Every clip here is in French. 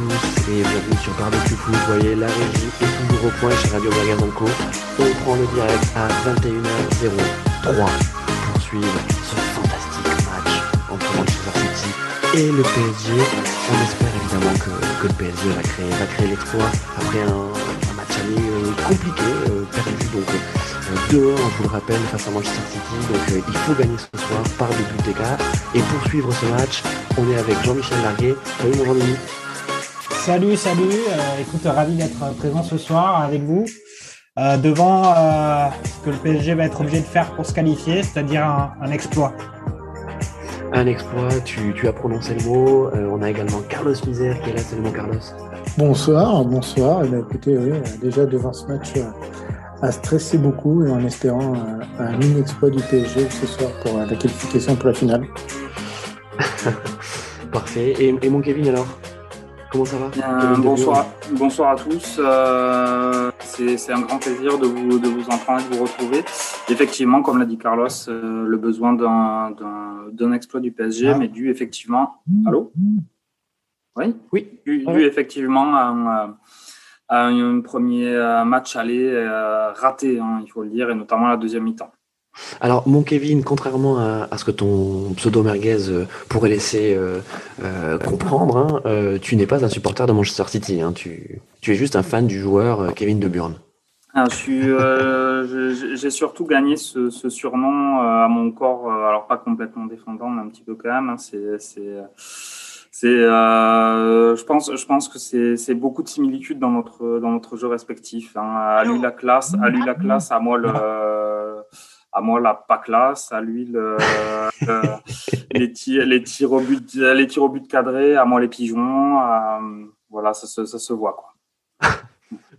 et bienvenue sur Barbecue Foot. Vous voyez, la régie est toujours au point chez Radio Magazonco. On prend le direct à 21h03 pour suivre ce fantastique match entre Manchester City et le PSG. On espère évidemment que, que le PSG va créer, va créer après un, match aller euh, compliqué, euh, perdu donc euh, 2-1, on vous le rappelle, face à Manchester City. Donc euh, il faut gagner ce soir par deux buts d'écart. Et pour suivre ce match, on est avec Jean-Michel Larguet. Salut mon Jean-Michel. Salut, salut. Euh, écoute, ravi d'être présent ce soir avec vous. euh, devant euh, ce que le PSG va être obligé de faire pour se qualifier, c'est-à-dire un, un exploit. Un exploit, tu, tu as prononcé le mot. Euh, on a également Carlos Misère qui est là. Salut mon Carlos. Bonsoir, bonsoir. Eh bien, écoutez, oui, euh, déjà devant ce match, euh, à stresser beaucoup et en espérant euh, un mini-exploit du PSG ce soir pour euh, la qualification pour la finale. Parfait. Et, et mon Kevin alors? Comment ça va bonsoir, bonsoir à tous. Euh, c'est c'est un grand plaisir de vous, de vous entendre et de vous retrouver. Effectivement, comme l'a dit Carlos, euh, le besoin d'un- d'un d'un exploit du PSG, Ah. mais dû effectivement. Allô Oui Oui. Dû, dû effectivement à un, à un premier euh, match aller euh, raté, hein, il faut le dire, et notamment la deuxième mi-temps. Alors, mon Kevin, contrairement à, à ce que ton pseudo merguez euh, pourrait laisser euh, euh, comprendre, hein, euh, tu n'es pas un supporter de Manchester City. hein. tu, tu es juste un fan du joueur euh, Kevin De Bruyne. Ah, euh, j'ai surtout gagné ce, ce surnom euh, à mon corps, euh, alors pas complètement défendant, mais un petit peu quand même. hein. C'est, je pense, je pense que c'est, beaucoup de similitudes dans notre, dans notre jeu respectif. Hein. À lui la classe, à lui la classe, à moi le, à moi la pas classe, à lui le, le- les tirs, les tirs au but, les tirs au but cadrés, à moi les pigeons. euh, voilà, ça, se- ça se voit quoi.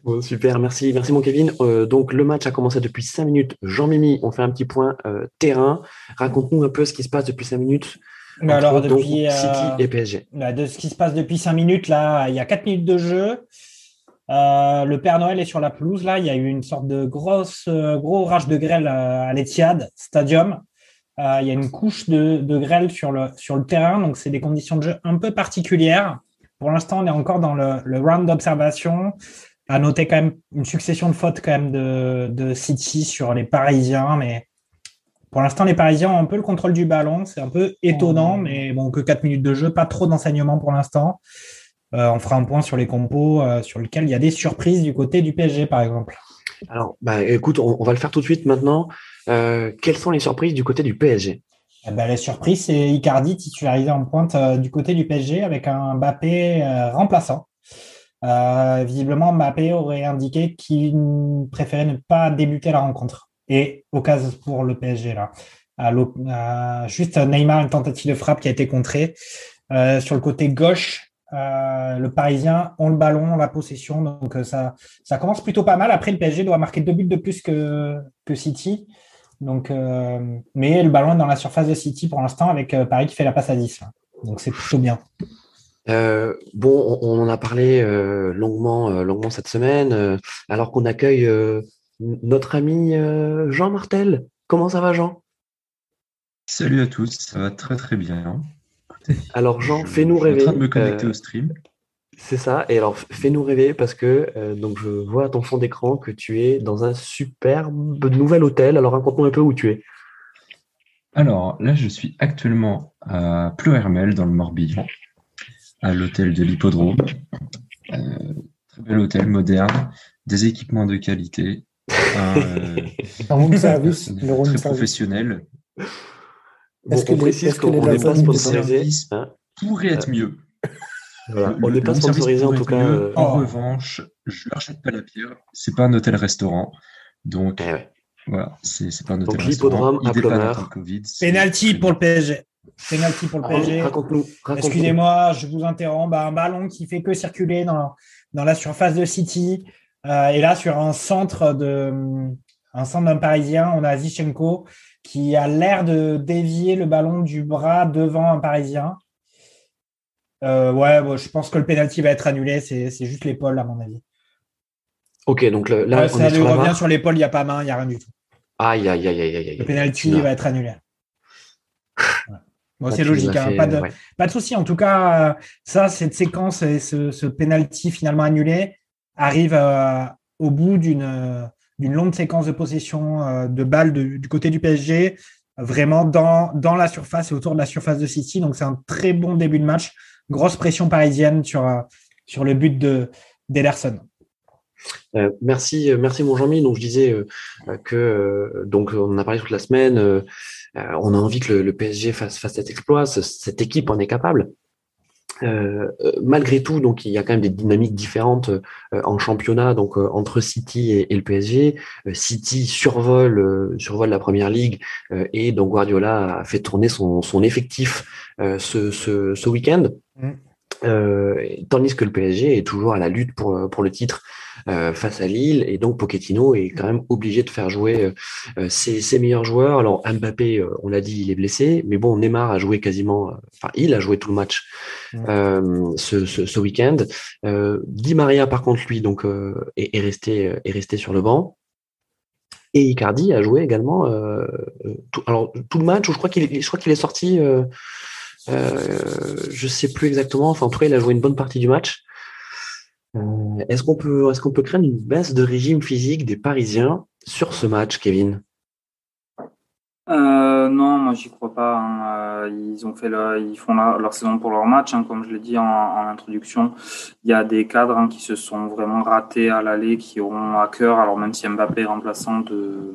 Bon, super, merci, merci mon Kevin. Euh, donc le match a commencé depuis 5 minutes. Jean-Mimi, on fait un petit point euh, terrain. Raconte-nous un peu ce qui se passe depuis 5 minutes. Mais alors, donc, depuis, euh, City et PSG. bah, de ce qui se passe depuis 5 minutes, là, il y a 4 minutes de jeu. Euh, le Père Noël est sur la pelouse. Là, il y a eu une sorte de grosse, euh, gros orage de grêle euh, à l'Etihad Stadium. Euh, il y a une couche de, de grêle sur le, sur le terrain, donc c'est des conditions de jeu un peu particulières. Pour l'instant, on est encore dans le, le round d'observation. À noter quand même une succession de fautes quand même de, de City sur les Parisiens, mais pour l'instant, les Parisiens ont un peu le contrôle du ballon. C'est un peu étonnant, mais bon, que 4 minutes de jeu, pas trop d'enseignement pour l'instant. Euh, on fera un point sur les compos euh, sur lesquels il y a des surprises du côté du PSG, par exemple. Alors, bah, écoute, on, on va le faire tout de suite maintenant. Euh, quelles sont les surprises du côté du PSG Eh ben, la surprise, c'est Icardi titularisé en pointe du côté du PSG avec un Mbappé remplaçant. Visiblement, Mbappé aurait indiqué qu'il préférait ne pas débuter la rencontre. Et occasion pour le PSG, là. Juste Neymar, une tentative de frappe qui a été contrée. Sur le côté gauche, euh, le Parisien ont le ballon, la possession. Donc, euh, ça, ça commence plutôt pas mal. Après, le PSG doit marquer deux buts de plus que, que City. Donc, euh, mais le ballon est dans la surface de City pour l'instant avec euh, Paris qui fait la passe à 10. là. Donc, c'est plutôt bien. Euh, bon, on, on en a parlé euh, longuement, euh, longuement cette semaine, euh, alors qu'on accueille euh, notre ami euh, Jean Martel. Comment ça va, Jean? Salut à tous, ça va très très bien. Alors, Jean, Je- fais-nous je suis rêver. en train de me connecter Euh, au stream. C'est ça. Et alors, fais-nous rêver parce que euh, donc je vois à ton fond d'écran que tu es dans un superbe nouvel hôtel. Alors, raconte-nous un peu où tu es. Alors là, je suis actuellement à Pleuhermel dans le Morbihan, à l'hôtel de l'Hippodrome. Euh, très bel hôtel moderne, des équipements de qualité, un, euh, Un room un service, très service. professionnel. Est-ce que précise qu'on n'est pas sponsorisé. Service hein. pourrait être mieux. Voilà. On n'est pas sponsorisé en tout cas. euh, En Oh. revanche, je jette pas la pierre. C'est pas un hôtel-restaurant. Donc, eh ouais. voilà, c'est c'est pas un Donc, hôtel-restaurant. l'hippodrome à Covid. Penalty pour le PSG. Penalty pour le PSG. Raconte-nous. raconte-nous. Excusez-moi, je vous interromps. Bah, un ballon qui fait que circuler dans, dans la surface de City. Euh, et là, sur un centre de un centre d'un Parisien, on a Zichenko qui a l'air de dévier le ballon du bras devant un Parisien. Euh, ouais, bon, je pense que le penalty va être annulé. C'est juste l'épaule, à mon avis. Ok, donc le- là, Ouais, on ça lui revient sur l'épaule, il n'y a pas main, il n'y a rien du tout. Aïe, aïe, aïe, aïe, aïe. Le n'as- va être annulé. c'est logique, hein, pas, de, pas de souci. En tout cas, ça, cette séquence et ce, ce penalty finalement annulé arrive au bout d'une d'une longue séquence de possession de balles du côté du PSG, vraiment dans, dans la surface et autour de la surface de City. Donc, c'est un très bon début de match. Grosse pression parisienne sur, sur le but de d'Ederson. Euh, merci, merci mon Jean-Mi. Donc je disais euh, que euh, donc on a parlé toute la semaine. on a envie que le, PSG fasse, fasse cet exploit. cette équipe en est capable. Malgré tout, donc il y a quand même des dynamiques différentes en championnat, donc entre City et, le PSG. City survole, survole la première ligue et donc Guardiola a fait tourner son, effectif ce, ce, ce week-end. Mm. Tandis que le PSG est toujours à la lutte pour, pour le titre euh, face à Lille. Et donc Pochettino est quand même obligé de faire jouer euh, euh, ses, meilleurs joueurs. Alors Mbappé, on l'a dit, il est blessé, mais bon, Neymar a joué quasiment, enfin il a joué tout le match ce, ce, week-end. Di Maria, par contre, lui, donc est, resté est resté sur le banc. Et Icardi a joué également tout, alors tout le match. je crois qu'il je crois qu'il est sorti. Euh, je sais plus exactement. Enfin, en tout cas, il a joué une bonne partie du match. Euh, est-ce qu'on peut, est-ce qu'on peut craindre une baisse de régime physique des Parisiens sur ce match, Kevin? Euh, non, moi j'y crois pas. Hein. Ils ont fait ils font leur saison pour leur match, hein, comme je l'ai dit en, introduction. Il y a des cadres hein, qui se sont vraiment ratés à l'aller, qui auront à cœur. Alors même si Mbappé est remplaçant de,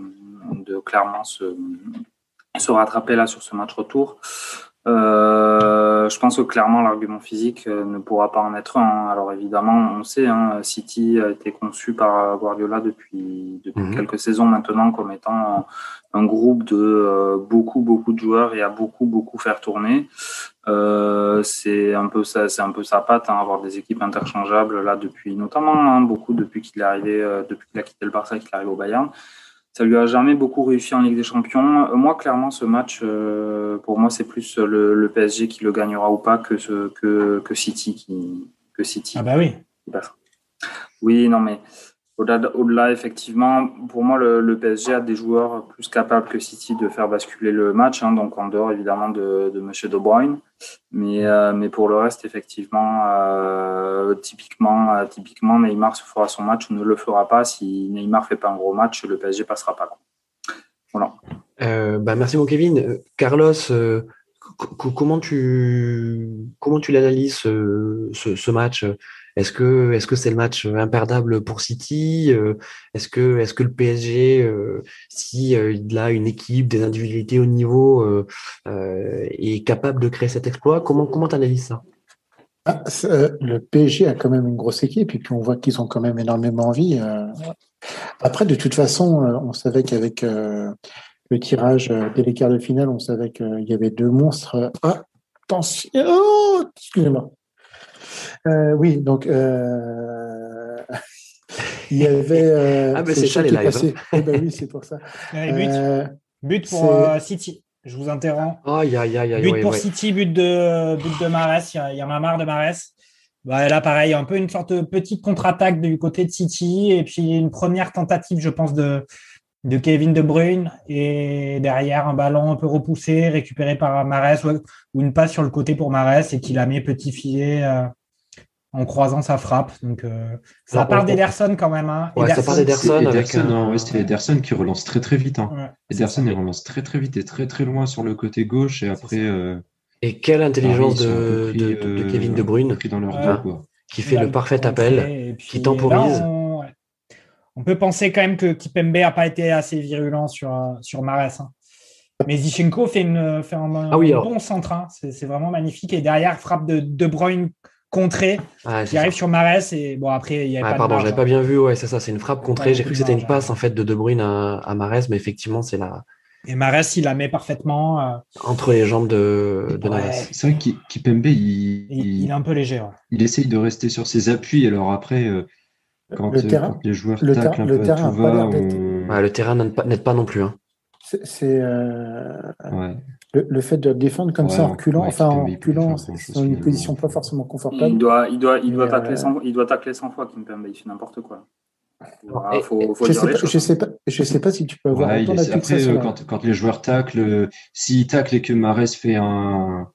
de clairement se, se rattraper là sur ce match retour. Euh, je pense que clairement l'argument physique euh, ne pourra pas en être un. Alors évidemment, on sait, hein, City a été conçu par Guardiola depuis, depuis mhm. quelques saisons maintenant comme étant un, groupe de euh, beaucoup beaucoup de joueurs et à beaucoup beaucoup faire tourner. Euh, c'est un peu ça, c'est un peu sa patte, hein, avoir des équipes interchangeables là depuis notamment hein, beaucoup depuis qu'il est arrivé, depuis qu'il a quitté le Barça, qu'il est arrivé au Bayern ça lui a jamais beaucoup réussi en Ligue des Champions. Euh, moi, clairement, ce match, euh, pour moi, c'est plus le, PSG qui le gagnera ou pas que, ce, que, que City qui que City. Ah bah oui. Oui, non mais au-delà, effectivement, pour moi, le, PSG a des joueurs plus capables que City de faire basculer le match, hein, donc en dehors évidemment de, M. De Bruyne. Mais, euh, mais pour le reste, effectivement, euh, typiquement, euh, typiquement, Neymar se fera son match ou ne le fera pas. Si Neymar fait pas un gros match, le PSG passera pas. Voilà. bah merci mon Kevin. Carlos, comment tu comment tu l'analyses ce, match? Est-ce que c'est le match imperdable pour City euh, Est-ce que le PSG, euh, si euh, il a une équipe, des individualités au niveau, est capable de créer cet exploit? Comment comment analyses ça? Ah, le PSG a quand même une grosse équipe et puis on voit qu'ils ont quand même énormément envie. Après, de toute façon, on savait qu'avec le tirage dès les quarts de finale, on savait qu'il y avait deux monstres. Attention, oh, excusez-moi. Euh, oui, donc euh, il y avait. Euh, ah, mais c'est ça les lives. Hein. Eh ben oui, c'est pour ça. but, pour City. Je vous interromps. but pour City, but de, but de Mares. Il y, en a marre de Mares. Bah, là, pareil, un peu une sorte de petite contre-attaque du côté de City. Et puis une première tentative, je pense, de, de Kevin De Bruyne. Et derrière, un ballon un peu repoussé, récupéré par Mares ou, une passe sur le côté pour Mares et qui la met petit filet en croisant sa frappe. Donc, euh, ça part d'Ederson quand même. Hein. Ouais, ça part d'Ederson. c'est Ederson qui relance très très vite. Hein. Ederson, il relance très très vite et très très loin sur le côté gauche. Et après. Euh, et quelle intelligence de, de, Kevin De Bruyne dans leur qui fait le parfait appel, qui temporise. on, peut penser quand même que Kipembe n'a pas été assez virulent sur, sur Mares. Hein. Mais Zichenko fait, une, fait un, ah bon centre. Hein. C'est vraiment magnifique. Et derrière, frappe de De Bruyne contrée qui arrive sur Marès et bon après il y a ah, pas pardon j'avais pas bien vu ouais c'est ça c'est une frappe contrée. j'ai cru que c'était une passe en fait de De Bruyne à, à Marès mais effectivement c'est la et Marès il la met parfaitement euh, entre les jambes de, de c'est vrai qu'Ipembe il, il, est un peu léger il essaye de rester sur ses appuis alors après euh, quand, le terrain, quand les joueurs le taclent un peu terrain tout va, le terrain n'aide pas, non plus hein. c'est euh, le, fait de défendre comme ça en reculant, enfin en reculant, c'est dans une position pas forcément confortable. Il doit, il doit, il doit, tacler, 100, il doit tacler 100 fois, Kimpembe, il fait n'importe quoi. Voilà, faut, faut je sais choses. je sais pas, je sais pas si tu peux avoir Ouais, il autant est- d'appui que ça après, euh, quand, quand les joueurs taclent, euh, s'il tacle et que Marès fait un,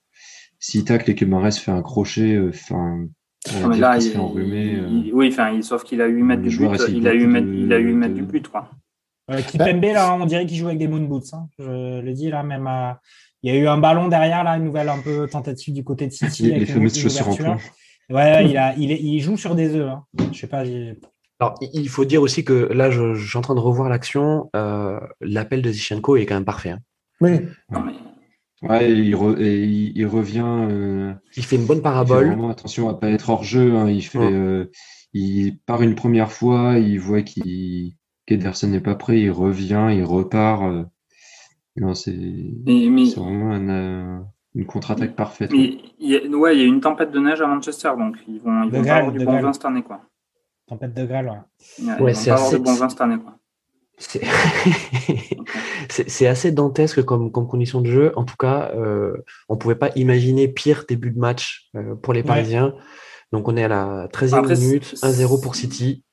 s'il tacle et que Marès fait un crochet, euh, enfin, là, il, fait enrhumer. euh. il- oui, enfin, il- sauf qu'il a eu 8 mètres du but. Il a eu beaucoup 8 de- il a eu 8 mètres de- du but, quoi. Euh, Kipembe, là, on dirait qu'il joue avec des moon boots. hein. Je le dis là, même. à- Il y a eu un ballon derrière, là, une nouvelle un peu tentative du côté de City. Les, avec les une- fameuses une chaussures en plomb. Ouais, il, a, il, est- il joue sur des œufs. hein. Je sais pas. j'ai- Alors, il- faut dire aussi que là, je, je suis en train de revoir l'action. euh, L'appel de Zichenko est quand même parfait. hein. Oui, Ouais, il, re- et il, il revient. euh, Il fait une bonne il fait parabole. vraiment attention à pas être hors jeu. hein, il fait, Ouais. euh, il part une première fois, il voit qu'il qu'Ederson n'est pas prêt, il revient, il repart. Non, c'est vraiment un, euh, une contre-attaque parfaite. mais il y a, ouais, il y a eu une tempête de neige à Manchester, donc ils vont, ils vont pas avoir du bon vin cette année, quoi. Tempête de grêle, ouais. Ils Ouais, vont c'est assez- du bon vin cette année, quoi. C'est assez dantesque comme, comme condition de jeu. En tout cas, euh, on pouvait pas imaginer pire début de match euh, pour les Ouais. Parisiens. Donc, on est à la 13e Après, c'est- minute, 1-0 pour City.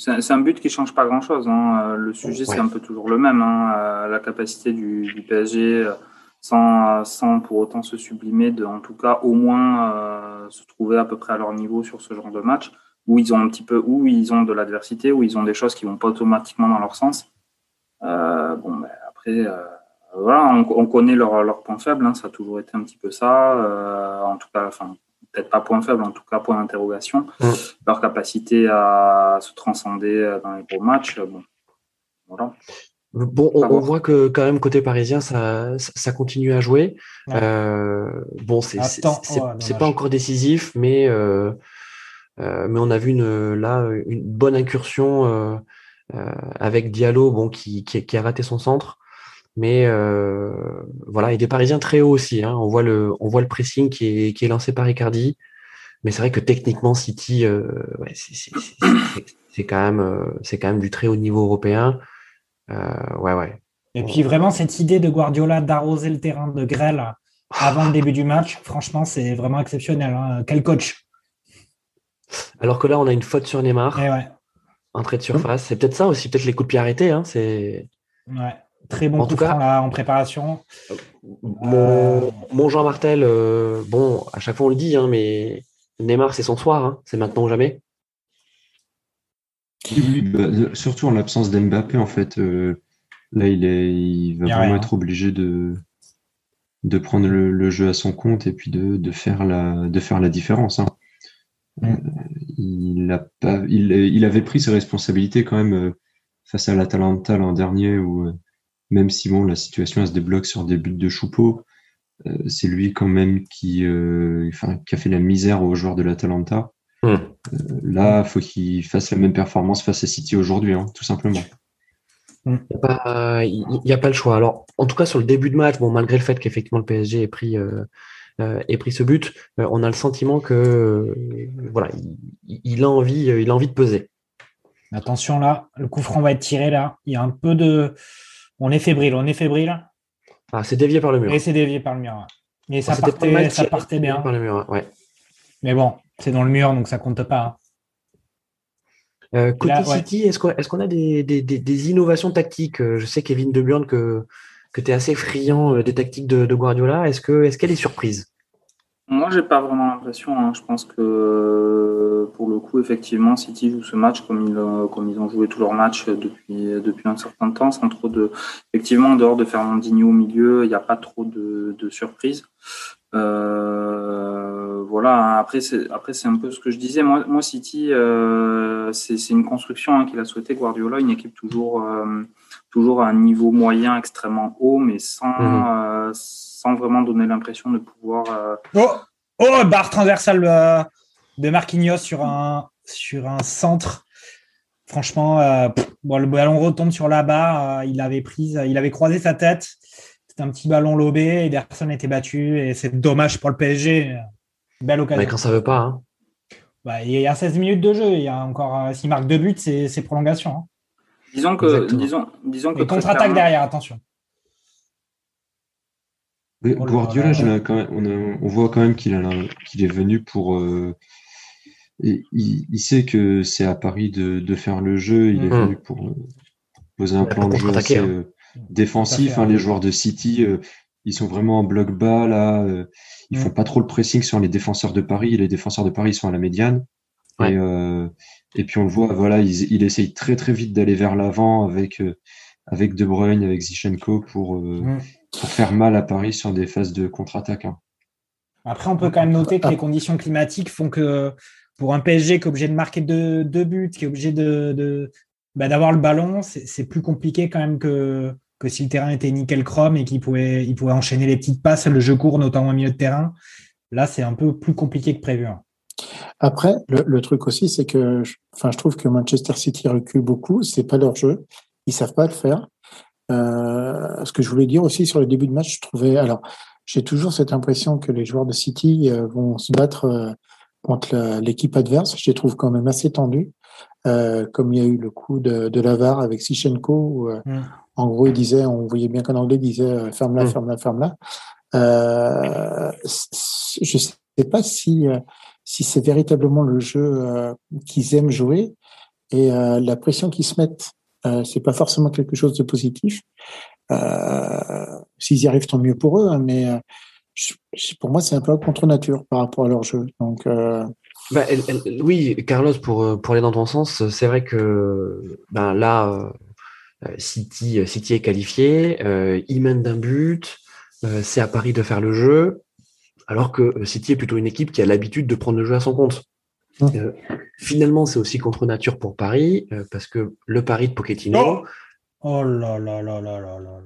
C'est un but qui change pas grand-chose. hein. Euh, Le sujet, Ouais. c'est un peu toujours le même. hein. Euh, La capacité du, du PSG, euh, sans, sans pour autant se sublimer, de, en tout cas, au moins euh, se trouver à peu près à leur niveau sur ce genre de match, où ils ont un petit peu, où ils ont de l'adversité, où ils ont des choses qui vont pas automatiquement dans leur sens. Euh, bon, ben, après, euh, voilà, on, on connaît leurs leurs points faibles. hein. Ça a toujours été un petit peu ça. En tout cas, enfin, peut-être pas point faible, en tout cas point d'interrogation. Mm. Leur capacité à se transcender euh, dans les gros matchs, euh, bon, voilà. Bon, on, voit que quand même côté parisien, ça, continue à jouer. Ouais. Euh, bon, c'est pas encore décisif, mais euh, euh, mais on a vu une, là une bonne incursion euh, euh, avec Diallo, bon, qui, qui, qui a raté son centre. Mais euh, voilà, et des Parisiens très hauts aussi. Hein. On voit le on voit le pressing qui est qui est lancé par Icardi. Mais c'est vrai que techniquement, City, euh, ouais, c'est quand même c'est quand même du très haut niveau européen. Euh, ouais, ouais. Et puis vraiment, cette idée de Guardiola d'arroser le terrain de grêle avant le début du match, franchement, c'est vraiment exceptionnel. hein. Quel coach Alors que là, on a une faute sur Neymar, Eh ouais, entrée de surface. C'est peut-être ça aussi, peut-être les coups de pied arrêtés. Hein. C'est ouais. Très bon En coup tout cas- là en préparation. mon, mon Jean Martel. euh, bon, à chaque fois on le dit, hein, mais Neymar, c'est son soir. hein. C'est maintenant ou jamais. Oui, oui, bah, euh, surtout en l'absence d'Mbappé, en fait. euh, là, il, est, il va vraiment rien. être obligé de, de prendre le, le jeu à son compte et puis de, de, faire, la, de faire la différence. hein. Mm. Euh, il, a pas, il, il avait pris ses responsabilités quand même euh, face à l'Atalanta l'an dernier, où euh, même si bon, la situation elle se débloque sur des buts de Choupeau, euh, c'est lui quand même qui, euh, enfin, qui a fait la misère aux joueurs de l'Atalanta. Mm. Là, faut qu'il fasse la même performance face à City aujourd'hui, hein, tout simplement. Il n'y a, pas- il y a pas le choix. Alors, en tout cas, sur le début de match, bon, malgré le fait qu'effectivement le PSG ait pris, euh, euh, ait pris ce but, euh, on a le sentiment que euh, voilà, il, il a envie, euh, il a envie de peser. Attention là, le coup franc va être tiré là. Il y a un peu de. On est fébrile, on est fébrile. Ah, c'est dévié par le mur. Et c'est dévié par le mur. ouais. Et ça, partait, ça partait bien. Par le mur, ouais. Mais bon, c'est dans le mur, donc ça compte pas. hein. Euh, côté Là, ouais. City, est-ce qu'on est a des, des, des, des innovations tactiques? Euh, Je sais, Kevin De Bruyne, que, que tu es assez friand euh, des tactiques de, de Guardiola. Est-ce que est-ce qu'elle est surprise? Moi, j'ai pas vraiment l'impression. hein. Je pense que euh, pour le coup, effectivement, City joue ce match comme ils, euh, comme ils ont joué tous leurs matchs depuis, depuis un certain temps, sans trop de. Effectivement, en dehors de Fernandinho au milieu, il n'y a pas trop de, de surprises. Euh, voilà. hein. Après, c'est après c'est un peu ce que je disais. Moi, moi City, euh, c'est c'est une construction hein, qu'il a souhaité Guardiola, une équipe toujours euh, toujours à un niveau moyen extrêmement haut, mais sans Mhm. euh, sans vraiment donner l'impression de pouvoir euh, Oh, oh barre transversale euh, de Marquinhos sur un, sur un centre. Franchement, euh, pff, bon, le ballon retombe sur la barre. euh, il avait pris, il avait croisé sa tête. C'était un petit ballon lobé. Ederson était battu et c'est dommage pour le PSG. Belle occasion. Mais quand ça veut pas. hein. Bah, il y a 16 minutes de jeu. Il y a encore, euh, s'il marque deux buts, c'est prolongation. hein. Disons que, Exactement. disons, disons que Et contre-attaque derrière, attention. Mais Oh Guardiola, là. j'ai la- quand même- on, a- on voit quand même qu'il a la- qu'il est venu pour, euh, et il, sait que c'est à Paris de, faire le jeu. Il est mm. venu pour poser un plan de jeu assez hein. défensif. Hein, les joueurs de City, ils sont vraiment en bloc bas là. ils font pas trop le pressing sur les défenseurs de Paris. Les défenseurs de Paris sont à la médiane. Et, et puis on le voit, voilà, il, il essaye très très vite d'aller vers l'avant avec avec De Bruyne, avec Zichenko pour, euh, mm. Pour faire mal à Paris sur des phases de contre-attaque. Hein. Après, on peut quand même noter que les conditions climatiques font que pour un PSG qui est obligé de marquer deux, buts, qui est obligé de, bah, d'avoir le ballon, c'est plus compliqué quand même que, que si le terrain était nickel chrome et qu'il pouvait, il pouvait enchaîner les petites passes, le jeu court, notamment au milieu de terrain. Là, c'est un peu plus compliqué que prévu. Hein. Après, le, truc aussi, c'est que enfin, je trouve que Manchester City recule beaucoup, c'est pas leur jeu ils savent pas le faire. Euh, ce que je voulais dire aussi sur le début de match, je trouvais, alors, j'ai toujours cette impression que les joueurs de City euh, vont se battre euh, contre l'équipe adverse. Je les trouve quand même assez tendus, comme il y a eu le coup de, de Lavar avec Sichenko, où, mm. en gros, il disait, on voyait bien qu'en anglais, il disait ferme-la, mm. ferme-la, ferme-la. je ne sais pas si, si c'est véritablement le jeu qu'ils aiment jouer et la pression qu'ils se mettent euh, c'est pas forcément quelque chose de positif. Euh, S'ils y arrivent, tant mieux pour eux. Hein, mais euh, pour moi, c'est un peu contre nature par rapport à leur jeu. Donc, euh, bah, oui, Carlos, pour, pour aller dans ton sens, c'est vrai que ben, là, City, City est qualifié, il mène d'un but, c'est à Paris de faire le jeu, alors que City est plutôt une équipe qui a l'habitude de prendre le jeu à son compte. Euh, finalement, c'est aussi contre nature pour Paris, euh, parce que le pari de Pochettino. Oh, oh là là là là là là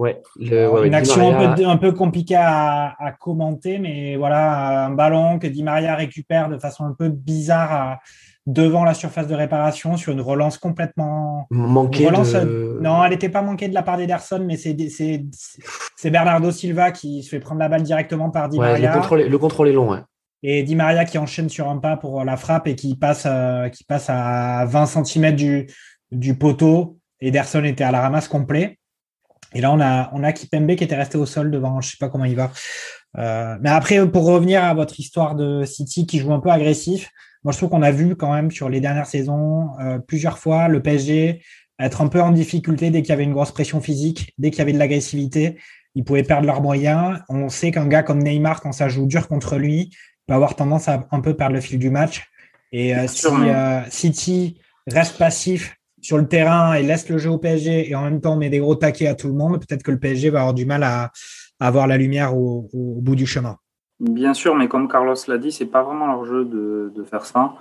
Ouais, une action un, peu, un, peu, compliquée à, à, commenter, mais voilà, un ballon que Di Maria récupère de façon un peu bizarre devant la surface de réparation sur une relance complètement manquée. Non, elle n'était pas manquée de la part d'Ederson, mais c'est Bernardo Silva qui se fait prendre la balle directement par Di Maria. Le contrôle, le contrôle est long, ouais. Et Di Maria qui enchaîne sur un pas pour la frappe et qui passe, euh, qui passe à 20 cm du, du poteau. Ederson était à la ramasse complet. Et là, on a, on a Kipembe qui était resté au sol devant, je sais pas comment il va. Euh, mais après, pour revenir à votre histoire de City qui joue un peu agressif, moi je trouve qu'on a vu quand même sur les dernières saisons euh, plusieurs fois le PSG être un peu en difficulté dès qu'il y avait une grosse pression physique, dès qu'il y avait de l'agressivité, ils pouvaient perdre leurs moyens. On sait qu'un gars comme Neymar, quand ça joue dur contre lui, peut avoir tendance à un peu perdre le fil du match. Et euh, si euh, City reste passif sur le terrain et laisse le jeu au PSG et en même temps met des gros taquets à tout le monde, peut-être que le PSG va avoir du mal à, avoir la lumière au, bout du chemin. Bien sûr, mais comme Carlos l'a dit, c'est pas vraiment leur jeu de, faire ça.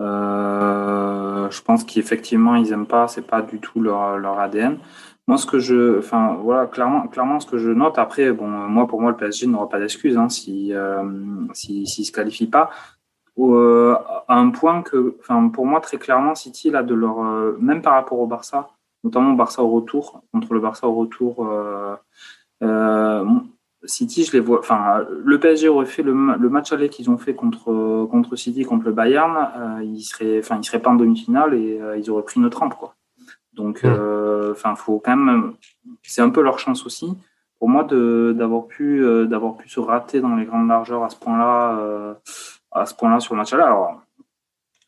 Euh, je pense qu'effectivement, ils aiment pas, c'est pas du tout leur, leur ADN. Moi, ce que je, enfin, voilà, clairement, clairement, ce que je note après, bon, moi, pour moi, le PSG n'aura pas d'excuse hein, si, euh, si, s'il se qualifie pas. Euh, un point que, enfin, pour moi, très clairement, City, là, de leur, euh, même par rapport au Barça, notamment au Barça au retour, contre le Barça au retour, euh, City, je les vois, enfin, le PSG aurait fait le, match aller qu'ils ont fait contre, contre City, contre le Bayern, ils seraient, enfin, seraient pas en demi-finale et ils auraient pris une trempe, quoi. Donc, hmm. euh, enfin, faut quand même, c'est un peu leur chance aussi pour moi d'avoir pu euh, d'avoir pu se rater dans les grandes largeurs à ce point-là, euh, à ce point-là sur le match-là. Alors,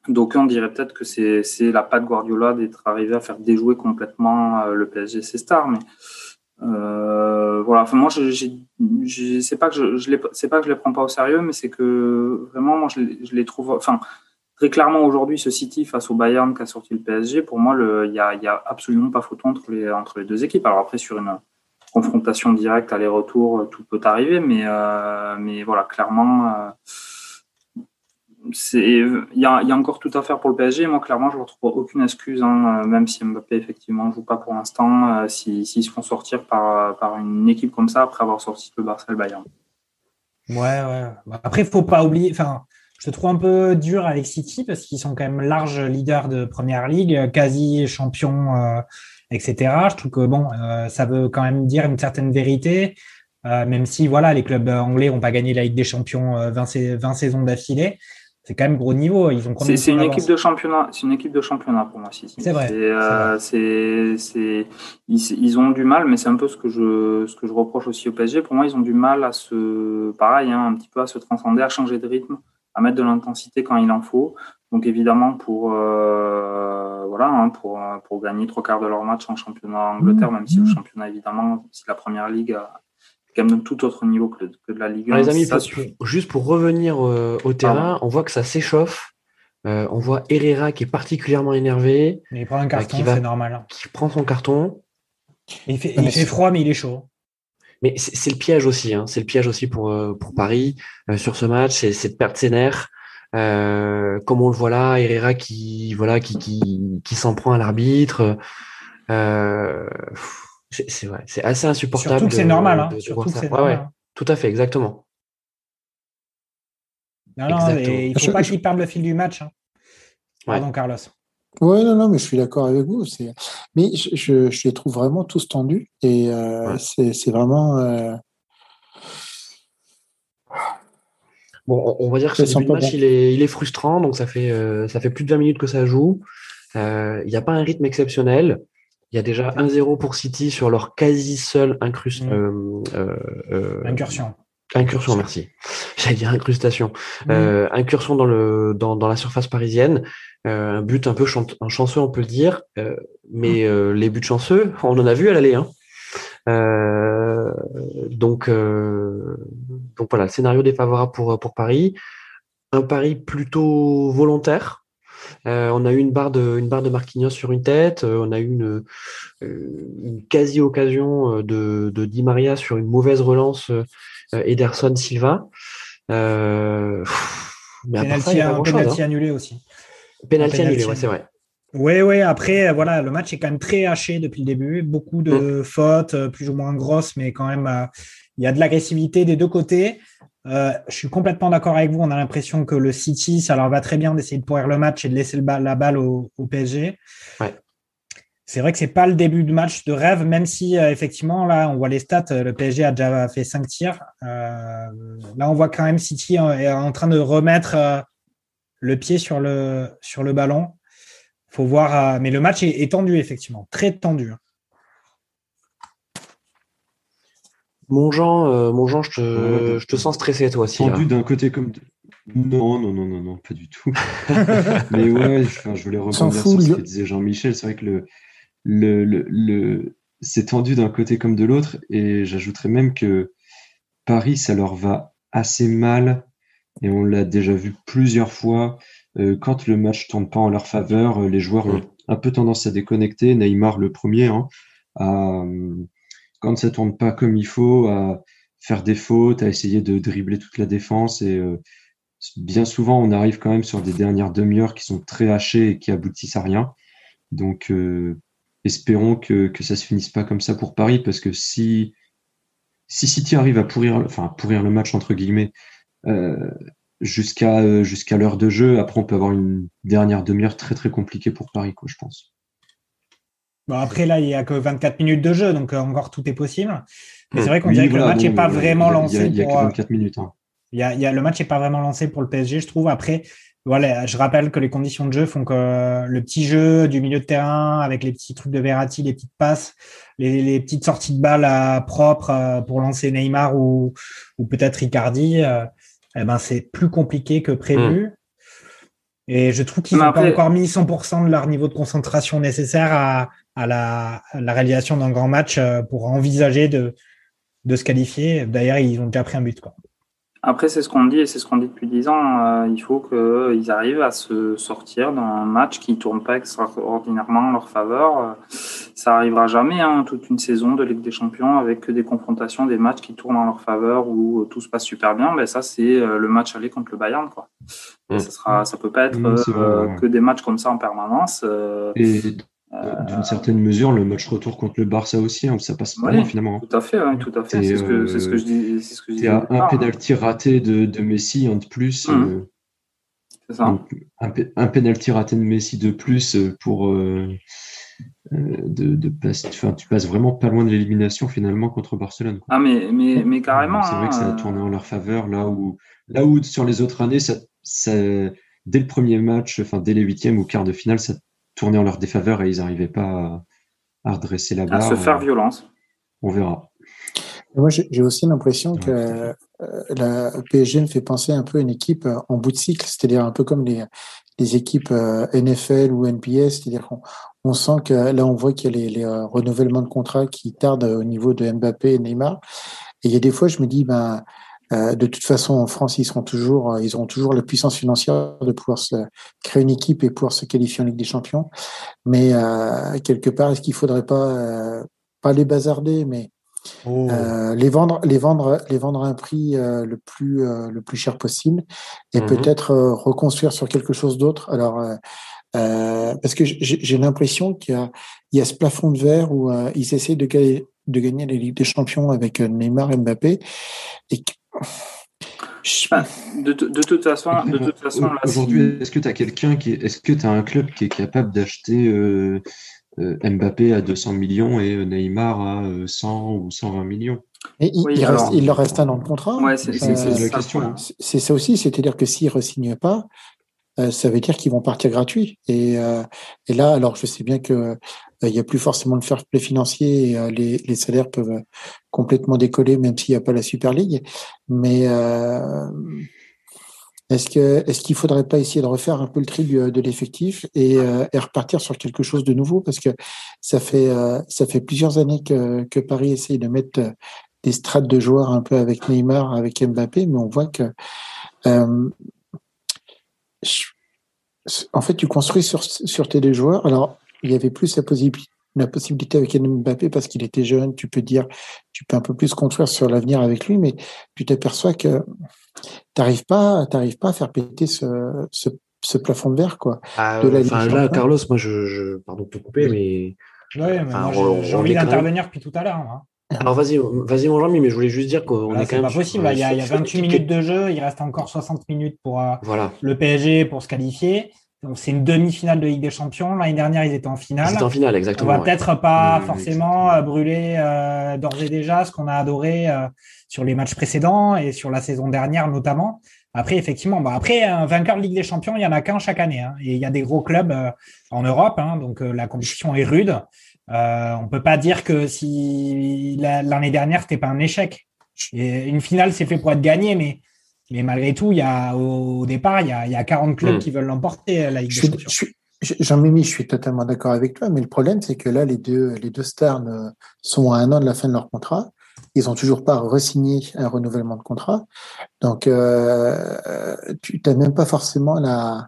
d'aucuns diraient peut-être que c'est la patte Guardiola d'être arrivé à faire déjouer complètement le PSG ses stars, mais voilà. Enfin, moi, je, c'est pas que je, je les, c'est pas que je les prends pas au sérieux, mais c'est que vraiment, moi, je, je les trouve, enfin très clairement aujourd'hui ce City face au Bayern qui a sorti le PSG, pour moi, il n'y a, absolument pas photo entre les, entre les deux équipes. Alors après, sur une confrontation directe, aller-retour, euh, tout peut arriver, mais, euh, voilà, clairement, euh, il y a, encore tout à faire pour le PSG. Moi, clairement, je ne retrouve aucune excuse, hein, même si Mbappé, effectivement, ne joue pas pour l'instant, s'ils se font sortir par, une équipe comme ça après avoir sorti le Barça et le Bayern. Ouais, ouais. Après, il ne faut pas oublier. Enfin, je trouve un peu dur avec City parce qu'ils sont quand même large leaders de première ligue, quasi champions, euh, etc. Je trouve que bon, euh, ça veut quand même dire une certaine vérité, euh, même si voilà, les clubs anglais n'ont pas gagné la Ligue des Champions 20, 20 saisons d'affilée. C'est quand même gros niveau. Ils ont c'est, une équipe de championnat. C'est une équipe de championnat pour moi. City. C'est vrai. C'est, c'est, ils, ils, ont du mal, mais c'est un peu ce que je, ce que je reproche aussi au PSG. Pour moi, ils ont du mal à se, pareil, hein, un petit peu à se transcender, à changer de rythme à mettre de l'intensité quand il en faut. Donc évidemment pour voilà hein, pour pour gagner trois quarts de leur match en championnat Angleterre, même si le championnat évidemment c'est la première ligue a quand même tout autre niveau que, de la Ligue 1. les amis, juste pour revenir au terrain, on voit que ça s'échauffe. on voit Herrera qui est particulièrement énervé. il prend un carton, c'est normal. Qui prend son carton. Il fait, il fait froid, mais il est chaud. Mais c'est le piège aussi, hein. c'est le piège aussi pour, euh, pour Paris euh, sur ce match, c'est de perdre ses nerfs. Euh, comme on le voit là, Herrera qui voilà qui qui, qui s'en prend à l'arbitre. Euh, c'est assez insupportable. Surtout que c'est normal, hein. Surtout que ouais, ouais, tout à fait, exactement. Non, non, il ne faut pas qu'il perde le fil du match. Hein. Pardon, Carlos. Oui, non, non, mais je suis d'accord avec vous. Mais je, je, les trouve vraiment tous tendus et euh, c'est vraiment. Euh, bon, on va dire que ce match, il, est, il est frustrant, donc ça fait, euh, ça fait plus de 20 minutes que ça joue. Il n'y a pas un rythme exceptionnel. Il y a déjà 1-0 pour City sur leur quasi seul incrust, mmh. incursion. Incursion, merci. J'allais dire incrustation. Mmh. incursion dans, le, dans, dans la surface parisienne. Euh, un but un peu un chanceux, on peut le dire, euh, mais mmh. euh, les buts chanceux, on en a vu à l'aller. Hein. donc, donc voilà, le scénario défavorable pour, pour Paris. Un pari plutôt volontaire. on a eu une barre de, une barre de Marquinhos sur une tête. on a eu une, une quasi-occasion de, de Di Maria sur une mauvaise relance Ederson Silva. mais penalty, hein. annulé aussi. Penalty annulé, ouais, c'est vrai. Oui, oui. Après, voilà, le match est quand même très haché depuis le début. Beaucoup de mm. fautes, euh, plus ou moins grosses, mais quand même, euh, il y a de l'agressivité des deux côtés. Euh, je suis complètement d'accord avec vous. On a l'impression que le City, ça leur va très bien d'essayer de pourrir le match et de laisser la balle au, PSG. Ouais. C'est vrai que c'est pas le début de match de rêve, même si effectivement là, on voit les stats. Le PSG a déjà fait cinq tirs. là, on voit quand même City est en train de remettre le pied sur le, sur le ballon. Faut voir, euh, mais le match est, tendu, effectivement, très tendu. Hein. Mon Jean, euh, mon Jean je, te, je te sens stressé toi aussi. Tendu d'un côté comme. Non, non, non, non, non, pas du tout. mais ouais, je voulais rebondir sur ce que disait Jean-Michel. C'est vrai que le, le, le, c'est tendu d'un côté comme de l'autre. Et j'ajouterais même que Paris, ça leur va assez mal et on l'a déjà vu plusieurs fois. Euh, quand le match tourne pas en leur faveur, euh, les joueurs ont un peu tendance à déconnecter. Neymar le premier, hein, à, quand ça tourne pas comme il faut, à faire des fautes, à essayer de dribbler toute la défense. Et euh, bien souvent, on arrive quand même sur des dernières demi-heures qui sont très hachées et qui aboutissent à rien. Donc, espérons que, que ça se finisse pas comme ça pour Paris, parce que si si City arrive à pourrir, enfin pourrir le match entre guillemets, euh, jusqu'à euh, jusqu'à l'heure de jeu. Après, on peut avoir une dernière demi-heure très très compliquée pour Paris, quoi, je pense. Bon, après, là, il n'y a que 24 minutes de jeu, donc euh, encore tout est possible. Mais c'est vrai qu'on dirait que le match n'est pas vraiment lancé. Il y a, que 24 minutes. Hein. Y a, le match n'est pas vraiment lancé pour le PSG, je trouve. Après, voilà, je rappelle que les conditions de jeu font que le petit jeu du milieu de terrain, avec les petits trucs de Verratti, les petites passes, les, petites sorties de balles propres pour lancer Neymar ou, ou peut-être Ricardi, eh ben, c'est plus compliqué que prévu. Hmm. Et je trouve qu'ils n'ont pas encore mis 100% de leur niveau de concentration nécessaire à, la, réalisation d'un grand match euh, pour envisager de, de se qualifier. D'ailleurs, ils ont déjà pris un but. Quoi. Après, c'est ce qu'on dit et c'est ce qu'on dit depuis dix ans. Euh, il faut qu'ils arrivent à se sortir d'un match qui ne tourne pas extraordinairement en leur faveur. Euh, ça arrivera jamais, hein, toute une saison de Ligue des Champions avec que des confrontations, des matchs qui tournent en leur faveur où tout se passe super bien. Ben ça, c'est euh, le match aller contre le Bayern, quoi. Mmh. Ça sera, ça peut pas être mmh, que des matchs comme ça en permanence. Euh, d'une certaine mesure, le match retour contre le Barça aussi, hein, ça passe pas bien finalement. Tout à fait, tout à fait. C'est ce, que, ce que je dis. C'est ce que je dis. un hein. penalty raté de, de, Messi en de plus. Mmh. Euh, c'est ça. un, un penalty raté de Messi de plus euh, pour de, de passer. Enfin, tu passes vraiment pas loin de l'élimination finalement contre Barcelone. Ah mais mais mais carrément. C'est vrai que ça a hein. tourné en leur faveur là où là où sur les autres années ça, ça dès le premier match, enfin dès les huitièmes ou quart de finale, ça tourner en leur défaveur et ils n'arrivaient pas à, redresser la barre. À se faire violence. On verra. Moi, j'ai aussi l'impression que euh, la PSG me fait penser un peu à une équipe euh, en bout de cycle, c'est-à-dire un peu comme les, les équipes euh, NFL ou NPS, c'est-à-dire qu'on on sent que là, on voit qu'il y a les, les renouvellements de contrats qui tardent au niveau de Mbappé et Neymar. Et il y a des fois, je me dis, ben, de toute façon, en France, ils seront toujours, ils auront toujours la puissance financière de pouvoir se créer une équipe et pouvoir se qualifier en Ligue des Champions. Mais quelque part, est-ce qu'il faudrait pas pas les bazarder, mais Oh. Euh, les vendre, les vendre, les vendre à un prix euh, le plus euh, le plus cher possible et mhm. peut-être reconstruire sur quelque chose d'autre? Alors parce que j'ai l'impression qu'il y a il y a ce plafond de verre où ils essaient de gagner de gagner les Ligues des Champions avec Neymar et Mbappé et de, de, toute façon, de toute façon aujourd'hui, est-ce que tu as quelqu'un qui, est-ce que tu as un club qui est capable d'acheter euh, Mbappé à 200 millions et Neymar à 100 ou 120 millions? Et il, leur reste un an de contrat. c'est la question. Hein. C'est ça aussi, c'est-à-dire que s'ils ne re-signent pas, euh, ça veut dire qu'ils vont partir gratuits. Et, euh, et là, alors je sais bien que il n'y a plus forcément de fair play financier et les, les, salaires peuvent complètement décoller, même s'il n'y a pas la Super League. Mais est-ce que est-ce qu'il faudrait pas essayer de refaire un peu le tri de l'effectif et, euh, et, repartir sur quelque chose de nouveau? Parce que ça fait euh, ça fait plusieurs années que, que Paris essaye de mettre euh, des strates de joueurs un peu avec Neymar, avec Mbappé, mais on voit que euh, en fait tu construis sur sur tes deux joueurs. Alors il y avait plus la possibilité la possibilité avec Mbappé parce qu'il était jeune, tu peux dire, tu peux un peu plus construire sur l'avenir avec lui, mais tu t'aperçois que t'arrives pas, t'arrives pas à faire péter ce, ce, ce plafond de verre, quoi. Ah, enfin, là, Carlos, moi, je, je, pardon de te couper, mais. Oui, mais j'ai envie d'intervenir depuis tout à l'heure. Hein. Alors vas-y, vas-y mon Jean-Mi, mais je voulais juste dire qu'on est quand même. C'est pas possible. il y a, il y a 28 minutes de jeu, il reste encore 60 minutes pour euh, le PSG pour se qualifier. Donc c'est une demi-finale de Ligue des Champions. L'année dernière, ils étaient en finale. Ils étaient en finale, exactement. On va peut-être pas forcément euh, brûler euh, d'ores et déjà ce qu'on a adoré euh, sur les matchs précédents et sur la saison dernière notamment. Après, effectivement, bah après, un vainqueur de Ligue des Champions, il y en a qu'un chaque année. Hein. et il y a des gros clubs en Europe, hein, donc la compétition est rude. On peut pas dire que si l'année dernière, c'était pas un échec. Et une finale, c'est fait pour être gagné, mais mais malgré tout, il y a, au départ, il y a, il y a 40 clubs hmm. qui veulent l'emporter, la Ligue des Champions. Jean-Mimi, je suis totalement d'accord avec toi, mais le problème, c'est que là, les deux, les deux stars sont à un an de la fin de leur contrat. Ils n'ont toujours pas re-signé un renouvellement de contrat. Donc, euh, tu n'as même pas forcément la,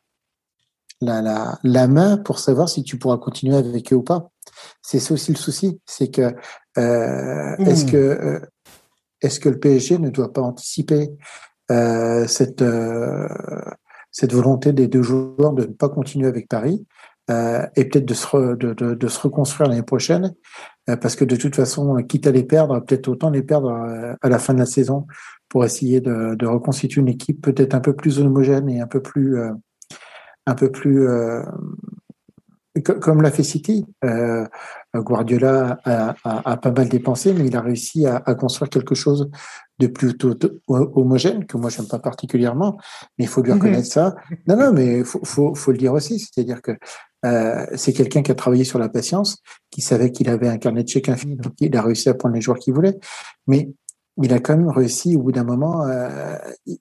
la, la, la, main pour savoir si tu pourras continuer avec eux ou pas. C'est ça aussi le souci. C'est que, euh, est-ce hmm. que, euh, est-ce que le PSG ne doit pas anticiper euh, cette cette volonté des deux joueurs de ne pas continuer avec Paris euh, et peut-être de se de, de, de, se reconstruire l'année prochaine parce que de toute façon quitte à les perdre peut-être autant les perdre à la fin de la saison pour essayer de, de reconstituer une équipe peut-être un peu plus homogène et un peu plus un peu plus comme l'a fait City, euh, Guardiola a, a, a, pas mal dépensé, mais il a réussi à, à construire quelque chose de plutôt homogène, que moi j'aime pas particulièrement, mais il faut lui reconnaître ça. Non, non, mais faut, faut, faut le dire aussi, c'est-à-dire que euh, c'est quelqu'un qui a travaillé sur la patience, qui savait qu'il avait un carnet de chèques infini, donc il a réussi à prendre les joueurs qu'il voulait, mais il a quand même réussi au bout d'un moment, euh,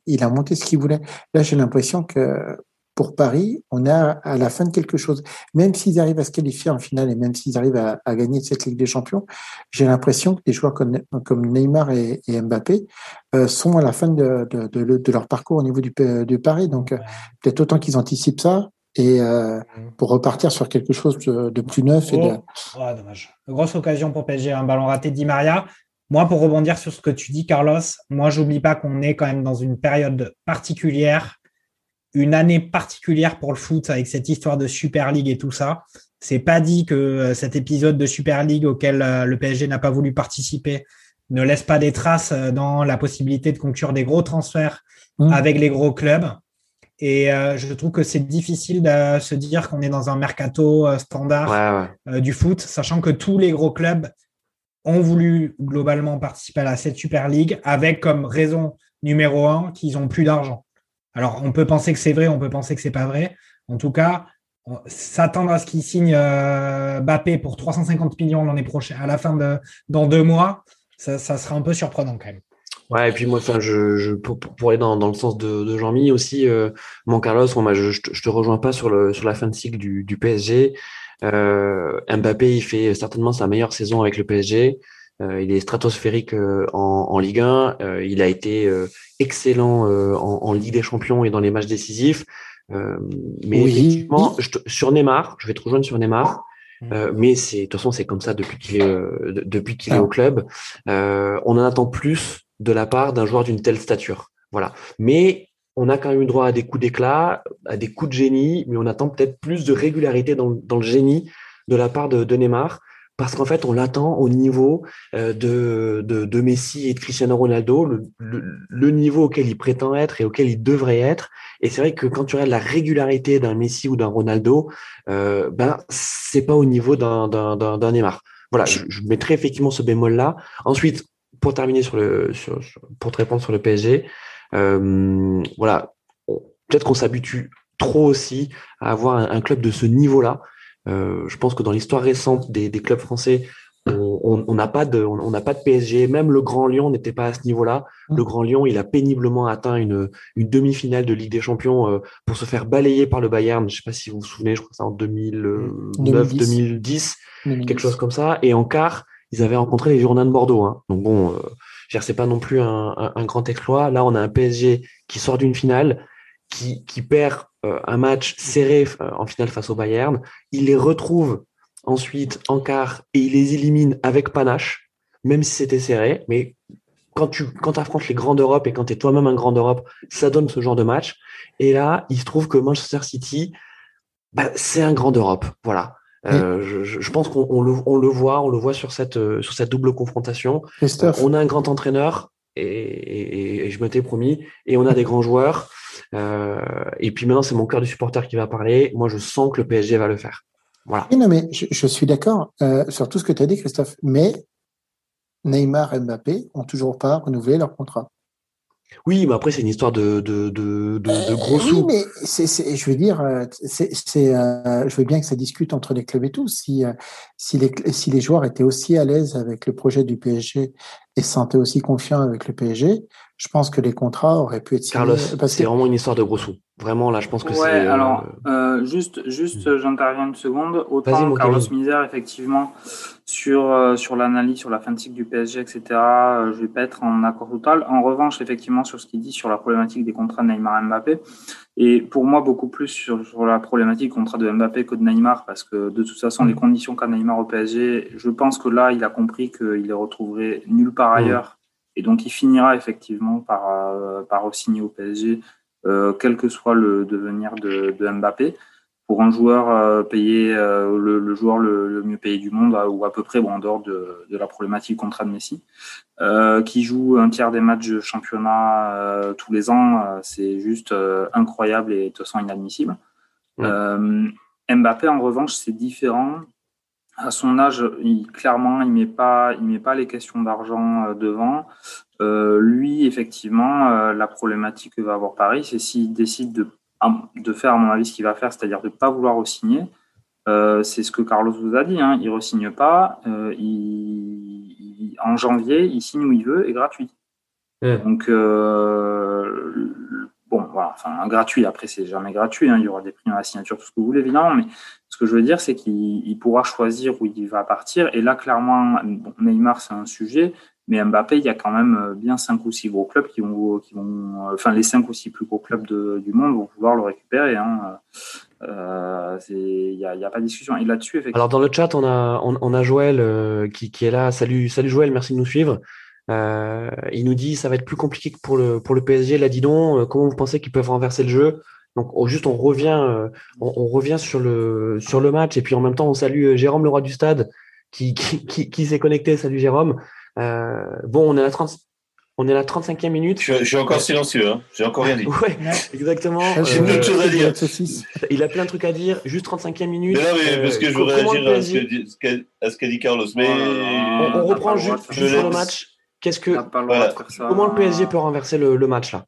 il a monté ce qu'il voulait. Là, j'ai l'impression que pour Paris, on a à la fin de quelque chose. Même s'ils arrivent à se qualifier en finale et même s'ils arrivent à, gagner cette Ligue des Champions, j'ai l'impression que des joueurs comme, Neymar et, Mbappé euh, sont à la fin de, leur parcours au niveau du, de Paris. Donc euh, peut-être autant qu'ils anticipent ça et euh, pour repartir sur quelque chose de, plus neuf. Et oh, dommage. Grosse occasion pour PSG, un ballon raté Di Maria. Moi, pour rebondir sur ce que tu dis, Carlos, moi, j'oublie pas qu'on est quand même dans une période particulière une année particulière pour le foot avec cette histoire de Super League et tout ça. C'est pas dit que euh, cet épisode de Super League auquel euh, le PSG n'a pas voulu participer ne laisse pas des traces euh, dans la possibilité de conclure des gros transferts mmh. avec les gros clubs. Et je trouve que c'est difficile de se dire qu'on est dans un mercato standard du foot, sachant que tous les gros clubs ont voulu globalement participer à cette Super League avec comme raison numéro un qu'ils ont plus d'argent. Alors, on peut penser que c'est vrai, on peut penser que c'est pas vrai. En tout cas, s'attendre à ce qu'il signe euh, pour 350 millions l'année prochaine, à la fin de dans deux mois, ça, sera un peu surprenant quand même. Ouais, et puis moi, enfin, je, je pour, aller dans, le sens de, Jean-Mi aussi, euh, mon Carlos, moi, je, je, te, rejoins pas sur la fin de cycle du, du PSG. Euh, Mbappé, il fait certainement sa meilleure saison avec le PSG. Euh, il est stratosphérique euh, en, en, Ligue 1. Euh, il a été euh, excellent en, en, Ligue des Champions et dans les matchs décisifs. mais oui. effectivement, je sur Neymar, je vais te rejoindre sur Neymar. Euh, mais c'est de toute façon c'est comme ça depuis qu'il est euh, depuis qu'il est au club. Euh, on en attend plus de la part d'un joueur d'une telle stature. Voilà. Mais on a quand même eu droit à des coups d'éclat, à des coups de génie, mais on attend peut-être plus de régularité dans, dans, le génie de la part de, de Neymar parce qu'en fait, on l'attend au niveau euh, de, de, de, Messi et de Cristiano Ronaldo, le, le, le, niveau auquel il prétend être et auquel il devrait être. Et c'est vrai que quand tu regardes la régularité d'un Messi ou d'un Ronaldo, euh, ben c'est pas au niveau d'un Neymar. Voilà, je, je mettrai effectivement ce bémol là. Ensuite, pour terminer sur le, sur, pour te répondre sur le PSG, euh, voilà, peut-être qu'on s'habitue trop aussi à avoir un, un club de ce niveau-là. Euh, je pense que dans l'histoire récente des, des, clubs français, on n'a pas de, on n'a pas de PSG. Même le Grand Lyon n'était pas à ce niveau-là. Le Grand Lyon, il a péniblement atteint une, une demi-finale de Ligue des Champions euh, pour se faire balayer par le Bayern. Je sais pas si vous vous souvenez, je crois que c'est en 2009, 2010, 2010, quelque chose comme ça. Et en quart, ils avaient rencontré les Girondins de Bordeaux. Hein. Donc bon, euh, c'est pas non plus un, un, un, grand exploit. Là, on a un PSG qui sort d'une finale, qui, qui perd un match serré euh, en finale face au Bayern. Il les retrouve ensuite en quart et il les élimine avec panache, même si c'était serré. Mais quand tu quand affrontes les grands d'Europe et quand tu es toi-même un grand d'Europe, ça donne ce genre de match. Et là, il se trouve que Manchester City, bah, c'est un grand d'Europe. Voilà. Euh, je, je, pense qu'on on le, on le, voit, on le voit sur cette, sur cette double confrontation. On a un grand entraîneur et, et, et je m'étais promis, et on a des grands joueurs. Euh, et puis maintenant, c'est mon cœur du supporter qui va parler. Moi, je sens que le PSG va le faire. Voilà. Non, mais je, je suis d'accord euh, sur tout ce que tu as dit, Christophe. Mais Neymar et Mbappé ont toujours pas renouvelé leur contrat. Oui, mais après, c'est une histoire de, de, de, de, de gros sous. Oui, mais je veux dire, c'est, euh, je veux bien que ça discute entre les clubs et tout. Si, euh, si, les, si les joueurs étaient aussi à l'aise avec le projet du PSG et se sentaient aussi confiants avec le PSG, je pense que les contrats auraient pu être signés. Carlos, parce c'est que... vraiment une histoire de gros sous. Vraiment, là, je pense que ouais, c'est. alors, euh, juste, juste mmh. j'interviens une seconde. Autant Carlos Misère, effectivement, sur, euh, sur l'analyse, sur la fin de cycle du PSG, etc., euh, je vais pas être en accord total. En revanche, effectivement, sur ce qu'il dit sur la problématique des contrats de Neymar et Mbappé, et pour moi, beaucoup plus sur, sur la problématique contrat de Mbappé que de Neymar, parce que de toute façon, mmh. les conditions qu'a Neymar au PSG, je pense que là, il a compris qu'il les retrouverait nulle part ailleurs. Mmh. Et donc, il finira effectivement par, euh, par signer au PSG, euh, quel que soit le devenir de, de Mbappé. Pour un joueur euh, payé, le, le, joueur le, le, mieux payé du monde, ou à peu près, bon, en dehors de, de la problématique contrat de Messi, qui joue un tiers des matchs de championnat tous les ans, c'est juste incroyable et de toute façon inadmissible. Mmh. Mbappé, en revanche, c'est différent à son âge, il, clairement, il met pas, il met pas les questions d'argent euh, devant. Euh, lui, effectivement, euh, la problématique que va avoir Paris, c'est s'il décide de, de faire, à mon avis, ce qu'il va faire, c'est-à-dire de pas vouloir re-signer. Euh, c'est ce que Carlos vous a dit. Hein, il re-signe pas. Euh, il, il, en janvier, il signe où il veut et gratuit. Mmh. Donc bon, voilà, enfin, gratuit. Après, c'est jamais gratuit. Hein, il y aura des prix à la signature, tout ce que vous voulez, évidemment. Mais ce que je veux dire, c'est qu'il pourra choisir où il va partir. Et là, clairement, Neymar, c'est un sujet. Mais Mbappé, il y a quand même bien cinq ou six gros clubs qui vont, qui vont enfin, les cinq ou six plus gros clubs du monde vont vouloir le récupérer. Hein. Euh, il n'y a, pas de discussion. Et là-dessus, effectivement. Alors, dans le chat, on a, on, a Joël euh, qui, qui est là. Salut, salut Joël, merci de nous suivre. Euh, il nous dit ça va être plus compliqué que pour le pour le PSG. Là, dis donc, euh, comment vous pensez qu'ils peuvent renverser le jeu? Donc, on, juste on revient euh, on, on, revient sur le sur le match et puis en même temps on salue Jérôme le roi du stade qui qui, qui, qui s'est connecté. Salut Jérôme. Euh, bon, on est à la 30 on est à la 35e minute. Je, je suis encore silencieux, hein. j'ai encore rien dit. ouais, exactement. J'ai euh, chose à dire. Il a plein de trucs à dire. Juste 35e minute. Mais non, mais parce que je veux réagir à ce qu'a qu dit Carlos. Mais on, on reprend juste, juste sur le match. Qu'est-ce que voilà. comment le PSG peut renverser le, le match là?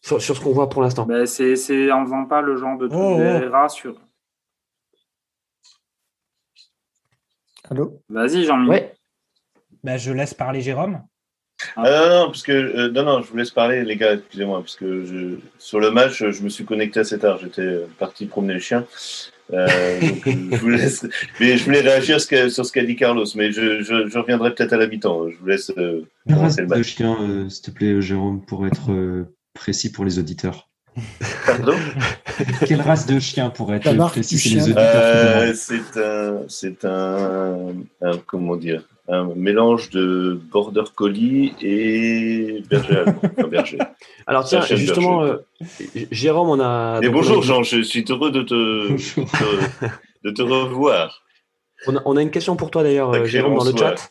Sur, sur, ce qu'on voit pour l'instant ben C'est en faisant pas le genre de truc oh, oh. sur. Allô? Vas-y Jean-Mi. Ouais. bah, je laisse parler Jérôme. Ah, non, non, parce que, euh, non, non, je vous laisse parler, les gars, excusez-moi, parce que je, sur le match, je me suis connecté assez tard. J'étais parti promener le chien. Euh, donc, je vous laisse, mais je voulais réagir sur ce qu'a dit Carlos, mais je, je, reviendrai peut-être à la mi-temps. Je vous laisse euh, commencer le match. de chien, euh, s'il te plaît, Jérôme, pour être précis pour les auditeurs. Pardon? Quelle race de chien pour être précis pour les auditeurs C'est un, c'est un, un, comment dire, un mélange de border collie et berger berger. Alors tiens, justement, euh, Jérôme, on a. Et bonjour Jean, je suis heureux de te, de, te revoir. On a, une question pour toi d'ailleurs, euh, Jérôme, dans le chat.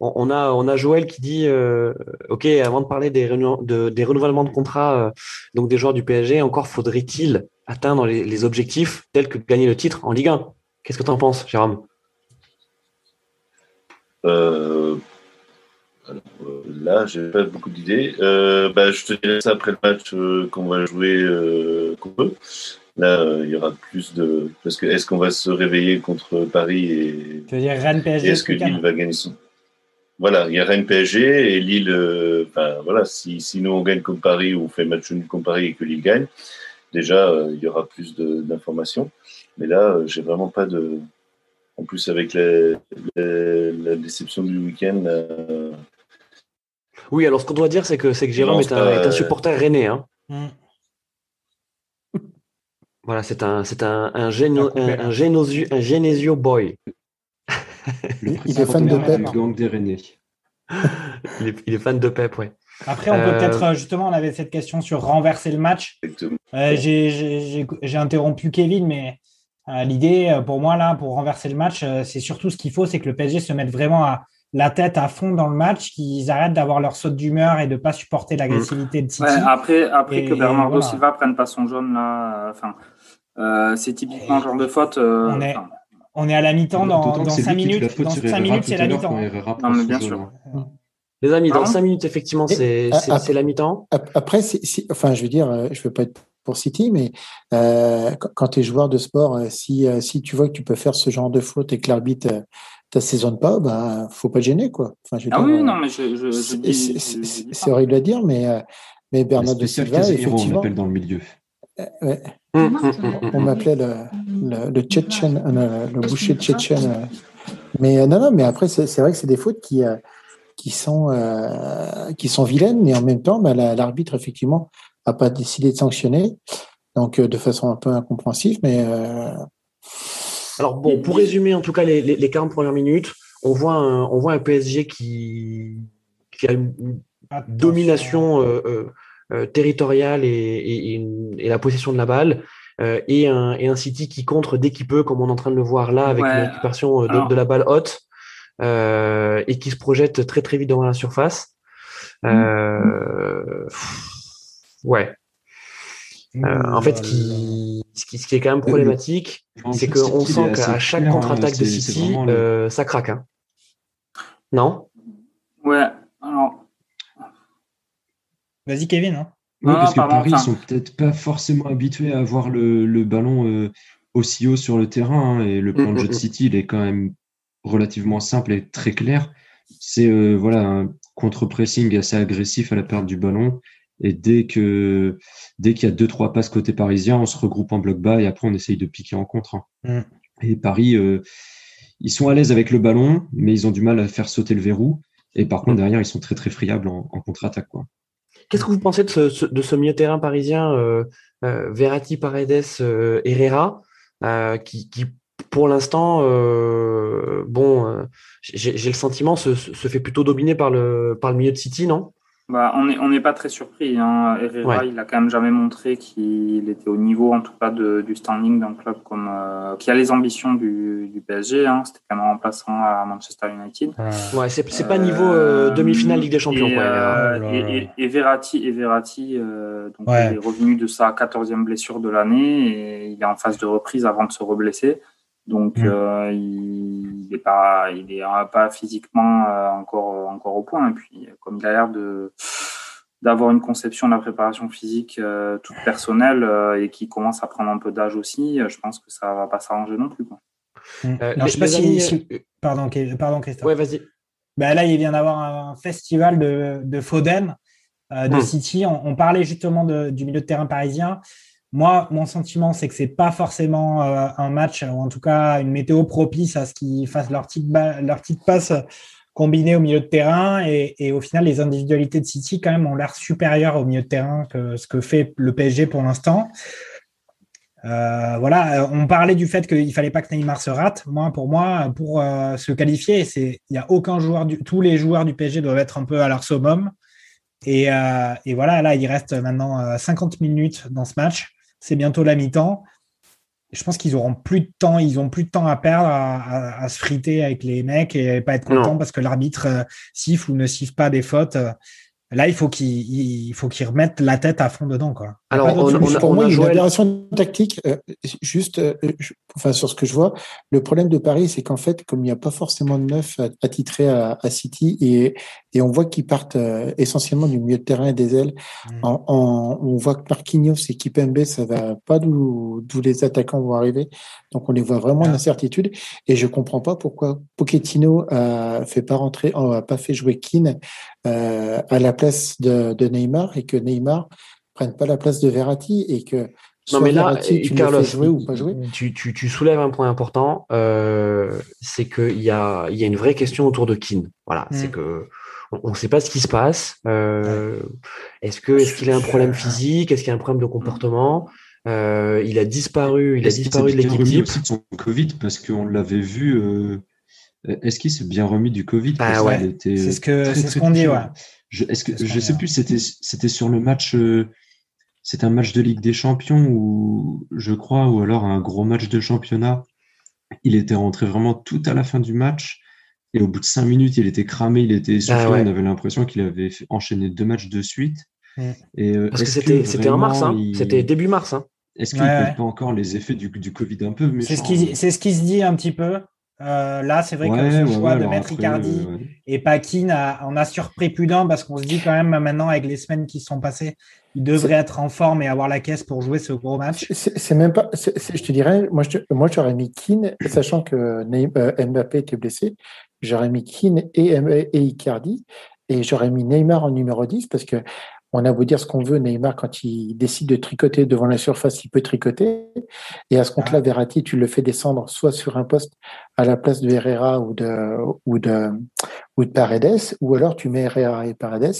On, a, on a Joël qui dit euh, Ok, avant de parler des, de, des renouvellements de contrats donc des joueurs du PSG, encore faudrait-il atteindre les, les objectifs tels que gagner le titre en Ligue 1 Qu'est-ce que tu en penses, Jérôme? Euh, alors, euh, là, j'ai pas beaucoup d'idées. Euh, bah, je te dirai ça après le match euh, qu'on va jouer contre. Là, il y aura plus de. Parce que est-ce qu'on va se réveiller contre Paris et. Tu veux dire Rennes PSG Est-ce que Lille va gagner son? Voilà, il y a Rennes PSG et Lille. Enfin, voilà, si, si nous on gagne contre Paris ou on fait match nul contre Paris et que Lille gagne, déjà, il y aura plus d'informations. Mais là, j'ai vraiment pas de en plus, avec la déception du week-end. Euh, oui, alors ce qu'on doit dire, c'est que, c'est que Jérôme est un, est un, supporter rennais. Hein. Mm. Voilà, c'est un, c'est un, un, géno, un, un, Genesio boy. il est fan de Pep. Gang des Rennais. il, est, il est fan de Pep, ouais. Après, on peut euh, peut-être, justement, on avait cette question sur renverser le match. Euh, j'ai, j'ai interrompu Kevin, mais euh, l'idée, euh, pour moi, là, pour renverser le match, euh, c'est surtout ce qu'il faut, c'est que le PSG se mette vraiment à, la tête à fond dans le match, qu'ils arrêtent d'avoir leur saute d'humeur et de ne pas supporter l'agressivité de City. après, après que Bernardo Silva Silva prenne pas son jaune, là, enfin, c'est typiquement un genre de faute. on, est, on est à la mi-temps dans, 5 minutes. Dans 5 minutes, c'est la mi-temps. Non, mais bien sûr. Les amis, dans 5 minutes, effectivement, c'est la mi-temps. Après, enfin, je veux dire, je ne veux pas être pour City, mais euh, quand tu es joueur de sport, euh, si, euh, si tu vois que tu peux faire ce genre de faute et que l'arbitre euh, t'assaisonne pas, bah faut pas te gêner quoi. Enfin, ah oui, non, mais je, je, je c'est horrible à dire, mais mais Bernard de Silva, effectivement, on appelle dans le milieu. Ouais. Hum, hum, hum, on m'appelait le, le, le, Tchétchène, le boucher tchétchène. Mais non, non, mais après, c'est vrai que c'est des fautes qui, qui, sont, euh, qui sont vilaines, mais en même temps, bah, l'arbitre, effectivement, a pas décidé de sanctionner, donc euh, de façon un peu incompréhensive, mais. Euh, Alors bon, pour résumer en tout cas les, les, 40 premières minutes, on voit un, on voit un PSG qui, qui a une domination euh, territoriale et, et, la possession de la balle. et, un, et un City qui contre dès qu'il peut, comme on est en train de le voir là, avec une récupération de, la balle haute, et qui se projette très très vite devant la surface. Euh, Ouais. Euh, en fait, qui, ce, qui, ce qui est quand même problématique, c'est qu'on sent qu'à chaque contre-attaque de City, euh, ça craque. Hein. Non? Ouais, alors. Vas-y, Kevin. Hein. Oui, parce que Paris, ils sont peut-être pas forcément habitués à avoir le, le ballon euh, aussi haut sur le terrain. Hein, et le plan de jeu de City, il est quand même relativement simple et très clair. C'est voilà, un contre-pressing assez agressif à la perte du ballon et dès que dès qu'il y a deux trois passes côté parisien, on se regroupe en bloc bas et après on essaye de piquer en contre. Hein. Mm. Et Paris, euh, ils sont à l'aise avec le ballon, mais ils ont du mal à faire sauter le verrou. Et par contre derrière, ils sont très très friables en, contre-attaque quoi. Qu'est-ce que vous pensez de ce, de ce milieu terrain parisien, euh, euh, Verratti, Paredes, Herrera, qui, qui, pour l'instant, bon, j'ai le sentiment se, se fait plutôt dominer par le par le milieu de City, non? Bah, on n'est on pas très surpris. Hein. Herrera, il a quand même jamais montré qu'il était au niveau, en tout cas, de, du standing d'un club comme euh, qui a les ambitions du, du PSG. Hein. C'était quand même remplaçant à Manchester United. Ouais, c'est, c'est pas niveau euh, demi-finale Ligue des Champions. Et, quoi, euh, et, et, Verratti, et Verratti donc il est revenu de sa 14e blessure de l'année et il est en phase de reprise avant de se reblesser. Donc, mm. euh, il n'est pas, il est pas physiquement euh, encore, encore au point. Et puis, comme il a l'air de d'avoir une conception de la préparation physique euh, toute personnelle et qui commence à prendre un peu d'âge aussi, je pense que ça va pas s'arranger non plus. Quoi. Mm. je sais pas si, Pardon, pardon, Christophe. Ouais, vas-y. bah là, il vient d'avoir un festival de, de Foden de hmm. City. On, parlait justement du milieu de terrain parisien. Moi, mon sentiment, c'est que c'est pas forcément un match, ou en tout cas une météo propice à ce qu'ils fassent leur petite, leur passe combinée au milieu de terrain. Et, au final, les individualités de City, quand même, ont l'air supérieures au milieu de terrain que ce que fait le PSG pour l'instant. Euh, voilà, euh, on parlait du fait qu'il fallait pas que Neymar se rate. Moi, pour moi, pour euh, se qualifier, c'est il y a aucun joueur tous les joueurs du PSG doivent être un peu à leur summum. Et, et voilà, là, il reste maintenant 50 minutes dans ce match. C'est bientôt la mi-temps. Je pense qu'ils auront plus de temps, ils ont plus de temps à perdre à, se friter avec les mecs et pas être contents parce que l'arbitre siffle ou ne siffle pas des fautes. Là, il faut qu'il faut qu'il remette la tête à fond dedans, quoi. Alors, pour moi, il y a une opération tactique. Euh, juste, euh, enfin, sur ce que je vois, le problème de Paris, c'est qu'en fait, comme il n'y a pas forcément de neuf attitré à, à, City, et, et on voit qu'ils partent euh, essentiellement du milieu de terrain et des ailes. Mm. En, on voit que Marquinhos et Kipembe, ça va pas d'où les attaquants vont arriver. Donc, on les voit vraiment en incertitude. Et je comprends pas pourquoi Pochettino a fait pas rentrer, a pas fait jouer Keane à la place de, de Neymar et que Neymar prennent pas la place de Verratti et que non mais là, tu Carlos, jouer ou pas jouer. Tu, tu, tu, soulèves un point important, euh, c'est qu'il y a, il y a une vraie question autour de Keane. Voilà, c'est mm. que on ne sait pas ce qui se passe. Euh, est-ce que est-ce qu'il a un problème physique Est-ce qu'il y a un problème de comportement euh, Il a disparu, il a disparu de l'équipe type. son Covid? Parce qu'on l'avait vu. Euh, est-ce qu'il s'est bien remis du Covid? Ah ouais. C'est ce qu'on dit. Ouais. Je, est-ce que je sais plus c'était c'était sur le match euh, c'est un match de Ligue des Champions ou je crois ou alors un gros match de championnat. Il était rentré vraiment tout à la fin du match et au bout de cinq minutes il était cramé, il était essoufflé. Ah on avait l'impression qu'il avait enchaîné deux matchs de suite. Mm. Et euh, Parce que c'était c'était en mars, hein c'était début mars. Hein est-ce qu'il ne pas encore les effets du, du Covid un peu C'est ce, qui, c'est ce qui se dit un petit peu. Euh, là, c'est vrai que ce choix de mettre Icardi et Paquin en a surpris plus d'un parce qu'on se dit quand même maintenant avec les semaines qui sont passées, il devrait être en forme et avoir la caisse pour jouer ce gros match. C'est même pas, je te dirais, moi, moi j'aurais mis Keane, sachant que euh, Mbappé était blessé, j'aurais mis Keane et, et Icardi et j'aurais mis Neymar en numéro 10 parce que on a beau dire ce qu'on veut, Neymar, quand il décide de tricoter devant la surface, il peut tricoter. Et à ce compte-là, ah. Verratti, tu le fais descendre soit sur un poste à la place de Herrera ou de, ou de, ou de Paredes, ou alors tu mets Herrera et Paredes,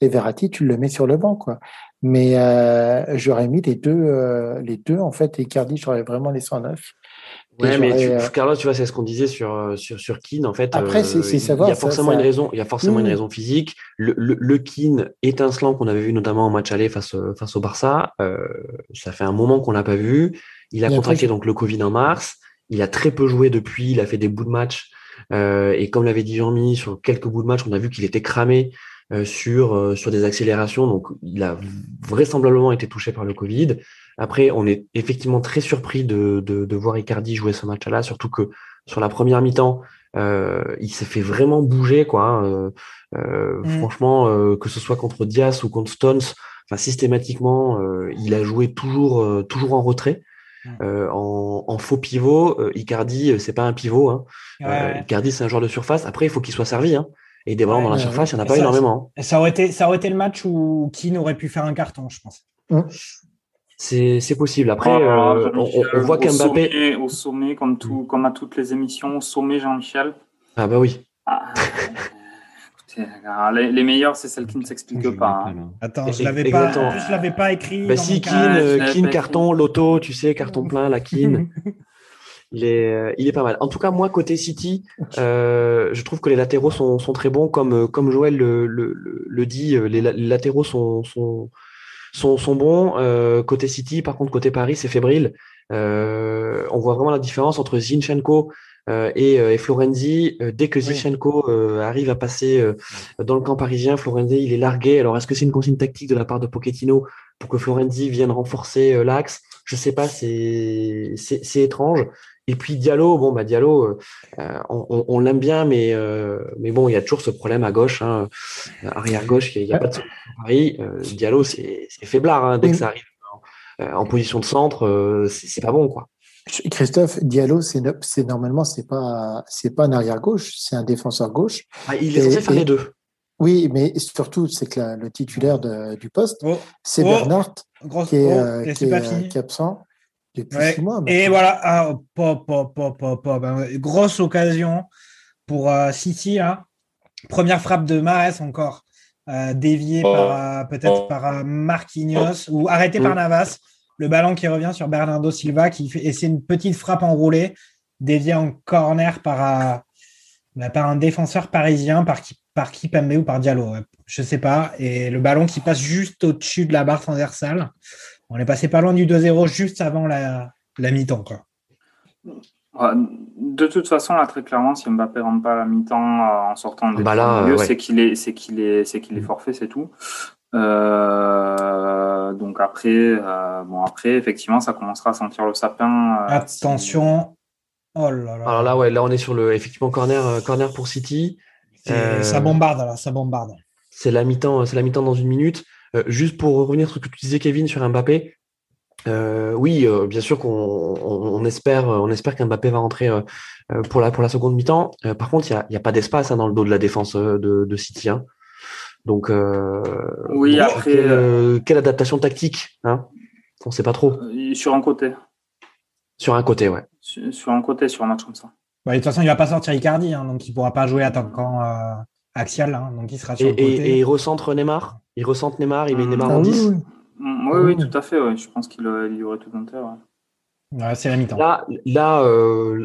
et Verratti, tu le mets sur le banc, quoi. Mais euh, j'aurais mis les deux, euh, les deux, en fait, et Cardi, j'aurais vraiment les 109. Ouais, mais tu, euh, Carlos, tu vois, c'est ce qu'on disait sur euh, sur sur Keane. En fait, après, c'est euh, savoir. Il y a forcément une raison. Il y a forcément une mmh. raison physique. Le, le, le Keane étincelant qu'on avait vu notamment en match aller face face au Barça, euh, ça fait un moment qu'on l'a pas vu. Il a contracté donc le Covid en mars. Il a très peu joué depuis. Il a fait des bouts de match. Euh, et comme l'avait dit Jean-Mi, sur quelques bouts de match, on a vu qu'il était cramé sur sur des accélérations. Donc, il a vraisemblablement été touché par le Covid. Après, on est effectivement très surpris de, de, de voir Icardi jouer ce match-là, surtout que sur la première mi-temps, euh, il s'est fait vraiment bouger, quoi. Hein, euh, euh, mm. Franchement, euh, que ce soit contre Diaz ou contre Stones, enfin systématiquement, euh, il a joué toujours, toujours en retrait. Mm. En, en, faux pivot, Icardi, c'est pas un pivot. Hein. Icardi, c'est un joueur de surface. Après, il faut qu'il soit servi. Hein. Et des ballons dans la surface, il n'y en a pas énormément. Hein. Ça aurait, été, ça aurait été le match où Keane aurait pu faire un carton, je pense. Mm. C'est possible. Après, euh, on, voit qu'Mbappé. Au sommet, comme, tout, comme à toutes les émissions, au sommet, Jean-Michel. Ah, bah oui. Ah, les, meilleurs, c'est celles qui ne s'expliquent pas. Hein. Attends, je l'avais pas, je l'avais pas écrit. Bah si, Keane, euh, carton, loto, tu sais, carton plein, la Keane. il est, euh, il est pas mal. En tout cas, moi, côté City, euh, je trouve que les latéraux sont, sont très bons. Comme, comme Joël le, le, le dit, les, les latéraux sont, sont, sont, bons. Euh, côté City, par contre, côté Paris, c'est fébrile. Euh, on voit vraiment la différence entre Zinchenko euh, et, Florenzi. dès que Zinchenko arrive à passer dans le camp parisien, Florenzi, il est largué. Alors, est-ce que c'est une consigne tactique de la part de Pochettino pour que Florenzi vienne renforcer l'axe? Je sais pas, c'est étrange. Et puis Diallo, bon bah Diallo, euh, on, l'aime bien, mais euh, mais bon, il y a toujours ce problème à gauche, hein, arrière gauche, il n'y a, pas de Paris. Euh, Diallo, c'est faiblard hein, dès que ça arrive en, position de centre, c'est pas bon quoi. Christophe Diallo, c'est normalement c'est pas c'est pas un arrière gauche, c'est un défenseur gauche. Ah, il est censé faire les deux. Oui, mais surtout c'est que le titulaire du poste, oh. c'est oh. Bernard qui, est, oh. qui, est, absent depuis six mois. Et voilà, ah, ben, grosse occasion pour euh, City. Hein. Première frappe de Mares encore, euh, déviée par euh, peut-être par Marquinhos ou arrêtée par Navas le ballon qui revient sur Bernardo Silva qui fait, et c'est une petite frappe enroulée déviée en corner par, bah, par un défenseur parisien, par qui par Kipembe ou par Diallo, je sais pas. Et le ballon qui passe juste au-dessus de la barre transversale. On est passé pas loin du 2-0 juste avant la, la mi-temps. De toute façon, là, très clairement, si Mbappé rentre pas à la mi-temps euh, en sortant de bah milieu, c'est qu'il est, c'est qu'il est, c'est qu'il est forfait, c'est tout. Euh, donc après, euh, bon après, effectivement, ça commencera à sentir le sapin. Euh, Attention. Oh là là. Alors là, ouais, là, on est sur le effectivement corner, corner pour City. ça bombarde là, ça bombarde. C'est la mi-temps, c'est la mi-temps dans une minute. Juste pour revenir sur ce que tu disais, Kevin, sur Mbappé. oui, bien sûr qu'on espère, on espère qu'Mbappé va rentrer pour la pour la seconde mi-temps. par contre, il n'y a, pas d'espace hein, dans le dos de la défense de, de City. Hein. Donc, euh, oui, après, euh, quelle, adaptation tactique hein? On ne sait pas trop. Euh, sur un côté. Sur un côté, ouais. Sur, un côté, sur un match comme ça. Bah, de toute façon, il ne va pas sortir Icardi, hein, donc il ne pourra pas jouer attaquant axial, hein, donc il sera sur et, le côté. Et, il recentre Neymar? Il recentre Neymar, il met Neymar en 10 mm, oui, oui, tout à fait. Je pense qu'il y aurait tout intérêt. Ouais. c'est la mi-temps. Là, là,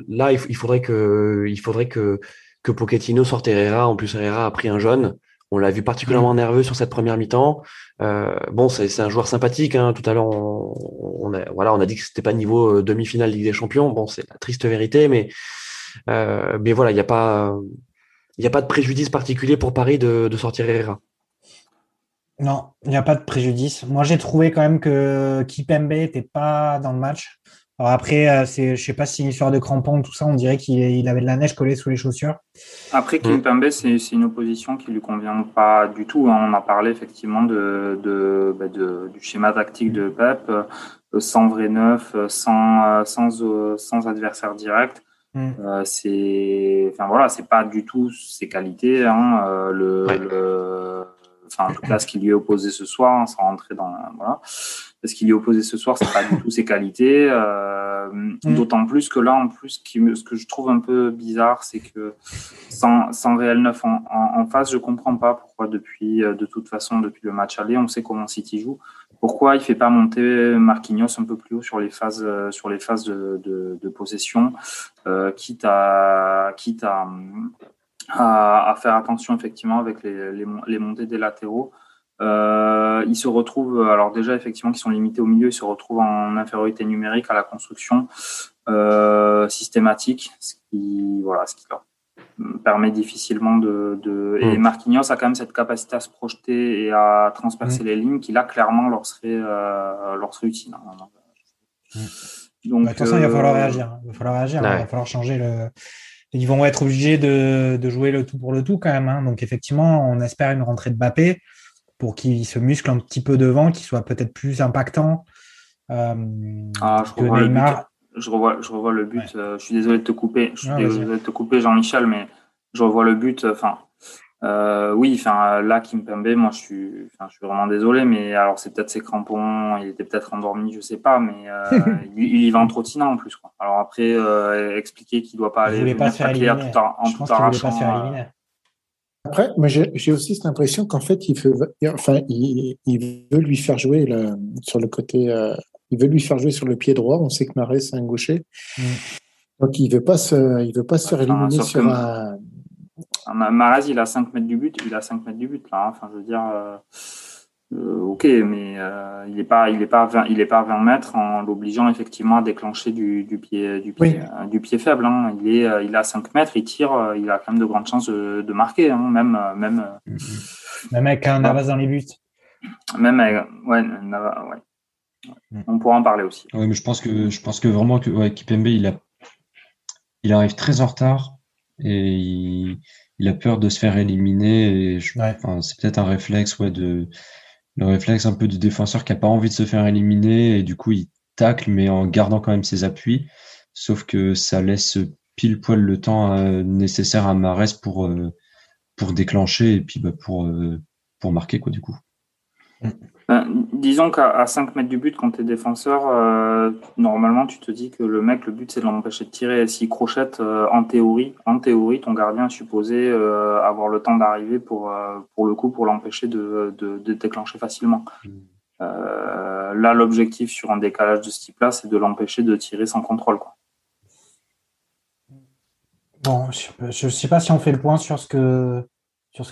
là, il faudrait que, il faudrait que, que Pochettino sorte Herrera. En plus, Herrera a pris un jaune. On l'a vu particulièrement nerveux sur cette première mi-temps. Euh, bon, c'est un joueur sympathique. Hein. Tout à l'heure, on, a, voilà, on a dit que c'était pas niveau euh, demi-finale Ligue des Champions. Bon, c'est la triste vérité, mais euh, mais voilà, il n'y a pas il a pas de préjudice particulier pour Paris de, de sortir Herrera. Non, il n'y a pas de préjudice. Moi, j'ai trouvé quand même que Kipembe n'était pas dans le match. Alors après, euh, c'est, je sais pas si c'est une histoire de crampons, tout ça, on dirait qu'il avait de la neige collée sous les chaussures. Après, Kimpembe, mm. c'est, c'est une opposition qui lui convient pas du tout. Hein. On a parlé effectivement de, de, bah, de, du schéma tactique de Pep, euh, sans vrai neuf, sans, euh, sans, sans adversaire direct. Mm. Euh, c'est, enfin voilà, c'est pas du tout ses qualités. Hein. le, le, enfin en tout cas, ce qui lui est opposé ce soir, hein, sans rentrer dans voilà ce qu'il est opposé ce soir, c'est pas du tout ses qualités. Euh, mm. D'autant plus que là, en plus, ce que je trouve un peu bizarre, c'est que sans, sans réel neuf en, en, face, je comprends pas pourquoi depuis, euh, de toute façon, depuis le match aller, on sait comment City joue. Pourquoi il fait pas monter Marquinhos un peu plus haut sur les phases, euh, sur les phases de, de, de possession, euh, quitte à, quitte à, à, à, faire attention effectivement avec les, les, les montées des latéraux. Euh, ils se retrouvent, alors déjà effectivement, qui sont limités au milieu, ils se retrouvent en infériorité numérique à la construction euh, systématique, ce qui, voilà, ce qui leur permet difficilement de, de... et hmm. Marquinhos a quand même cette capacité à se projeter et à transpercer hmm. les lignes qui là clairement leur serait, euh, leur serait utile. Hein. Hmm. Donc, bah, attention, il va falloir réagir. Il va falloir réagir. Il va falloir changer le. Ils vont être obligés de, de, jouer le tout pour le tout quand même. Hein. Donc effectivement, on espère une rentrée de Bappé pour qu'il se muscle un petit peu devant, qu'il soit peut-être plus impactant euh, ah, je que Neymar. Je revois, je revois le but. Euh, je suis désolé de te couper. Je suis désolé de te couper, Jean-Michel, mais je revois le but. Enfin, euh, oui, enfin là, Kimpembe, moi, je suis, je suis vraiment désolé, mais alors c'est peut-être ses crampons, il était peut-être endormi, je sais pas, mais il, il, y va en trottinant en plus. Quoi. Alors après, expliquer qu'il doit pas aller il pas se faire éliminer. tout, en je tout pense arrachant. Pas se faire éliminer. Après, moi, j'ai aussi cette impression qu'en fait, il veut, enfin, il, il, veut lui faire jouer le, sur le côté, euh, il veut lui faire jouer sur le pied droit. On sait que Marais c'est un gaucher, mm. donc il veut pas se, il veut pas se faire éliminer sur un. Marais, il a 5 mètres du but, il a 5 mètres du but là. Hein. Enfin, je veux dire. Euh... Euh, ok, mais euh, il n'est pas, il est pas, 20, il est pas 20 mètres en l'obligeant effectivement à déclencher du, du pied, du pied, euh, du pied faible. Hein. Il est, euh, il a 5 mètres, il tire, il a quand même de grandes chances de, de marquer, hein. même, même, mm-hmm. même avec un Navas dans les buts. Même avec, ouais, Navas, ouais. Mm. On pourra en parler aussi. Oui, mais je pense que, je pense que vraiment que ouais, Kipembe, il a, il arrive très en retard et il, il a peur de se faire éliminer. Et ouais. enfin, c'est peut-être un réflexe, ouais, de le réflexe un peu du défenseur qui a pas envie de se faire éliminer et du coup il tacle, mais en gardant quand même ses appuis. Sauf que ça laisse pile poil le temps nécessaire à Marès pour, pour déclencher et puis bah, pour, pour marquer, quoi, du coup. Disons qu'à 5 mètres du but, quand tu es défenseur, euh, normalement, tu te dis que le mec, le but, c'est de l'empêcher de tirer. S'il crochette, euh, en théorie, en théorie, ton gardien est supposé euh, avoir le temps d'arriver pour, pour le coup, pour l'empêcher de, de, déclencher facilement. là, l'objectif sur un décalage de ce type-là, c'est de l'empêcher de tirer sans contrôle. Quoi. Bon, je ne sais pas si on fait le point sur ce que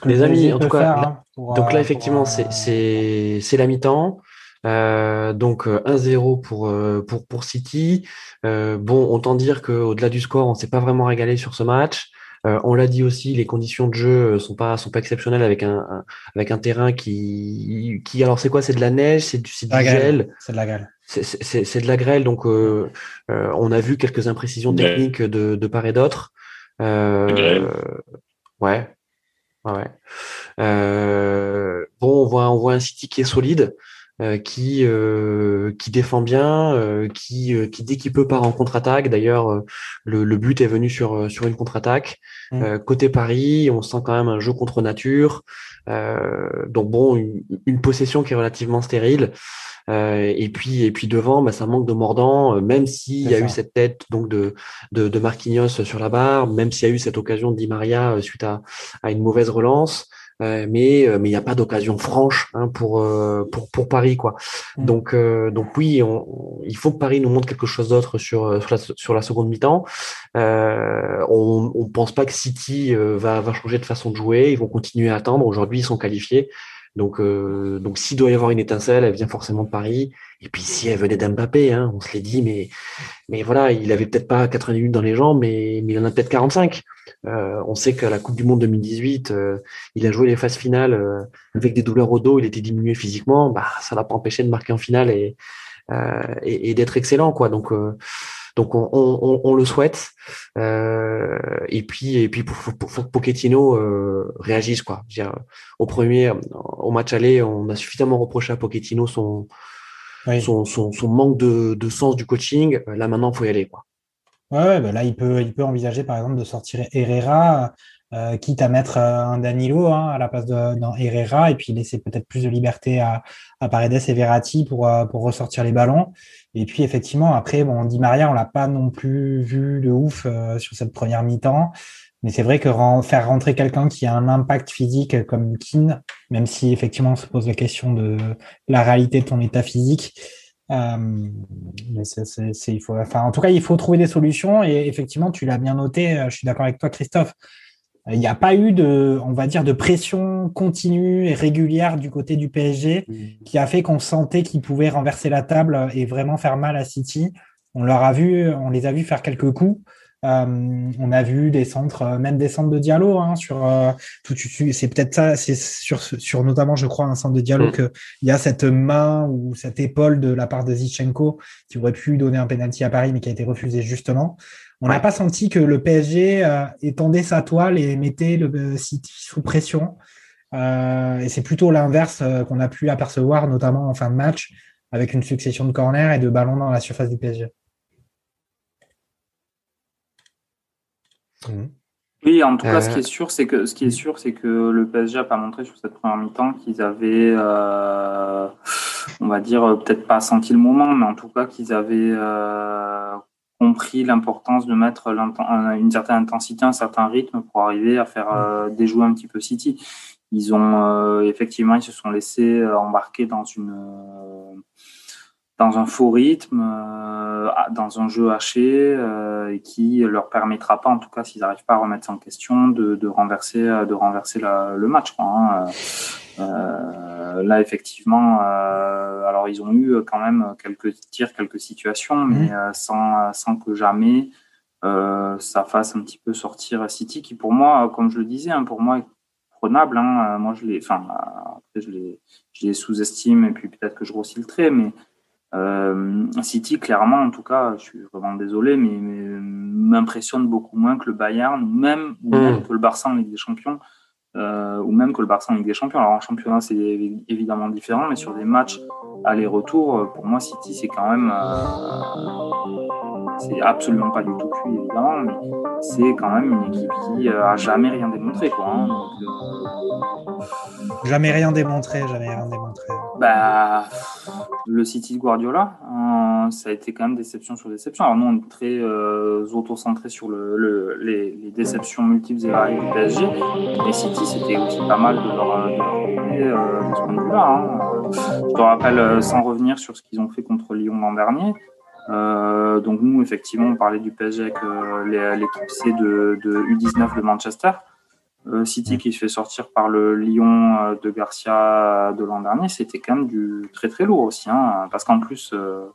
les amis, en tout cas, hein, donc là, euh, effectivement, euh, c'est la mi-temps. Euh, donc 1-0 pour, pour, pour City. bon, on tend dire qu'au-delà du score, on ne s'est pas vraiment régalé sur ce match. on l'a dit aussi, les conditions de jeu sont pas sont pas exceptionnelles avec un, avec un terrain qui qui alors c'est quoi? C'est de la neige, c'est du, du gel. C'est de la grêle. C'est de la grêle, donc on a vu quelques imprécisions techniques de, de part et d'autre. Ouais. Euh, bon, on voit, on voit un City qui est solide, euh, qui euh, qui défend bien, euh, qui euh, qui dès qu'il peut part en contre-attaque. D'ailleurs, le, le, but est venu sur sur une contre-attaque. Mmh. côté Paris, on sent quand même un jeu contre nature. donc bon, une, une, possession qui est relativement stérile. Euh, et puis et puis devant, bah, ça manque de mordant, euh, même s'il y a eu cette tête donc de, de, de Marquinhos sur la barre, même s'il y a eu cette occasion de Di Maria euh, suite à, à une mauvaise relance. Euh, mais mais il n'y a pas d'occasion franche hein, pour, pour pour Paris quoi. Mm. Donc donc oui, on, il faut que Paris nous montre quelque chose d'autre sur sur la, sur la seconde mi-temps. on on pense pas que City va va changer de façon de jouer. Ils vont continuer à attendre. Aujourd'hui, ils sont qualifiés. Donc, euh, donc s'il doit y avoir une étincelle, elle vient forcément de Paris. Et puis si elle venait d'Mbappé, hein, on se l'est dit, mais, mais voilà, il avait peut-être pas 90 minutes dans les jambes, mais, mais il en a peut-être 45. Euh, on sait qu'à la Coupe du Monde 2018, euh, il a joué les phases finales euh, avec des douleurs au dos, il était diminué physiquement. Bah, ça l'a pas empêché de marquer en finale et, euh, et, et d'être excellent, quoi. Donc donc on, on, on le souhaite. Euh, et puis et puis pour, pour, pour Pochettino euh, réagisse quoi. Dire, au premier au match aller, on a suffisamment reproché à Pochettino son son, son, son, manque de, de, sens du coaching. Là maintenant, faut y aller quoi. Ouais, bah là il peut il peut envisager par exemple de sortir Herrera. Euh, quitte à mettre un Danilo hein, à la place de dans Herrera et puis laisser peut-être plus de liberté à, à Paredes et Verratti pour, pour ressortir les ballons. Et puis effectivement, après, bon, Di Maria, on l'a pas non plus vu de ouf euh, sur cette première mi-temps. Mais c'est vrai que faire rentrer quelqu'un qui a un impact physique comme Keane, même si effectivement on se pose la question de la réalité de ton état physique, euh, mais c'est, il faut, enfin, en tout cas, il faut trouver des solutions. Et effectivement, tu l'as bien noté. Euh, je suis d'accord avec toi, Christophe. Il n'y a pas eu de, on va dire, de pression continue et régulière du côté du PSG mmh. qui a fait qu'on sentait qu'ils pouvaient renverser la table et vraiment faire mal à City. On leur a vu, on les a vus faire quelques coups. Euh, on a vu des centres, même des centres de Diallo hein, sur euh, tout. C'est peut-être ça, c'est sur, sur notamment, je crois, un centre de Diallo mmh. que il y a cette main ou cette épaule de la part de Zichenko qui aurait pu donner un penalty à Paris, mais qui a été refusé justement. On n'a pas senti que le PSG euh, étendait sa toile et mettait le City sous pression. Euh, et c'est plutôt l'inverse euh, qu'on a pu apercevoir, notamment en fin de match, avec une succession de corners et de ballons dans la surface du PSG. Mmh. Oui, en tout cas, ce qui est sûr, c'est que ce qui est sûr, c'est que le PSG n'a pas montré sur cette première mi-temps qu'ils avaient, on va dire, peut-être pas senti le moment, mais en tout cas qu'ils avaient compris l'importance de mettre une certaine intensité, un certain rythme pour arriver à faire euh, déjouer un petit peu City. Ils ont euh, effectivement, ils se sont laissés euh, embarquer dans une dans un faux rythme, dans un jeu haché qui leur permettra pas, en tout cas s'ils n'arrivent pas à remettre ça en question, de, de renverser de renverser le match. Quoi, hein. Euh, là, effectivement, euh, alors ils ont eu quand même quelques tirs, quelques situations, mais mmh. euh, sans, sans que jamais ça fasse un petit peu sortir City, qui pour moi, comme je le disais, hein, pour moi est prenable. Hein, moi, je les, enfin, après je les, je les sous-estime et puis peut-être que je grossis le trait, mais City, clairement, en tout cas, je suis vraiment désolé, mais, m'impressionne beaucoup moins que le Bayern, même, ou même mmh. que le Barça en Ligue des Champions. Euh, ou même que le Barça en Ligue des Champions. Alors en championnat, c'est évidemment différent, mais sur des matchs aller-retour, pour moi, City, c'est quand même. C'est absolument pas du tout cuit, évidemment, mais c'est quand même une équipe qui a jamais rien démontré. Quoi, hein, Jamais rien démontré, jamais rien démontré. Bah, le City de Guardiola, euh, ça a été quand même déception sur déception. Alors nous, on est très euh, auto-centré sur le, les, déceptions multiples et variées du PSG. Et City, c'était aussi pas mal de leur, de euh, ce point de vue-là. Hein. Je te rappelle, sans revenir sur ce qu'ils ont fait contre Lyon l'an dernier, donc nous, effectivement, on parlait du PSG avec l'équipe C de, de, U19 de Manchester. Euh, City qui se fait sortir par le Lyon euh, de Garcia de l'an dernier, c'était quand même du très très lourd aussi. Hein, parce qu'en plus, euh,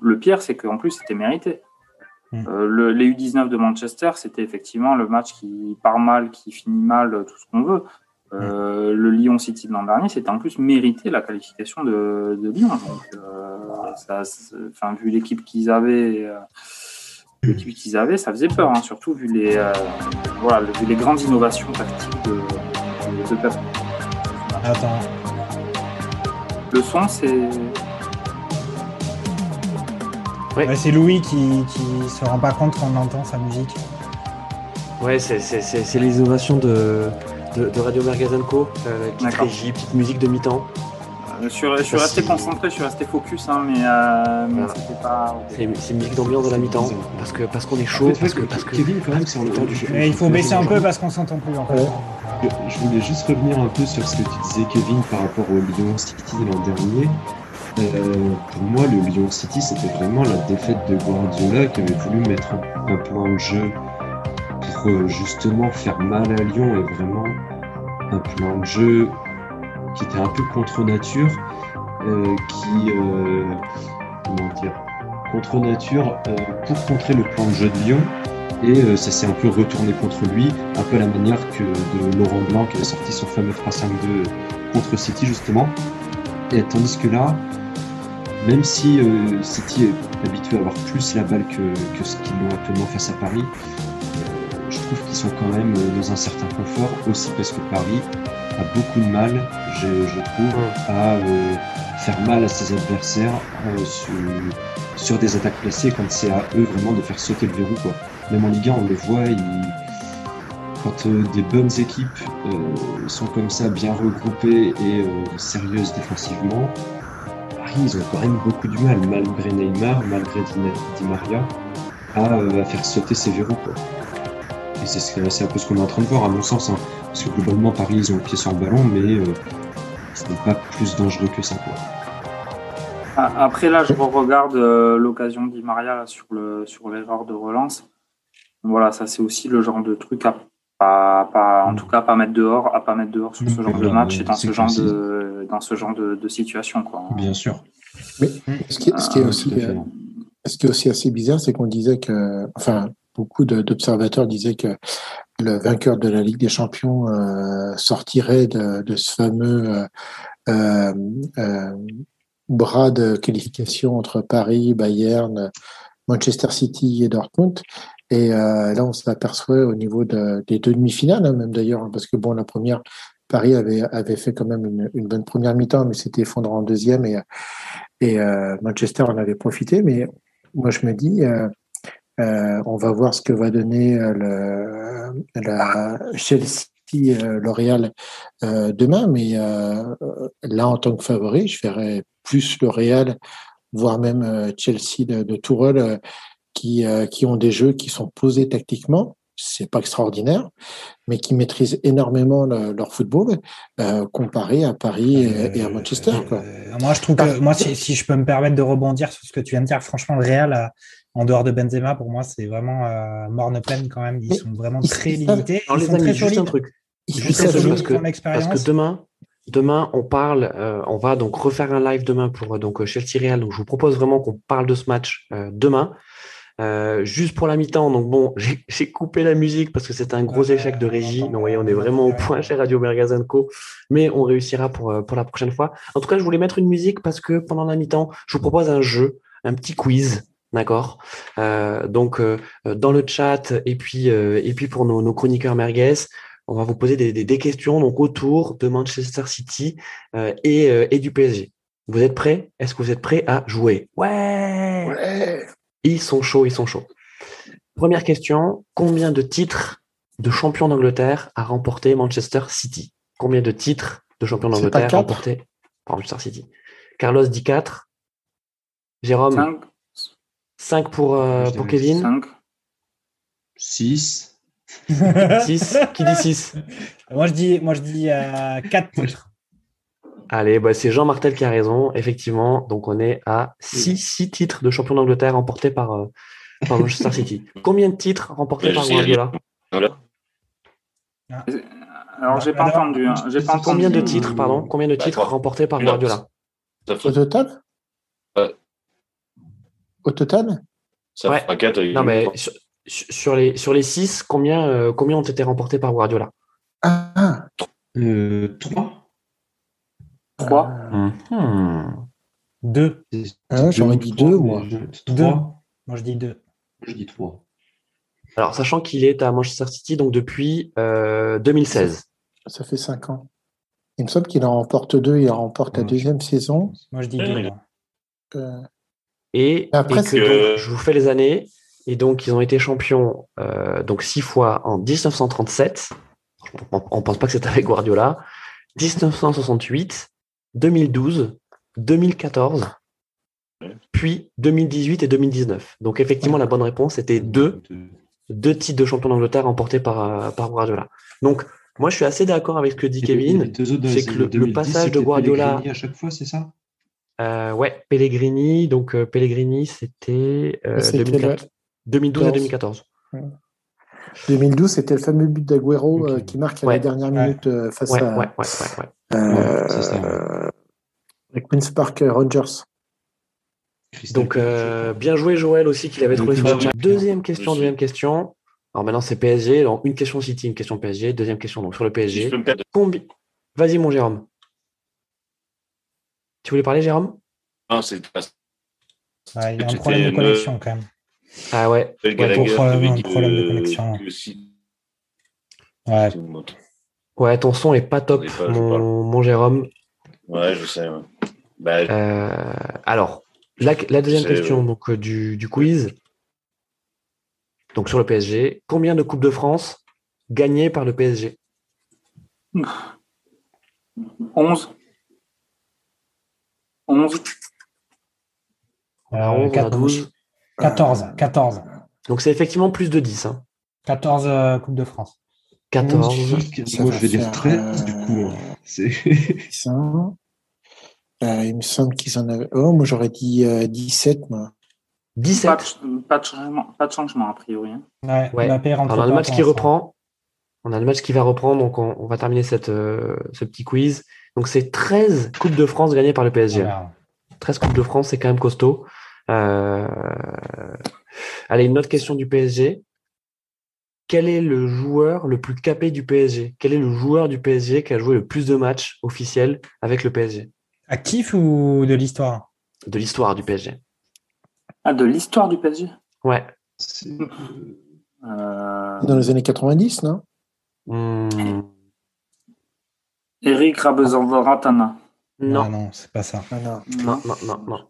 le pire, c'est qu'en plus, c'était mérité. Mm. le, les U19 de Manchester, c'était effectivement le match qui part mal, qui finit mal, tout ce qu'on veut. Mm. Le Lyon City de l'an dernier, c'était en plus mérité la qualification de, Lyon. Donc, ça, vu l'équipe qu'ils avaient l'équipe qu'ils avaient, ça faisait peur, hein, surtout vu les, euh, voilà, vu les grandes innovations tactiques de, de, Pep. Attends. Le son, c'est. Ouais. c'est Louis qui, qui se rend pas compte quand on entend sa musique. Ouais, c'est les innovations de, de, Radio Mergazenco, euh, petite régie, petite musique de mi-temps. Je suis, resté concentré, je suis resté focus, hein, mais, euh, mais c'était pas. C'est une musique d'ambiance de la mi-temps, parce que parce qu'on est chaud, parce, que, parce que Kevin quand même c'est en temps du jeu. il faut baisser un peu parce qu'on s'entend plus en fait. Je voulais juste revenir un peu sur ce que tu disais Kevin par rapport au Lyon City l'an dernier. Euh, pour moi, le Lyon City, c'était vraiment la défaite de Guardiola qui avait voulu mettre un, un plan de jeu justement faire mal à Lyon et vraiment un plan de jeu qui était un peu contre nature, euh, qui euh, comment dire contre nature euh, pour contrer le plan de jeu de Lyon. Et ça s'est un peu retourné contre lui, un peu à la manière que de Laurent Blanc qui avait sorti son fameux 3-5-2 contre City justement. Et tandis que là, même si City est habitué à avoir plus la balle que, que ce qu'ils ont actuellement face à Paris, trouve qu'ils sont quand même dans un certain confort, aussi parce que Paris a beaucoup de mal, je, trouve, à euh, faire mal à ses adversaires euh, sur, des attaques placées quand c'est à eux vraiment de faire sauter le verrou. Quoi. Même en Ligue 1, on le voit, quand euh, des bonnes équipes sont comme ça, bien regroupées et sérieuses défensivement, Paris, ils ont quand même beaucoup de mal, malgré Neymar, malgré Di, Maria, à, faire sauter ces verrous. Quoi. Et c'est un peu ce qu'on est en train de voir, à mon sens. Hein. Parce que globalement, Paris, ils ont le pied sur le ballon, mais euh, ce n'est pas plus dangereux que ça. Ah, après, là, je regarde euh, l'occasion d'I Maria sur le sur l'erreur de relance. Voilà, ça c'est aussi le genre de truc à pas, en mm. tout cas pas mettre dehors, à pas mettre dehors sur ce mm. genre de match et dans ce genre de dans ce genre de, situation quoi. Bien sûr. Mais ce qui, est, euh, aussi ce qui est aussi assez bizarre, c'est qu'on disait que, enfin, beaucoup d'observateurs disaient que le vainqueur de la Ligue des Champions euh, sortirait de, ce fameux euh, euh, bras de qualification entre Paris, Bayern, Manchester City et Dortmund. Et là, on s'aperçoit au niveau de, des demi-finales, hein, même d'ailleurs, hein, parce que bon, la première, Paris avait, fait quand même une, bonne première mi-temps, mais s'était effondré en deuxième et, Manchester en avait profité. Mais moi, je me dis, on va voir ce que va donner euh, le, la Chelsea euh, L'Oréal euh, demain, mais là en tant que favori, je ferais plus L'Oréal, voire même Chelsea de, de Tourelle, qui, qui ont des jeux qui sont posés tactiquement. C'est pas extraordinaire, mais qui maîtrisent énormément leur football comparé à Paris et, à Manchester. Quoi. moi, je trouve que moi, si, si, je peux me permettre de rebondir sur ce que tu viens de dire, franchement, le Real en dehors de Benzema, pour moi, c'est vraiment euh, morne pleine quand même. Ils sont vraiment très limités. Ils les amis, juste un truc. Juste un truc parce que, parce que demain, demain, on parle, euh, on va donc refaire un live demain pour donc Chelsea Real. Donc, je vous propose vraiment qu'on parle de ce match euh, demain. juste pour la mi-temps, donc bon, j'ai coupé la musique parce que c'est un gros échec de régie. Donc, vous voyez, on est vraiment au point chez Radio Mergazenco, mais on réussira pour, pour la prochaine fois. En tout cas, je voulais mettre une musique parce que pendant la mi-temps, je vous propose un jeu, un petit quiz D'accord? Euh, donc euh, dans le chat et puis euh, et puis pour nos, chroniqueurs merguez, on va vous poser des, des, questions donc autour de Manchester City et, et, du PSG. Vous êtes prêts? Est-ce que vous êtes prêts à jouer? Ouais. Ouais. Ils sont chauds, ils sont chauds. Première question, combien de titres de champion d'Angleterre a remporté Manchester City? Combien de titres de champion d'Angleterre quatre? remporté par Manchester City? Carlos dit 4. Jérôme, 5, 5 pour, euh, pour Kevin. 5. 6. 6. Qui dit 6 Moi, je dis, moi, je dis euh, 4 titres. Allez, bah, c'est Jean Martel qui a raison, effectivement. Donc on est à 6 titres de champion d'Angleterre remportés par, euh, par Manchester City. Combien de titres remportés par je sais, Guardiola Alors, j'ai pas entendu. hein. J'ai pas Combien de entendu. titres, pardon? Combien de Bah, titres remportés par. Guardiola? Au total? Ouais. Au total? Ça Ouais. fera 4. Non, mais sur, sur les, sur les 6, combien, euh, combien ont été remportés par Guardiola? Ah, ah. Euh, 3. 3. Mhm. 2. Ah, j'aurais dit deux, moi. 3. Moi, je dis 2. Je dis 3. Alors, sachant qu'il est à Manchester City donc depuis euh, 2016. ça fait 5 ans. Il me semble qu'il en remporte deux, il en remporte la deuxième saison. Moi, je dis 2. mais- Euh, Et, Après, et que donc, je vous fais les années. Et donc, ils ont été champions euh, donc six fois en 1937. On ne pense pas que c'est avec Guardiola. 1968, 2012, 2014, puis 2018 et 2019. Donc, effectivement, la bonne réponse était deux, deux titres de champion d'Angleterre remportés par, euh, par Guardiola. Donc, moi, je suis assez d'accord avec ce que dit Kevin. c'est que le- le passage de Guardiola- à chaque fois, c'est ça? Euh, ouais, Pellegrini. Donc, euh, Pellegrini, c'était euh, C'était 2004 2012 et 2014. 2012, c'était le fameux but d'Aguero euh, qui marque à Ouais. la dernière minute euh, face à ouais, ouais, ouais. euh, Ouais, c'est ça, euh, Queen's Park euh, Rangers. Donc, euh, bien joué Joël aussi qu'il avait trouvé sur le chat. Deuxième question, Aussi. deuxième question. Alors maintenant, c'est PSG. Donc, une question City, une question PSG. Deuxième question donc sur le PSG. Combi... Vas-y, mon Jérôme. Tu voulais parler, Jérôme? Non, c'est pas Ouais, il y a un problème de connexion quand même. Ah ouais. Ouais, avait un problème de connexion. Ouais. Ouais, ton son est pas top, pas, mon, Jérôme. Ouais, je sais. ouais. Bah, Euh, alors, la, la deuxième question donc, euh, du, du quiz. Donc sur le PSG, combien de Coupes de France gagnées par le PSG 11. 11. On a Euh, 11, on a 14. 12. 14. 14. Donc c'est effectivement plus de 10. hein. 14 euh, Coupe de France. 14. Ça Moi, je vais dire faire, 13, du euh, coup. hein. C'est- Ça. Euh, il me semble qu'ils en avaient. Oh, moi j'aurais dit euh, 17, moi. 17. Pas de, pas de changement, pas de changement, a priori. hein. Ouais, Ouais. Mbappé rentre Alors, on a le match qui reprend. On a le match qui va reprendre, donc on, on va terminer cette, euh, ce petit quiz. Donc c'est 13 Coupes de France gagnées par le PSG. Voilà. 13 Coupes de France, c'est quand même costaud. Euh, Allez, une autre question du PSG. Quel est le joueur le plus capé du PSG Quel est le joueur du PSG qui a joué le plus de matchs officiels avec le PSG Actif ou de l'histoire? De l'histoire du PSG. Ah, de l'histoire du PSG Ouais. euh, Dans les années 90, non? Hmm, Eric Rabezan-Ratana. non. Ah non, c'est pas ça. Ah, non. non, non, non, non.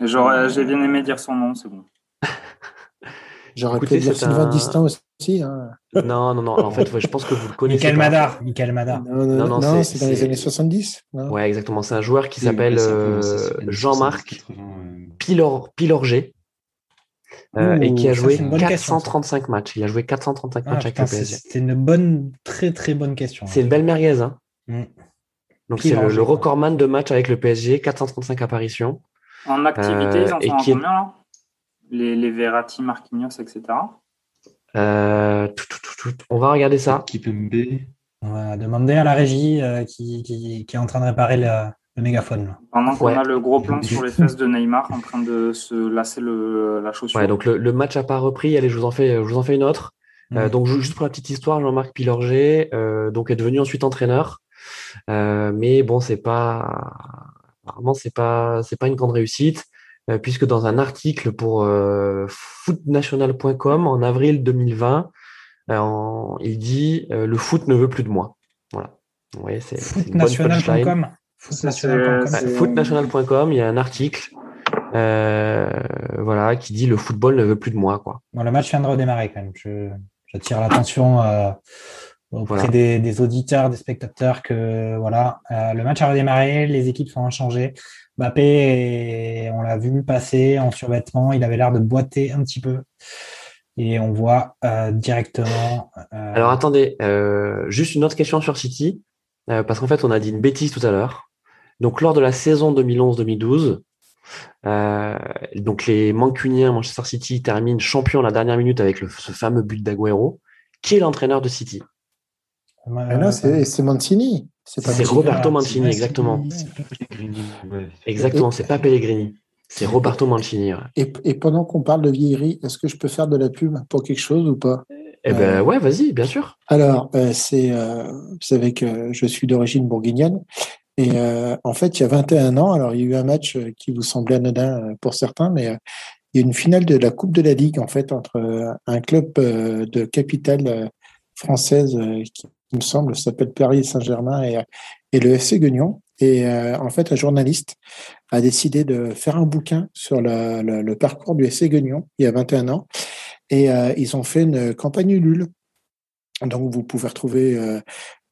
J'aurais- J'ai bien aimé dire son nom, c'est bon. J'aurais pu dire c'est Sylvain un- Distin aussi. Hein. Non, non, non. En fait, ouais, je pense que vous le connaissez. Michael. Madar. Michael Madar. Non, non, Non, non, non, c'est- c'est dans les c'est- années 70. non Ouais, exactement. C'est un joueur qui Oui, s'appelle c'est euh, c'est Jean-Marc 80, euh, Pilor, euh, et qui a joué c'est une bonne question, ça. 435 matchs. Il a joué 435 Ah, matchs avec le c'est- PSG. C'était une bonne, très très bonne question. C'est une belle merguez. Hein Mm. Donc c'est le, recordman de matchs avec le PSG, 435 apparitions. En activité, Euh, ils en et sont à qui est- combien là? Les, les Verratti, Marquinhos, etc. Euh, tout, tout, tout, tout. On va regarder ça. On va demander à la régie euh, qui, qui, qui est en train de réparer le, le mégaphone. là. Pendant qu'on Ouais. a le gros plan sur les fesses de Neymar en train de se lasser le, la chaussure. Ouais, donc le, le match n'a pas repris. Allez, je vous en fais, je vous en fais une autre. Euh, Mm. donc ju- juste pour la petite histoire, Jean-Marc Pilorget euh, donc est devenu ensuite entraîneur, Euh, mais bon c'est pas apparemment c'est pas c'est pas une grande réussite euh, puisque dans un article pour euh, footnational.com en avril 2020, euh, en- il dit euh, le foot ne veut plus de moi. Voilà. Vous voyez, c'est. Footnational.com. Footnational.com, il y a un article euh, voilà, qui dit le football ne veut plus de moi. Quoi. Bon, le match vient de redémarrer quand même. J'attire l'attention euh, auprès des, auditeurs, des spectateurs que voilà, euh, le match a redémarré, les équipes sont inchangées. Mbappé, on l'a vu passer en survêtement, il avait l'air de boiter un petit peu. Et on voit directement. Alors attendez, juste une autre question sur City, parce qu'en fait on a dit une bêtise tout à l'heure. Donc, lors de la saison 2011-2012, euh, donc les Mancuniens Manchester City terminent champion la dernière minute avec ce fameux but d'Aguero. Qui est l'entraîneur de City? Ah c'est Mancini. C'est Roberto Mancini, exactement. Exactement, c'est pas Pellegrini. C'est Roberto Mancini. Et, pendant qu'on parle de vieillerie, est-ce que je peux faire de la pub pour quelque chose ou pas? Eh ben euh, ouais, vas-y, bien sûr. Alors, euh, c'est, vous savez que je suis d'origine bourguignonne et euh, en fait, il y a 21 ans, alors il y a eu un match euh, qui vous semblait anodin euh, pour certains, mais il y a une finale de la Coupe de la Ligue en fait entre un club de capitale française qui, il me semble, s'appelle Paris Saint-Germain et, et, le FC Guignon. Et en fait, un journaliste a décidé de faire un bouquin sur le, le, parcours du FC Guignon il y a 21 ans. Et ils ont fait une campagne Ulule. Donc, vous pouvez retrouver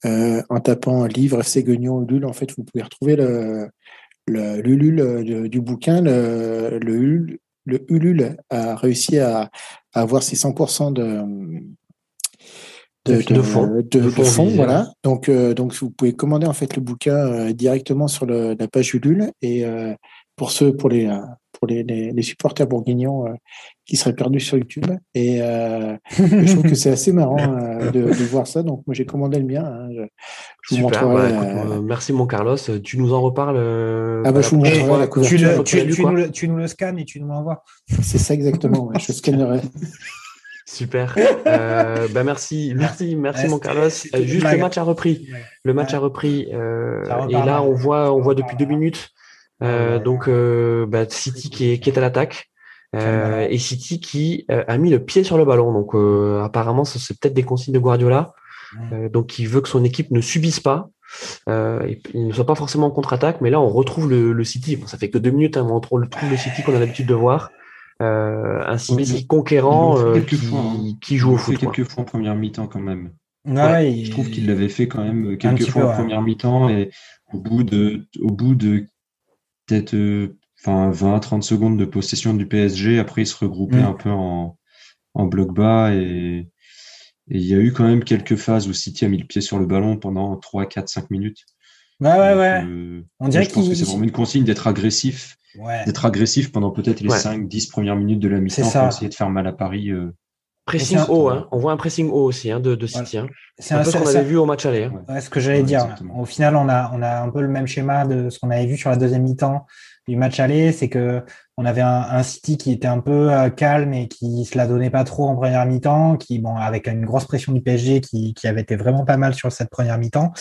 euh, en tapant livre Ségognon Ulule, en fait, vous pouvez retrouver le, le l'Ulule du bouquin. Le, le, le, Ulule a réussi à, à avoir ses 100% de, de, de, fond, de, fond, voilà. Donc, euh, donc, vous pouvez commander en fait le bouquin euh, directement sur le, la page Ulule. Et euh, pour ceux, pour les, pour les, les, supporters bourguignons euh, qui seraient perdus sur YouTube. Et euh, je trouve que c'est assez marrant euh, de, de, voir ça. Donc, moi, j'ai commandé le mien. Hein. Je, vous montrerai. Bah, merci, mon Carlos. Tu nous en reparles. ah, bah, je vous montrerai la couverture. Tu, tu, nous le, tu, nous le, scannes et tu nous l'envoies. C'est ça exactement. je scannerai. Super. Euh, bah merci, merci, merci mon Carlos. juste le match a repris. Le match a repris. Euh, et là, on voit, on voit depuis deux minutes euh, donc euh, bah, City qui est, qui est à l'attaque. Euh, et City qui a mis le pied sur le ballon. Donc apparemment, c'est peut-être des consignes de Guardiola. donc il veut que son équipe ne subisse pas. et, il ne soit pas forcément en contre-attaque, mais là on retrouve le, le City. Bon, ça fait que deux minutes, hein, on retrouve le City qu'on a l'habitude de voir. Euh, un City conquérant qui, hein. qui, joue au foot. Fait quelques fois en première mi-temps quand même. Ouais, Je trouve qu'il l'avait fait quand même quelques fois en première mi-temps et au bout de, au bout de peut-être euh, enfin 20-30 secondes de possession du PSG. Après, ils se regroupaient mm. un peu en, en bloc bas et, il y a eu quand même quelques phases où City a mis le pied sur le ballon pendant 3, 4, 5 minutes. Ouais, ouais, ouais. Euh, On dirait je pense que c'est vraiment une consigne d'être agressif. D'être agressif pendant peut-être les 5, 10 premières minutes de la mi-temps pour essayer de faire mal à Paris. Euh. Pressing haut, hein. on voit un pressing haut aussi hein, de, de, City. Hein. C'est un, peu ce qu'on avait vu au match aller. Hein. ce que j'allais dire. Au final, on a, on a un peu le même schéma de ce qu'on avait vu sur la deuxième mi-temps du match aller, c'est que on avait un, City qui était un peu euh, calme et qui se la donnait pas trop en première mi-temps, qui bon avec une grosse pression du PSG qui, qui avait été vraiment pas mal sur cette première mi-temps.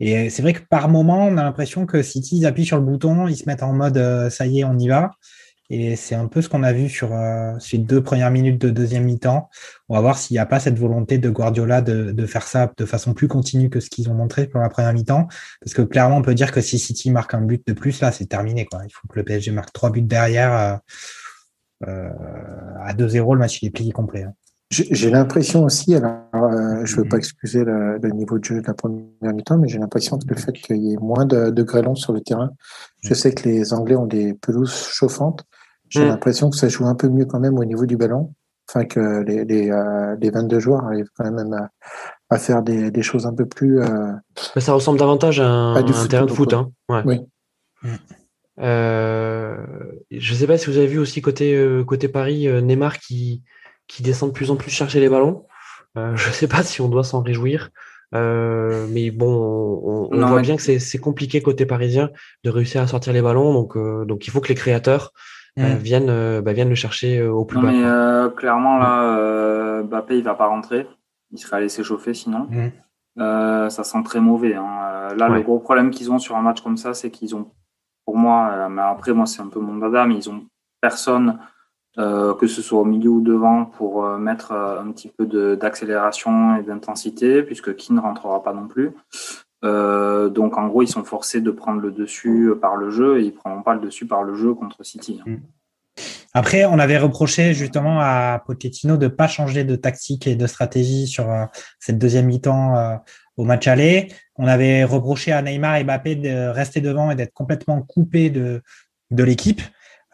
Et c'est vrai que par moment, on a l'impression que City ils appuient sur le bouton, ils se mettent en mode euh, ça y est, on y va. Et c'est un peu ce qu'on a vu sur euh, ces deux premières minutes de deuxième mi-temps. On va voir s'il n'y a pas cette volonté de Guardiola de, de, faire ça de façon plus continue que ce qu'ils ont montré pour la première mi-temps. Parce que clairement, on peut dire que si City marque un but de plus, là, c'est terminé. Quoi. Il faut que le PSG marque trois buts derrière. Euh, euh à 2-0, le match il est plié complet. Hein. J'ai l'impression aussi, alors euh, je ne veux pas excuser le, le, niveau de jeu de la première mi-temps, mais j'ai l'impression que le fait qu'il y ait moins de, de grêlons sur le terrain, je sais que les Anglais ont des pelouses chauffantes, j'ai mm. l'impression que ça joue un peu mieux quand même au niveau du ballon. Enfin, que les, les, euh, les 22 joueurs arrivent quand même à, à faire des, des, choses un peu plus. Euh... ça ressemble davantage à un, un terrain de foot. Hein. Ouais. Oui. Mm. Euh, je ne sais pas si vous avez vu aussi côté, euh, côté Paris, euh, Neymar qui, qui descend de plus en plus chercher les ballons. je ne sais pas si on doit s'en réjouir. mais bon, on, on voit bien que c'est compliqué côté parisien de réussir à sortir les ballons. Donc, donc il faut que les créateurs euh, mm. viennent, euh, bah, viennent le chercher euh, au plus bas. Mais clairement, là, Bappé, il va pas rentrer. Il serait allé s'échauffer sinon. Mm. ça sent très mauvais. Hein. Là, le gros problème qu'ils ont sur un match comme ça, c'est qu'ils ont, pour moi, mais après, moi, c'est un peu mon dada, mais ils ont personne, que ce soit au milieu ou devant, pour mettre un petit peu d'accélération et d'intensité, puisque qui ne rentrera pas non plus. Euh, donc en gros, ils sont forcés de prendre le dessus par le jeu et ils ne prendront pas le dessus par le jeu contre City. Mm. Après, on avait reproché justement à Pochettino de ne pas changer de tactique et de stratégie sur euh, cette deuxième mi-temps euh, au match aller. On avait reproché à Neymar et Mbappé de rester devant et d'être complètement coupé de, de l'équipe.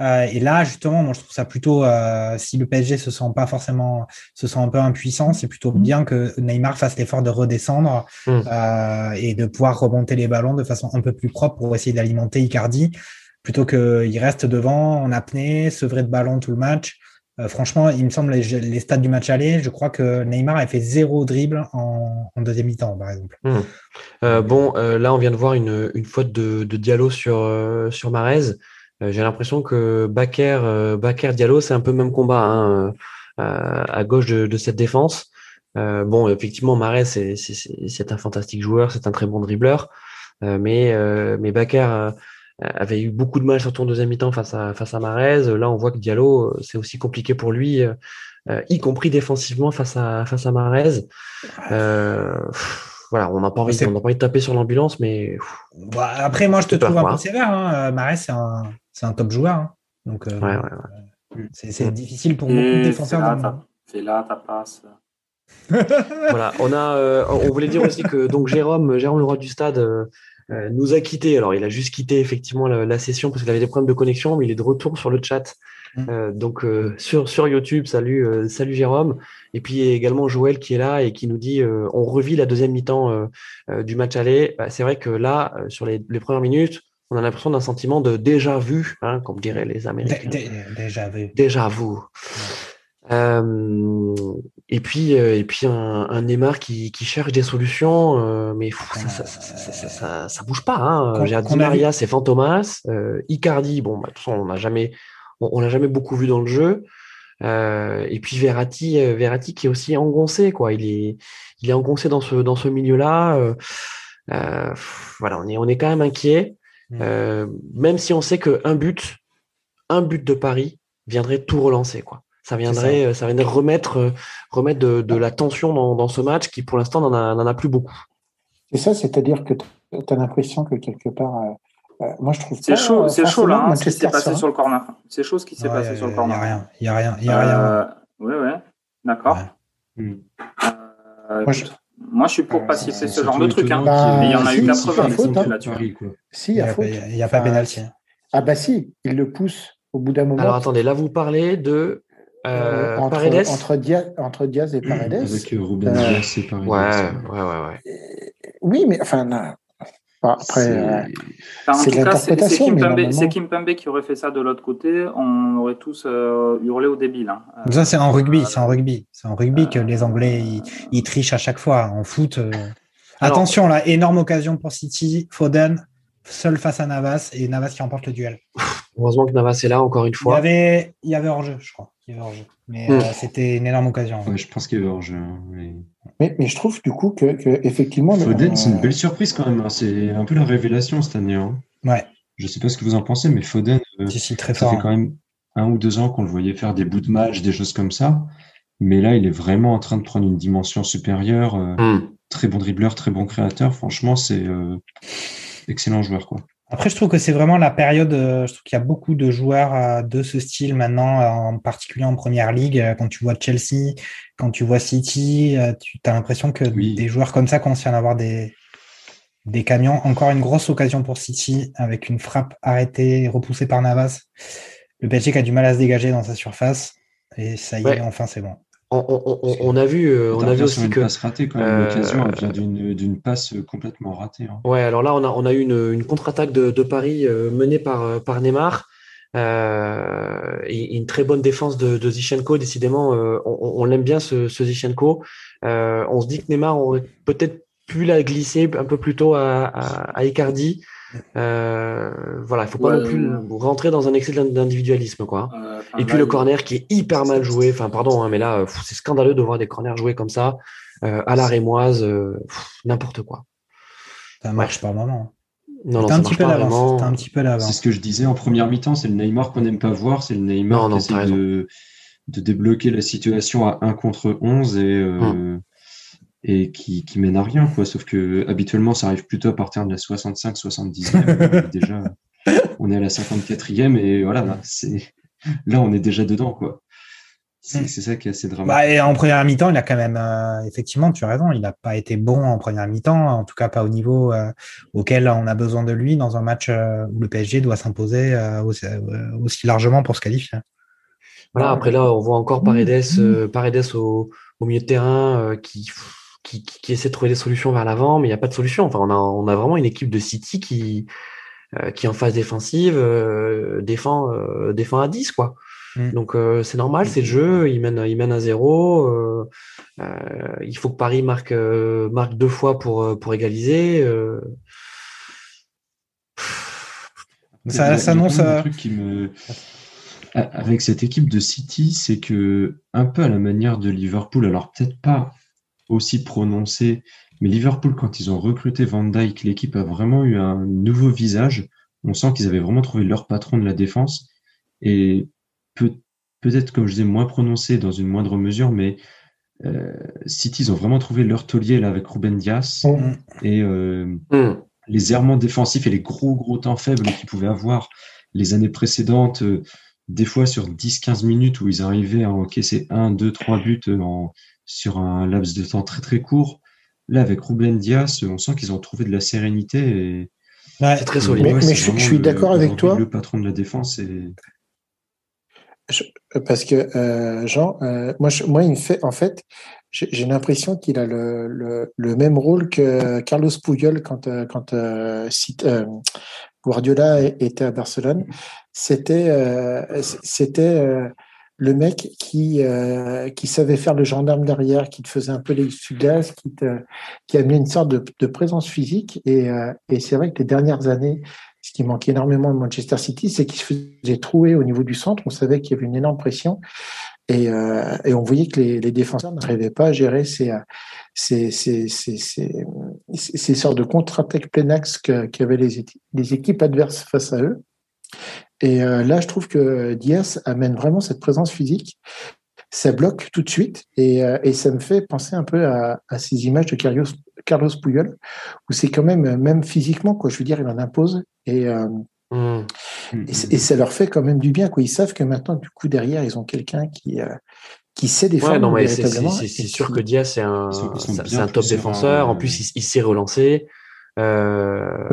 Euh, et là, justement, moi, je trouve ça plutôt, euh, si le PSG se sent pas forcément, se sent un peu impuissant, c'est plutôt bien que Neymar fasse l'effort de redescendre mmh. euh, et de pouvoir remonter les ballons de façon un peu plus propre pour essayer d'alimenter Icardi, plutôt qu'il reste devant en apnée, sevrer de ballon tout le match. franchement, il me semble les, les stades du match aller, je crois que Neymar a fait zéro dribble en, deuxième mi-temps, par exemple. Mmh. bon, là, on vient de voir une, une faute de, de Diallo sur sur Marez. Euh, j'ai l'impression que Baker, euh, Baker Diallo, c'est un peu le même combat hein, euh, à gauche de, cette défense. bon, effectivement, Marais, c'est un fantastique joueur, c'est un très bon dribbleur, mais mais Baker avait eu beaucoup de mal surtout en deuxième mi-temps face à face à Marez. Là, on voit que Diallo, c'est aussi compliqué pour lui, y compris défensivement face à face à Marez voilà, on n'a pas, envie, on pas envie de taper sur l'ambulance, mais. Bah, après, moi, je te trouve un peu sévère. Hein. Marais, c'est un, c'est un top joueur. Hein. Donc, euh, c'est difficile pour beaucoup de défenseurs. Fais là, ta passe. voilà, on a, euh, on voulait dire aussi que donc Jérôme, Jérôme le roi du stade, euh, nous a quitté. Alors, il a juste quitté effectivement la, session parce qu'il avait des problèmes de connexion, mais il est de retour sur le chat. Mm. donc sur sur YouTube, salut salut Jérôme. Et puis également Joël qui est là et qui nous dit on revit la deuxième mi-temps du match aller. Bah, c'est vrai que là, sur les, les premières minutes, on a l'impression d'un sentiment de déjà vu, hein, comme diraient les Américains. déjà vu. Déjà vu. Euh, et puis, euh, et puis un, Neymar qui, cherche des solutions, euh, mais ça, ça, bouge pas. Hein. J'ai Di Maria, c'est Fantomas. Icardi, bon, bah, de toute façon, on n'a jamais, on, l'a jamais beaucoup vu dans le jeu. et puis Verratti, Verratti qui est aussi engoncé, quoi. Il est, il est engoncé dans ce, dans ce milieu-là. voilà, on est, on est quand même inquiet. Mm. Euh, même si on sait qu'un but, un but de Paris viendrait tout relancer, quoi. Ça viendrait, ça. Euh, viendrait remettre, euh, remettre de, la tension dans, ce match qui, pour l'instant, n'en a, a, plus beaucoup. C'est ça, c'est-à-dire que tu as l'impression que quelque part, moi je trouve c'est chaud, c'est chaud là, hein, ce qui s'est passé sur le corner. C'est chaud ce qui s'est passé sur le corner. Il n'y a rien, il y a rien, Oui, oui, d'accord. Mm. moi, je... Moi, je suis pour pas siffler ce genre de truc. Hein. mais il y en a eu 80 faute, hein. Si, il y a, faute. Il n'y a pas pénalty. Ah bah si, il le pousse au bout d'un moment. Alors attendez, là vous parlez de euh, entre, Paredes entre, entre, Diaz et Paredes. Avec euh, Ruben euh, Diaz et Paredes. Ouais, ouais, ouais. ouais. Oui, mais enfin, non. Après, euh, enfin, en tout cas, c'est Kimpembe, qui aurait fait ça de l'autre côté. On aurait tous euh, hurlé au débile. Hein. Ça, c'est en rugby. C'est en rugby. C'est en rugby que les Anglais ils, trichent à chaque fois. En foot, attention là, énorme occasion pour City. Foden seul face à Navas et Navas qui remporte le duel. Heureusement que Navas est là encore une fois. Il y avait, il y avait hors-jeu, je crois. Mais hmm. euh, c'était une énorme occasion. je pense qu'il y avait hors-jeu. Hein, mais... Mais, je trouve du coup que, effectivement. Foden, c'est une belle surprise quand même. Hein. C'est un peu la révélation cette année. Hein. Ouais. Je sais pas ce que vous en pensez, mais Foden, euh, très ça fait quand même un ou deux ans qu'on le voyait faire des bouts de match, des choses comme ça. Mais là, il est vraiment en train de prendre une dimension supérieure. Euh, hmm. Très bon dribbleur, très bon créateur. Franchement, c'est excellent joueur. Quoi. Après, je trouve que c'est vraiment la période. Euh, je trouve qu'il y a beaucoup de joueurs euh, de ce style maintenant, euh, en particulier en première ligue. Quand tu vois Chelsea, quand tu vois City, tu as l'impression que des joueurs comme ça commencent à avoir des, des camions. Encore une grosse occasion pour City avec une frappe arrêtée repoussée par Navas. Le PSG a du mal à se dégager dans sa surface. Et ça y est, enfin, c'est bon on, a vu, euh, on a vu aussi que passe ratée quand même. L'occasion vient d'une passe complètement ratée. Hein. Ouais, alors là on a on a eu une, contre-attaque de, Paris euh, menée par euh, par Neymar. et une très bonne défense de, de Zichenko. Décidément, on, l'aime bien ce, ce Zichenko. on se dit que Neymar aurait peut-être pu la glisser un peu plus tôt à, à Icardi. Euh, voilà, il faut pas non plus rentrer dans un excès d'individualisme, quoi. et puis le corner qui est hyper mal joué. Enfin, pardon, hein, mais là, c'est scandaleux de voir des corners joués comme ça euh, à la rémoise, euh, n'importe quoi. Ça marche pas vraiment. Non, non, un, petit peu un petit peu C'est ce que je disais en première mi-temps, c'est le Neymar qu'on n'aime pas voir, c'est le Neymar qui essaie de, débloquer la situation à 1 contre 11 et, hum. Et qui, qui mène à rien, quoi. Sauf que habituellement, ça arrive plutôt à partir de la 65-70e. déjà, on est à la 54e et voilà, c'est là, on est déjà dedans, quoi. C'est ça qui est assez dramatique. Bah, et en première mi-temps, il a quand même, euh, effectivement, tu as raison, il n'a pas été bon en première mi-temps, en tout cas pas au niveau euh, auquel on a besoin de lui dans un match euh, où le PSG doit s'imposer aussi, aussi, largement pour se qualifier. Voilà, après là, on voit encore Paredes, Paredes au, au, milieu de terrain qui, qui, qui, essaie de trouver des solutions vers l'avant, mais il n'y a pas de solution. Enfin, on a, on a vraiment une équipe de City qui, qui en phase défensive défend, défend à 10, quoi. Mm. Donc euh, c'est normal, c'est le jeu, il mène, il mène à zéro. Euh, euh, il faut que Paris marque, marque deux fois pour, pour égaliser. Ça s'annonce à... Qui me... Avec cette équipe de City, c'est que un peu à la manière de Liverpool, alors peut-être pas aussi prononcé, mais Liverpool, quand ils ont recruté Van Dyke, l'équipe a vraiment eu un nouveau visage. On sent qu'ils avaient vraiment trouvé leur patron de la défense. Et peut, peut-être, comme je disais, moins prononcé dans une moindre mesure, mais euh, City, ils ont vraiment trouvé leur taulier là, avec Ruben Dias mm. et euh, mm. les errements défensifs et les gros, gros temps faibles qu'ils pouvaient avoir les années précédentes, euh, des fois sur 10-15 minutes où ils arrivaient à encaisser 1, 2, 3 buts en, sur un laps de temps très, très court. Là, avec Ruben Dias, on sent qu'ils ont trouvé de la sérénité et c'est très solide. Mais, je, suis d'accord avec toi. Le patron de la défense et parce que euh, Jean, euh, moi, moi, il me fait, en fait, j'ai l'impression qu'il a le, le, le, même rôle que Carlos Puyol quand, euh, quand euh, Guardiola était à Barcelone. C'était, c'était le mec qui, qui savait faire le gendarme derrière, qui te faisait un peu les gaz, qui, te, qui amenait une sorte de, de présence physique. Et, et c'est vrai que les dernières années, ce qui manquait énormément de Manchester City, c'est qu'il se faisait trouer au niveau du centre. On savait qu'il y avait une énorme pression. Et, euh, et on voyait que les, les défenseurs n'arrivaient pas à gérer ces, ces, ces, ces, ces sortes de contre-attaques plein axe qu'avaient les équipes adverses face à eux. Et euh, là, je trouve que Diaz amène vraiment cette présence physique. Ça bloque tout de suite et, euh, et ça me fait penser un peu à, à ces images de Carlos, Carlos Puyol, où c'est quand même, même physiquement, quoi, je veux dire, il en impose et, euh, mmh. et, ça leur fait quand même du bien. Quoi. Ils savent que maintenant, du coup, derrière, ils ont quelqu'un qui, euh, qui sait défendre. Ouais, c'est sûr que Diaz, c'est un, un top défenseur. En plus, il, il s'est relancé. Euh,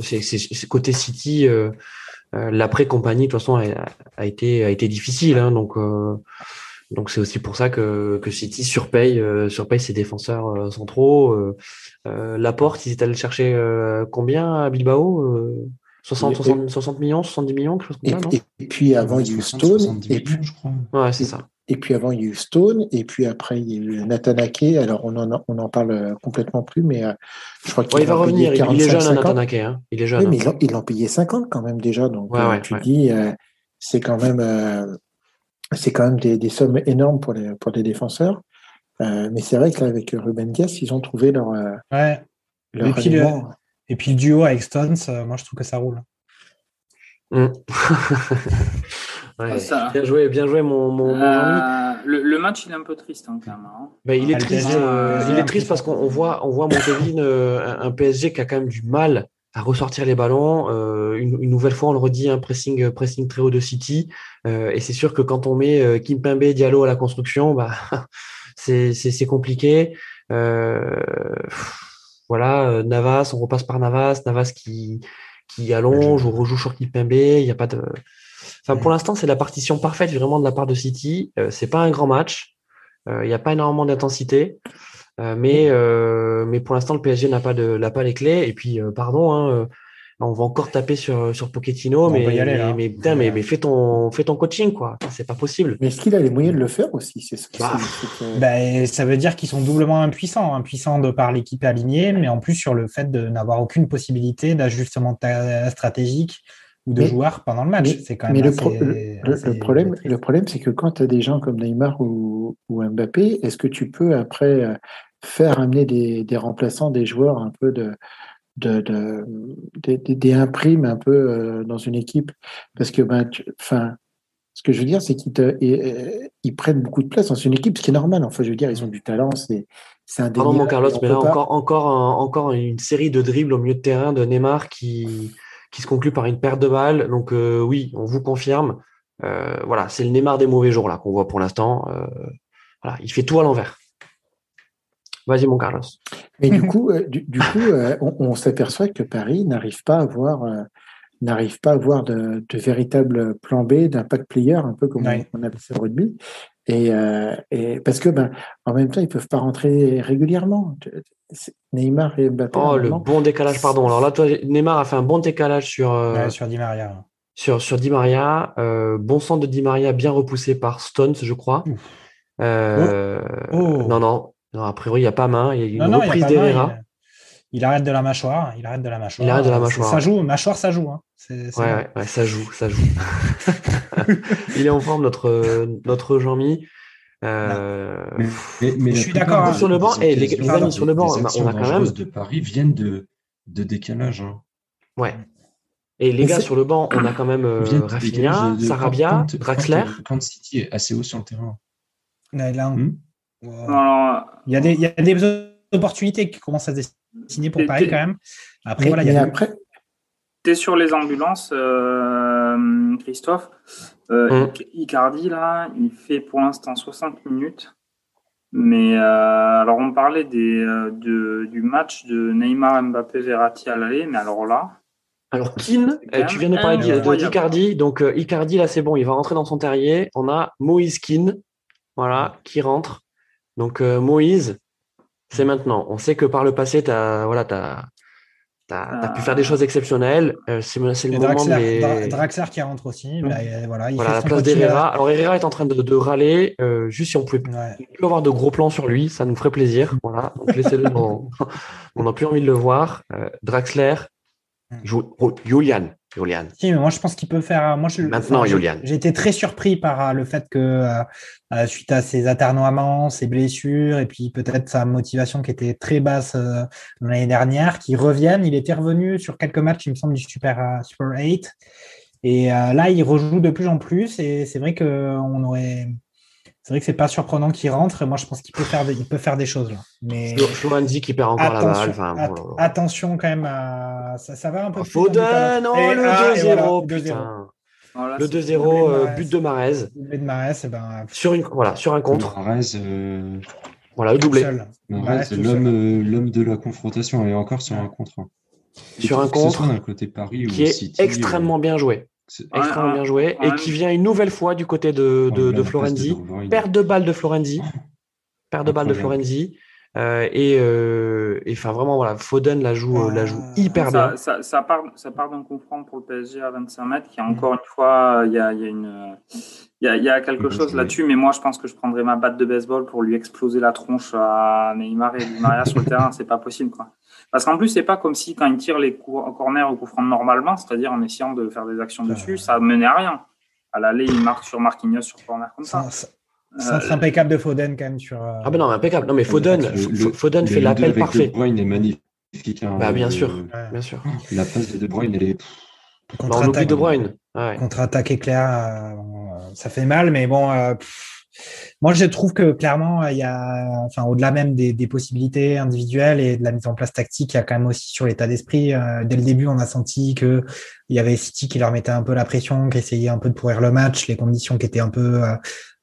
c'est côté City, l'après-compagnie, de toute façon, a, a, été, a été difficile. Hein, donc, euh, donc c'est aussi pour ça que, que City surpaye, surpaye ses défenseurs centraux. Euh, Laporte, ils étaient allés chercher euh, combien à Bilbao 60, 60, 60, millions, 70 millions, quelque chose comme ça, non? et, puis avant, il y a eu Stone. Et puis, je crois. Ouais, c'est ça. Et puis avant, il y a eu Stone, et puis après, il y a eu Nathan Ake. Alors, on en, on en parle complètement plus, mais euh, je crois qu'il ouais, va revenir. 45, il est jeune, Nathan Ake. Hein. Il est jeune. Oui, mais hein. ils l'ont payé 50 quand même déjà. Donc, ouais, tu dis, euh, c'est quand même, euh, c'est quand même des, des, sommes énormes pour les, pour les défenseurs. Euh, mais c'est vrai qu'avec Ruben Dias, ils ont trouvé leur. Euh, ouais. et, puis le, et, puis le, duo avec Stones, euh, moi je trouve que ça roule. Mm. ouais, ça... Bien joué, bien joué mon, mon, mon le, le, match il est un peu triste hein, quand même. Hein. Ben, il est triste, euh, il est triste parce qu'on voit, on voit Montevin, euh, un PSG qui a quand même du mal à ressortir les ballons. Euh, une, une, nouvelle fois, on le redit, un pressing, pressing très haut de City. et c'est sûr que quand on met Kim Kimpembe, Diallo à la construction, bah, c'est compliqué. Euh, voilà, euh, Navas, on repasse par Navas, Navas qui, qui allonge ou rejoue sur Kipembe, il n'y a pas de. Enfin, pour l'instant, c'est la partition parfaite vraiment de la part de City. Euh, c'est pas un grand match. Il n'y a pas énormément d'intensité. mais, mais pour l'instant, le PSG n'a pas, de, n'a pas les clés. Et puis, pardon, hein, on va encore taper sur, sur Pochettino, mais, mais, putain, mais, mais, fais, ton, fais ton coaching, quoi. C'est pas possible. Mais est-ce qu'il a les moyens de le faire aussi? C'est bah, bah, Ça veut dire qu'ils sont doublement impuissants. Impuissants de par l'équipe alignée, mais en plus sur le fait de n'avoir aucune possibilité d'ajustement stratégique ou de joueurs pendant le match. C'est quand même mais le, problème, le problème c'est que quand tu as des gens comme Neymar ou, ou Mbappé, est-ce que tu peux après euh, faire amener des, des remplaçants, des joueurs un peu de de, de, des imprimes un peu euh, dans une équipe? Parce que ben enfin ce que je veux dire c'est qu'ils ils prennent beaucoup de place dans une équipe ce qui est normal. Enfin je veux dire ils ont du talent c'est c'est un Pardon, mon Carlos, mais là, pas- encore, encore, un- encore une série de dribbles au milieu de terrain de Neymar qui, qui se conclut par une perte de balle. Donc, euh, oui, on vous confirme. Euh, voilà, c'est le Neymar des mauvais jours là qu'on voit pour l'instant. Euh, voilà, il fait tout à l'envers. Vas-y, mon Carlos. Mais du coup, euh, du, du coup, euh, on, on s'aperçoit que Paris n'arrive pas à avoir, euh, n'arrive pas à avoir de, de véritable plan B d'impact player, un peu comme Ouais. on, on appelle ça au rugby. Et, euh, et parce que, ben, en même temps, ils peuvent pas rentrer régulièrement. Neymar et Mbappé. Oh, le bon décalage, pardon. Alors là, toi, Neymar a fait un bon décalage sur, euh, Ouais, sur Di Maria. sur, sur Di Maria. Euh, bon centre de Di Maria, bien repoussé par Stones, je crois. Euh, Oh. Non, non, non, a priori, il n'y a pas main. Il y a une Non, reprise d'Herrera. Il, arrête de la mâchoire. Il arrête de la mâchoire. Il arrête de la mâchoire. Ça joue, mâchoire, ça joue. hein. C'est- c'est Ouais, bon. ouais, ouais, ça joue, ça joue. il est en forme, notre, notre Jean-Mi. Euh, Mais, mais- mais Je suis d'accord, hein. Sur le banc, des eh, les- les amis, sur le banc, on a- on a quand même- de Paris viennent de, de décalage. hein. ouais. Et les gars, sur le banc, on a quand même euh, Rafinha, de- Sarabia, quand- Draxler. Quand, quand City est assez haut sur le terrain. Là, là, on- Hmm. Wow. Alors, Il y, a des, il y a des opportunités qui commencent à se dessiner pour Et- Paris quand même. Après, mais, voilà, il y a après, T'es sur les ambulances, euh, Christophe. Euh, Hum. Ic- Icardi, là, il fait pour l'instant 60 minutes. Mais euh, alors, on parlait des, euh, de- du match de Neymar, Mbappé, Verratti à l'aller. Mais alors là, Alors, Keane, tu viens de parler d'Icardi. Donc, euh, Icardi, là, c'est bon, il va rentrer dans son terrier. On a Moïse Keane, voilà, qui rentre. Donc, euh, Moïse, c'est maintenant. On sait que par le passé, tu as, voilà, t'as pu faire des choses exceptionnelles. Euh, c'est le moment Draxler, Dra- Draxler qui rentre aussi. Bah, euh, voilà, il Voilà, fait la place d'Herrera. Alors, Herrera est en train de, de râler. Euh, juste si on pouvait Ouais. plus avoir de gros plans sur lui, ça nous ferait plaisir. Voilà, donc laissez-le dans... On n'a plus envie de le voir. Euh, Draxler, Julian. Julian. Si, mais moi je pense qu'il peut faire. Moi, je, Maintenant, enfin, Julian. J'ai été très surpris par euh, le fait que, euh, euh, suite à ses aternoiements, ses blessures, et puis peut-être sa motivation qui était très basse euh, l'année dernière, qu'il revienne. Il était revenu sur quelques matchs, il me semble, du Super, euh, Super 8. Et euh, là, il rejoue de plus en plus. Et c'est vrai que on aurait. C'est vrai que c'est pas surprenant qu'il rentre. Moi, je pense qu'il peut faire, des, il peut faire des choses là. Mais Flo- Florenzi qui perd encore la balle. attention, Enfin, at- bon, là, là. attention quand même. à- ça, ça va un peu. Foden, oh, le le talent. Et- 2-0, ah, et voilà, 2-0. putain. voilà, Le c'est- 2-0, Doublé de euh, Mahrez. but de Marez. De Mahrez, et ben, Sur, une, voilà, sur un contre. Mahrez, euh, Voilà, le doublé. l'homme euh, l'homme de la confrontation et encore sur un contre. un. Sur un Que ce soit contre d'un côté Paris qui ou est City, extrêmement bien joué. Euh, Extrêmement ouais. bien joué. Et qui vient une nouvelle fois du côté de, de, Oh, de Florenzi. De Bruyne. Perte de balle de Florenzi. Perte de balle de. Florenzi. Euh, et euh, et enfin vraiment voilà Foden la joue la joue hyper bien ça, part, ça part d'un coup franc pour le PSG à 25 mètres, qui encore une fois, il y a, il y a une, il y a, il y a quelque chose là-dessus, mais moi je pense que je prendrais ma batte de baseball pour lui exploser la tronche à Neymar et Di Maria sur le terrain, c'est pas possible quoi. Parce qu'en plus c'est pas comme si quand il tire les coups corner ou coups francs normalement, c'est-à-dire en essayant de faire des actions dessus, ça menait à rien. À l'aller, il marque sur Marquinhos sur corner comme ça. Sans- Centre Euh, impeccable de Foden quand même sur. euh, ah ben non impeccable non mais Foden Le- le- Foden le fait 2 l'appel parfait De Bruyne est magnifique. hein. bah bien sûr Ouais. bien sûr La passe de De Bruyne, elle est. Bah, on oublie De Bruyne ouais. Contre-attaque éclair, euh, ça fait mal, mais bon. euh, pff, moi, je trouve que clairement, il y a, enfin, au-delà même des, des possibilités individuelles et de la mise en place tactique, il y a quand même aussi sur l'état d'esprit. euh, dès le début, on a senti que il y avait City qui leur mettait un peu la pression, qui essayait un peu de pourrir le match, les conditions qui étaient un peu euh,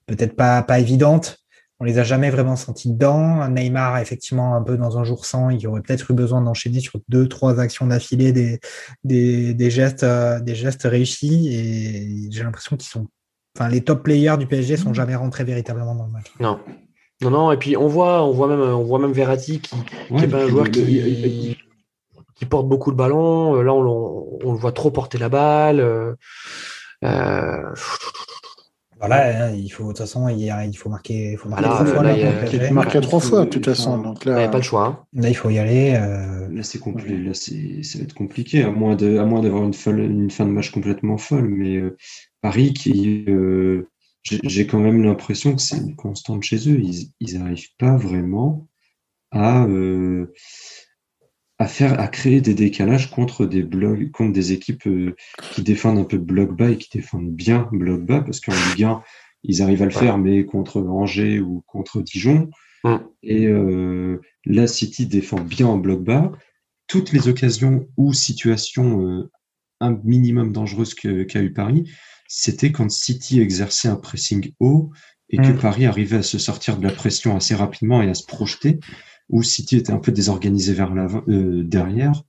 peut-être pas pas évidentes. On les a jamais vraiment sentis dedans. Neymar, effectivement, un peu dans un jour sans, il aurait peut-être eu besoin d'enchaîner sur deux, trois actions d'affilée des, des, des gestes, euh, des gestes réussis. Et j'ai l'impression qu'ils sont, enfin, les top players du PSG sont jamais rentrés véritablement dans le match. non non non et puis on voit on voit même on voit même Verratti qui est pas un joueur qui, porte beaucoup le ballon. Euh, Là, on, le- on le voit trop porter la balle. Euh, euh, Voilà, hein, il faut, de toute façon, il, a- faut marquer, il faut marquer trois fois là, là, il a- Par trois fois, de toute faut- façon. Donc il n'y là, pas le choix. hein. Là, il faut y aller. euh, Là, c'est compli- Là, c'est, ça va être compliqué, à moins de, à moins d'avoir une, folle- une fin de match complètement folle. Mais euh, Paris, qui, euh, j'ai, quand même l'impression que c'est une constante chez eux. Ils, n'arrivent pas vraiment à, euh, à faire, à créer des décalages contre des blocs, contre des équipes euh, qui défendent un peu bloc bas et qui défendent bien bloc bas, parce qu'en Ligue 1, ils arrivent à le faire, mais contre Angers ou contre Dijon. Mm. Et euh, là, City défend bien en bloc bas. Toutes les occasions ou situations un minimum dangereuses qu'a eu Paris, c'était quand City exerçait un pressing haut et que mm. Paris arrivait à se sortir de la pression assez rapidement et à se projeter, où City était un peu désorganisé vers euh, derrière.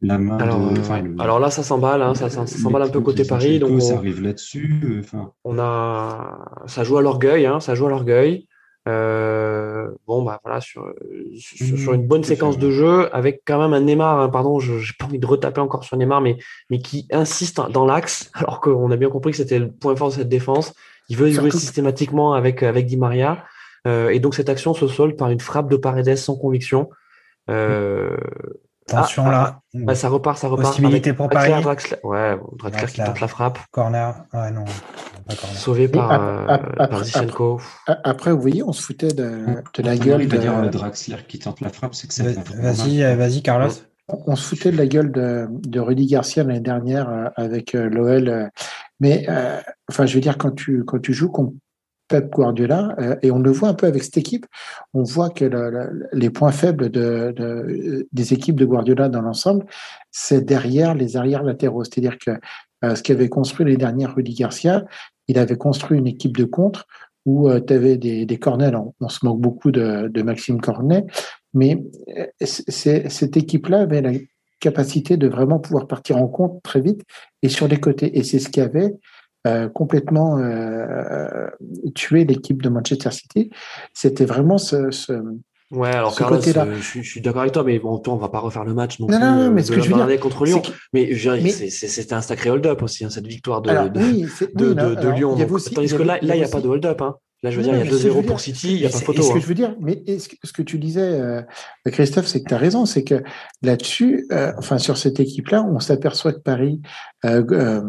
La main alors, de, alors là, ça s'emballe, hein, ça, ça s'emballe un peu côté Paris. Donc ça arrive là-dessus. On a, ça joue à l'orgueil, hein, ça joue à l'orgueil. Euh, bon, bah voilà, sur, sur, une bonne séquence de jeu, avec quand même un Neymar, hein, pardon, je n'ai pas envie de retaper encore sur Neymar, mais, mais qui insiste dans l'axe, alors qu'on a bien compris que c'était le point fort de cette défense. Il veut jouer systématiquement avec, avec Di Maria. Euh, et donc cette action se solde par une frappe de Paredes sans conviction. Euh, Attention ah, là. Ah, bah, ça repart, ça repart. Possibilité pour Paris. Draxler, ouais, Draxler, qui tente la frappe. Corner. Ouais, non. Sauvé par, après, Zichenko. Après, vous voyez, on se foutait de, de la gueule de. dire Draxler qui tente la frappe, c'est que c'est. Vas-y, vas-y, Carlos. On se foutait de la gueule de, de Rudy Garcia l'année dernière euh, avec euh, l'OL. Mais, euh, enfin, je veux dire, quand tu, quand tu joues contre Pep Guardiola, et on le voit un peu avec cette équipe, on voit que les points faibles de, des équipes de Guardiola dans l'ensemble, c'est derrière les arrières latéraux. C'est-à-dire que ce qu'avait construit les dernières Rudy Garcia, il avait construit une équipe de contre où euh, tu avais des, des cornets. On, se moque beaucoup de, de Maxime Cornet, mais euh, cette équipe-là avait la capacité de vraiment pouvoir partir en compte très vite et sur les côtés. Et c'est ce qui avait euh, complètement euh, tué l'équipe de Manchester City. C'était vraiment ce, ce, Ouais, alors Carlos, euh, je, suis d'accord avec toi, mais bon, toi, on va pas refaire le match non, non, non, non mais ce que je veux dire contre Lyon. Mais, c'était un sacré hold-up aussi, hein, cette victoire de, de, de, de, Lyon. tandis que là, là, il n'y a pas de hold-up. Hein. Là, je veux dire, il y a 2-0 pour City, il n'y a pas photo. Ce que hein. je veux dire, mais ce que tu disais, euh, Christophe, c'est que tu as raison, c'est que là-dessus, euh, enfin, sur cette équipe-là, on s'aperçoit que Paris, euh,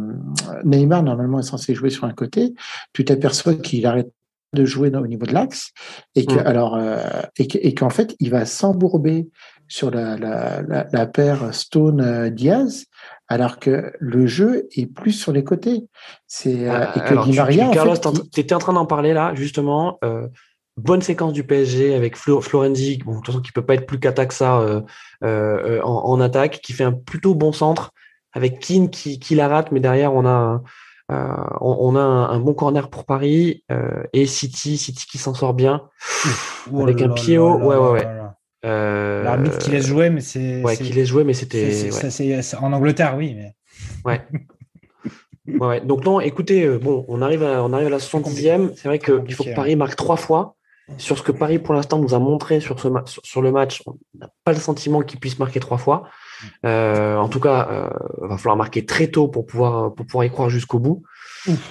Neymar, normalement, est censé jouer sur un côté. Tu t'aperçois qu'il arrête de jouer au niveau de l'axe et que mmh. alors euh, et qu'en fait il va s'embourber sur la, la, la, paire Stone euh, Diaz alors que le jeu est plus sur les côtés c'est euh, et que Di Maria Carlos tu étais en train d'en parler là justement bonne séquence du PSG avec Florenzi bon de toute façon qui peut pas être plus cata que ça en, en, attaque qui fait un plutôt bon centre avec Keane qui, qui la rate mais derrière on a euh, on, a un, bon corner pour Paris euh, et City, City qui s'en sort bien oh avec un pied haut. Ouais, ouais, ouais. Euh, L'arbitre qui laisse jouer, mais c'est. Ouais, qui laisse jouer, mais c'était. En Angleterre, oui. Mais... Ouais. ouais, Donc non, écoutez, bon, on arrive à, on arrive à la 70e. C'est vrai qu'il faut que Paris marque trois fois. Sur ce que Paris, pour l'instant, nous a montré sur, ce sur le match, on n'a pas le sentiment qu'il puisse marquer trois fois. Euh, en tout cas, il euh, va falloir marquer très tôt pour pouvoir, pour pouvoir y croire jusqu'au bout.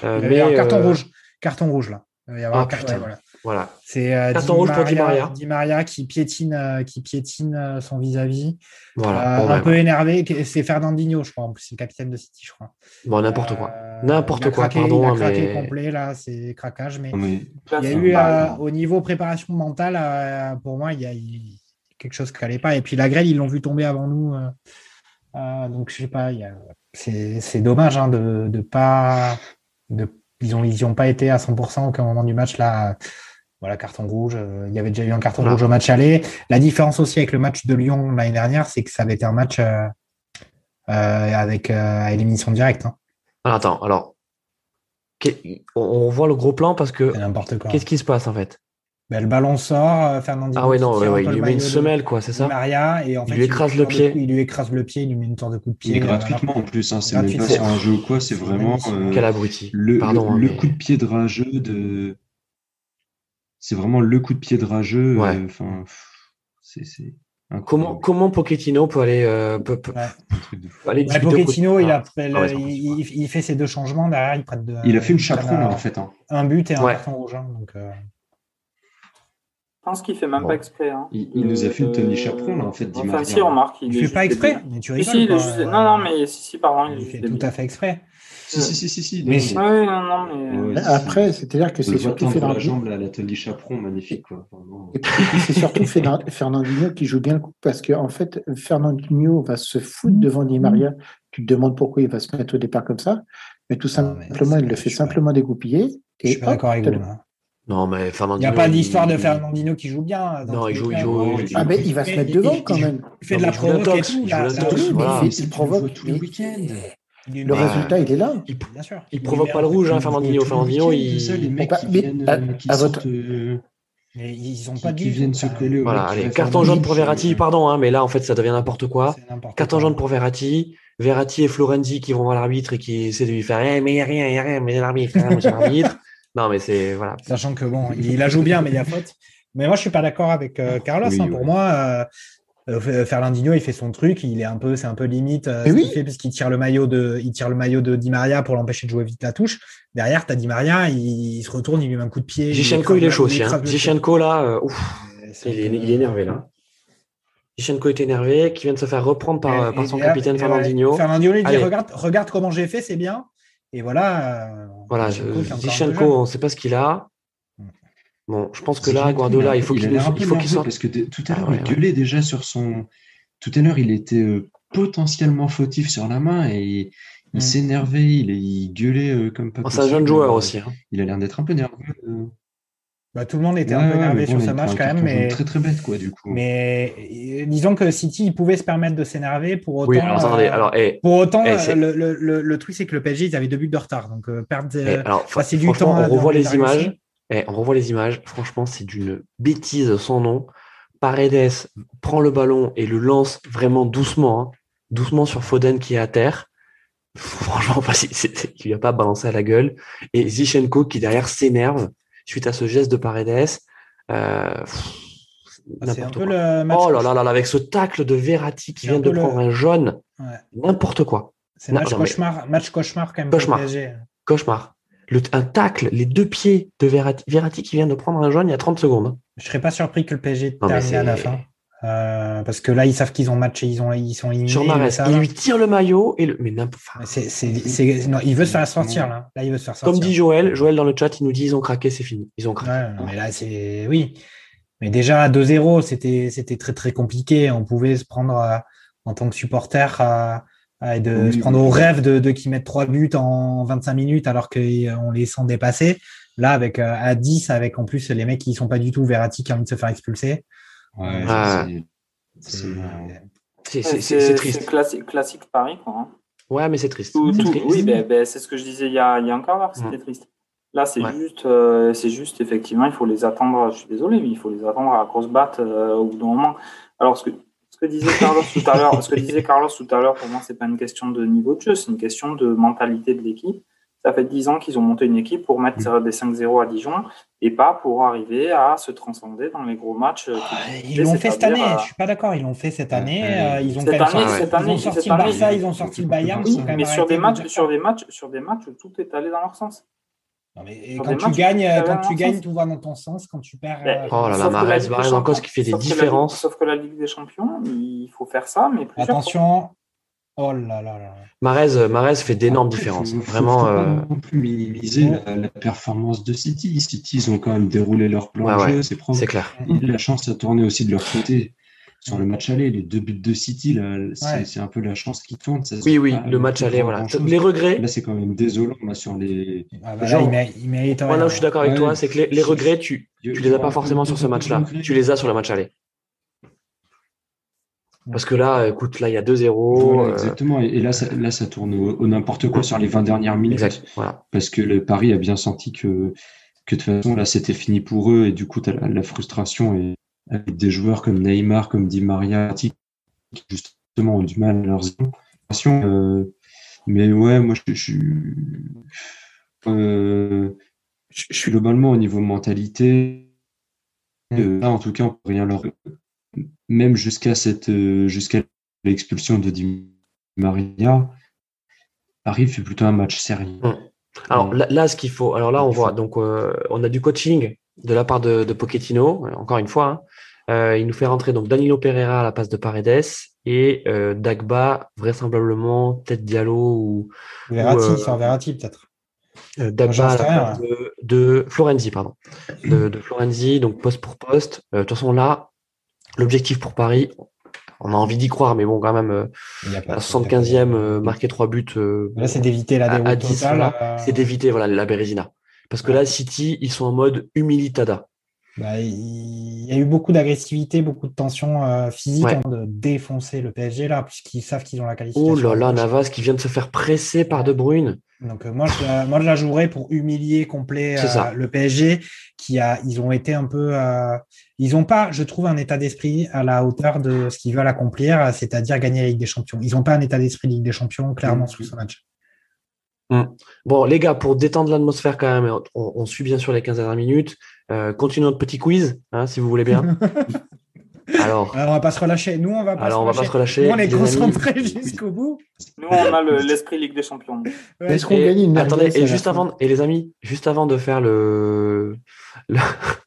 Euh, mais un carton rouge, carton rouge là. Il va y avoir ah, carton, voilà. Voilà. C'est pour Di Maria. Di Maria qui piétine, qui piétine son vis-à-vis. Voilà. un ben, peu énervé. C'est Fernandinho, je crois. C'est le capitaine de City, je crois. Bon, n'importe quoi. N'importe quoi, pardon. Il a craqué complet, là, c'est craquage. Mais, il y a eu, au niveau préparation mentale, pour moi, il y a, quelque chose qui n'allait pas. Et puis la grêle, ils l'ont vu tomber avant nous. Euh, euh, donc je sais pas, c'est dommage hein, de, de pas. De, ils n'ont ils ont pas été à 100% au moment du match là. Voilà, carton rouge. Euh, il y avait déjà eu un carton rouge au match aller. La différence aussi avec le match de Lyon l'année dernière, c'est que ça avait été un match avec élimination directe. Hein. attends, alors, on voit le gros plan parce que. Qu'est-ce qui se passe en fait? Ben, le ballon sort, euh, Fernandinho. Ah ouais, non, il lui met une semelle, quoi, c'est ça? Maria, et en fait, il lui écrase le pied. il lui écrase le pied, il lui met une sorte de coup de pied. Et gratuitement en plus, hein, c'est même pas sur un jeu ou quoi, c'est vraiment. Euh, Quel abruti. Le, Pardon, le, hein, coup de pied de rageux de. C'est vraiment le coup de pied de rageux. Ouais. Euh, enfin, c'est. Comment, comment Pochettino peut aller, euh, peut, peut, aller ouais, Pochettino, il, a, ah, il, il, fait ses deux changements derrière, il prête de, Il a fait une chaperon là, en fait. Hein. Un but et un carton rouge. Hein, donc, euh pense qu'il fait même pas exprès. Hein. Il, nous a fait une Tony Chaperon, là, en fait. Enfin, si, on remarque. Il, il fait pas exprès, mais tu rigoles. Si, il juste... Non, non, mais si, si, pardon. Il, fait tout à fait exprès. Si, si, si, si. si mais... Oui, non, non, mais... Ouais, Après, c'est-à-dire que c'est surtout Fernandinho. la jambe, là, la Tony Chaperon, magnifique, quoi. Et puis, c'est surtout Fernandinho qui joue bien le coup, parce que, en fait, Fernandinho va se foutre devant Di Maria. Tu te demandes pourquoi il va se mettre au départ comme ça. Mais tout simplement, il le fait simplement dégoupiller. Je suis d'accord avec vous. Non, mais Il n'y a pas d'histoire de Fernandinho qui joue bien. Non, il joue- il cas. joue- Ah, mais il va se mettre il- devant il- quand il- même. Il fait Non, de la provoque et tout. il provoque tous les week-ends. Le résultat, il est là. Il, Bien sûr. il provoque pas le rouge, hein, Fernandinho. Fernandinho, il. les mecs qui mais viennent, à- euh, qui à sortent, votre- euh, Mais ils ont qui, pas qui viennent se coller Voilà, allez, va carton jaune pour Verratti, euh, pardon, hein, mais là, en fait, ça devient n'importe quoi. Carton jaune pour Verratti. Verratti et Florenzi qui vont voir l'arbitre et qui essaient de lui faire Eh, mais il n'y a rien, il n'y a rien, mais l'arbitre, hein, c'est l'arbitre. Non, mais c'est. Voilà. Sachant que bon, il la joue bien, mais il y a faute. Mais moi, je suis pas d'accord avec euh, Carlos. Oui, hein. oui. Pour moi, euh, euh, Fernandinho, il fait son truc. Il est un peu, c'est un peu limite euh, Mais ce oui. qu'il fait puisqu'il tire le maillot de, il tire le maillot de Di Maria pour l'empêcher de jouer vite la touche. Derrière, t'as Di Maria, il, il se retourne, il lui met un coup de pied. Zichenko, il est chaud aussi. Hein. Zichenko, là, euh, ouf, il est, il énervé, là. Zichenko est énervé, qui vient de se faire reprendre par, Et- par et- son et- capitaine et- Fernandinho. Fernandinho lui dit Allez. regarde, regarde comment j'ai fait, c'est bien. Et voilà. euh, Voilà, Zichenko, on ne sait pas ce qu'il a. Bon, je pense que là, Guardiola, il faut a qu'il il faut qu'il sorte. Parce que de- tout à Ah l'heure, ouais, il gueulait déjà sur son. Tout à l'heure, il était euh, potentiellement fautif sur la main et il, il Mm. s'énervait, il, il gueulait euh, comme pas Oh, C'est un jeune joueur Euh, aussi. hein. Il a l'air d'être un peu nerveux. euh. Bah, tout le monde était Ouais, un peu ouais, énervé mais sur bon, ce match quand même, mais. Très très bête, quoi, du coup. Mais disons que City, il pouvait se permettre de s'énerver pour autant. Oui, alors attendez, alors, eh, pour autant, eh, c'est- le, le- le- le truc, c'est que le PSG, ils avaient deux buts de retard. Donc, euh, perdre. eh, euh, alors fa- passer du temps on revoit les images. Eh, on revoit les images. Franchement, c'est d'une bêtise sans nom. Paredes prend le ballon et le lance vraiment doucement, hein, doucement sur Foden qui est à terre. Franchement, il lui a pas balancé à la gueule. Et Zichenko qui derrière s'énerve suite à ce geste de Paredes. Euh, pff, c'est un n'importe peu quoi. le match. Oh là là là là, avec ce tacle de Verratti qui vient de le- prendre un jaune, Ouais. n'importe quoi. C'est match mais- cauchemar, match cauchemar quand même. Cauchemar. Cauchemar. Le, un tacle, les deux pieds de Verratti, Verratti qui vient de prendre un jaune il y a 30 secondes. hein. Je serais pas surpris que le PSG termine à 9. hein. Euh, parce que là, ils savent qu'ils ont matché, ils, ont, ils sont éliminés. Sur il lui tire le maillot et le. Mais n'importe. non, il veut se faire sortir là. Là, il veut se faire sortir. Comme dit Joël, Joël dans le chat, il nous dit ils ont craqué, c'est fini. Ils ont craqué. Ouais, non, mais là, c'est. Oui. Mais déjà, à 2-0, c'était très, très compliqué. On pouvait se prendre euh, en tant que supporter à- à- et de Oui, se prendre oui. au rêve de, de qu'ils mettent trois buts en 25 minutes alors qu'on les sent dépasser. Là, avec euh, à 10, avec en plus les mecs qui sont pas du tout Verratti qui a envie de se faire expulser. Ouais, Ah. c'est- triste. classique, classique Paris, quoi. hein. Ouais, mais c'est triste. Tout- C'est tout- triste. oui, ben, ben, c'est ce que je disais il y a, il y a un quart d'heure, c'était triste. Là, c'est Ouais. juste, euh, c'est juste, effectivement, il faut les attendre. Je suis désolé, mais il faut les attendre à grosse batte euh, au bout d'un moment. Alors, ce que, ce que disait Carlos tout à l'heure, ce que disait Carlos tout à l'heure, pour moi, c'est pas une question de niveau de jeu, c'est une question de mentalité de l'équipe. Ça fait 10 ans qu'ils ont monté une équipe pour mettre Mm. des 5-0 à Dijon et pas pour arriver à se transcender dans les gros matchs. euh, qui- Ils l'ont fait cette année. c'est-à-dire, euh, Je suis pas d'accord. Ils l'ont fait cette année. Euh, Ils ont Cette année, cette ils ont année, sorti le année, Barça, ils- ont sorti le Bayern. Oui, mais sur des de matchs, sur des matchs, sur des matchs où tout est allé dans leur sens. Non, mais et quand tu matchs, gagnes, quand tu gagnes, tout va dans ton sens. Quand tu perds, Ben, euh, Oh là là, sauf que Mahrez, la Ligue des Mahrez en cause qui fait des Ligue- différences. Sauf que la Ligue des Champions, il faut faire ça, mais plusieurs attention. Oh là là là. Marez, Marez fait d'énormes différences. faut- Vraiment. faut pas euh, non plus minimiser la, la performance de City. City, ils ont quand même déroulé leur plan Ouais, de ouais. jeu. C'est propre. C'est clair. La chance a tourné aussi de leur côté. Sur le match aller, les deux buts de City, là, c'est un peu la chance qui tourne. ça Oui, oui, le match aller, voilà. Les regrets. Là, c'est quand même désolant moi, sur les. Ah bah là, Genre- il mérite là où je suis d'accord avec Ouais. toi, c'est que les, les regrets, tu, tu les as pas forcément sur ce match-là. Tu les as sur le match aller. Parce que là, écoute, là, il y a 2-0. Voilà, euh, exactement. Et, et là, ça, là, ça tourne au, au n'importe quoi sur les 20 dernières minutes. exact. Voilà. Parce que le Paris a bien senti que, que de toute façon, là, c'était fini pour eux. Et du coup, tu as la, la frustration et, avec des joueurs comme Neymar, comme Di Maria, qui justement ont du mal à leurs situations. Euh, mais ouais, moi, je, suis. euh, je je suis globalement au niveau mentalité. euh, là, en tout cas, on peut rien leur. Même jusqu'à cette, jusqu'à l'expulsion de Di Maria, Paris fait plutôt un match sérieux. Alors Ouais. là, là, ce qu'il faut, alors là, on voit, donc on a du coaching de la part de, de Pochettino, encore une fois. hein. Euh, il nous fait rentrer donc Danilo Pereira à la place de Paredes et euh, Dagba, vraisemblablement, peut-être Diallo ou Verratti, euh, sur Verratti peut-être. euh, Dagba à la place de, de Florenzi, pardon. De, de Florenzi, donc poste pour poste. Euh, De toute façon, là, l'objectif pour Paris, on a envie d'y croire, mais bon, quand même, euh, à 75e, euh, marquer trois buts. euh, Là, c'est d'éviter la déroute à 10, totale. voilà. euh, c'est d'éviter voilà, la Bérésina. Parce que là, City, ils sont en mode humilitada. Bah, il y a eu beaucoup d'agressivité, beaucoup de tension euh, physique Ouais. avant de défoncer le PSG là, puisqu'ils savent qu'ils ont la qualification. Oh là là, Navas qui vient de se faire presser par De Bruyne. Donc euh, moi, je la, moi, je la jouerais pour humilier complet euh, le PSG, qui a, ils ont été un peu, euh, ils n'ont pas, je trouve, un état d'esprit à la hauteur de ce qu'ils veulent accomplir, c'est-à-dire gagner la Ligue des Champions. Ils n'ont pas un état d'esprit Ligue des Champions clairement Mhm. sur ce match. Bon, les gars, pour détendre l'atmosphère quand même, on, on suit bien sûr les 15 dernières minutes. Euh, continuons notre petit quiz, hein, si vous voulez bien. Alors, Alors on va pas se relâcher. Nous, on va pas alors se on va relâcher. pas se relâcher. Nous, on est concentrés jusqu'au bout. Nous, on a le- l'esprit Ligue des Champions. Ouais. Est-ce qu'on Et- gagne une attendez, et juste avant, et les amis, juste avant de faire le le,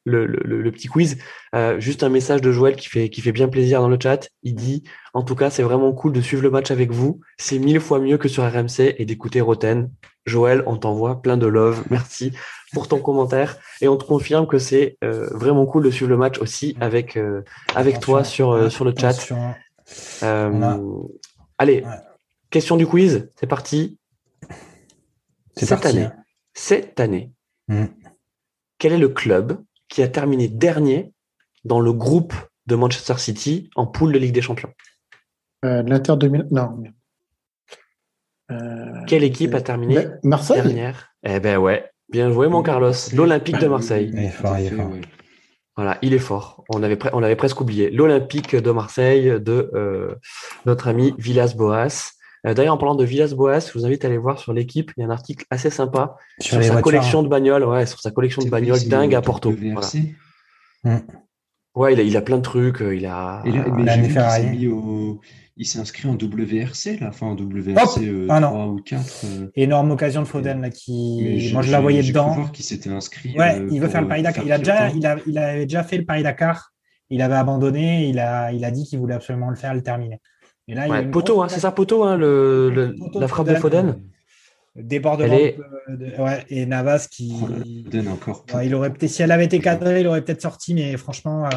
le, le- le petit quiz, euh, juste un message de Joël qui fait qui fait bien plaisir dans le chat. Il dit, en tout cas, c'est vraiment cool de suivre le match avec vous. C'est mille fois mieux que sur RMC et d'écouter Roten. Joël, on t'envoie plein de love. Merci pour ton commentaire et on te confirme que c'est euh, vraiment cool de suivre le match aussi avec euh, avec toi sur euh, sur le chat. A- Allez, Ouais. question du quiz, c'est parti. C'est Cette parti, année, hein. cette année, Mm. quel est le club qui a terminé dernier dans le groupe de Manchester City en poule de Ligue des Champions? L'Inter 2000. Non. Quelle équipe a terminé Mais- Marseille dernière? Eh ben ouais, bien joué mon Carlos, l'Olympique de Marseille. Il est fort, il est fort. Voilà, il est fort. On avait, pre- on avait presque oublié. L'Olympique de Marseille de euh, notre ami Villas-Boas. Euh, D'ailleurs, en parlant de Villas-Boas, je vous invite à aller voir sur l'équipe. Il y a un article assez sympa sur, sa voitures, collection de bagnoles. Ouais, sur sa collection de bagnoles dingue à Porto. Voilà. WRC. Ouais, il a, il a plein de trucs. euh, Il a. Et là, s'est mis au... Il s'est inscrit en WRC, là, enfin en WRC euh, Ah. 3 ou 4. euh, Énorme occasion de Foden là, qui. mais Moi, je la voyais dedans. voir qu'il s'était inscrit. Ouais, euh, il veut faire le euh, Paris Dakar. faire Il a déjà, pilotant. il a, il avait déjà fait le Paris Dakar. Il avait abandonné. Il a, il a dit qu'il voulait absolument le faire, le terminer. Et là, Ouais, poteau, grosse hein, c'est ça, poteau, hein, le, le- Poteau la frappe de Foden. Débordement. Est- de- de- ouais, et Navas qui. Foden encore. Ouais, il aurait peut-être, si elle avait été cadrée, il aurait peut-être sorti, mais franchement, euh,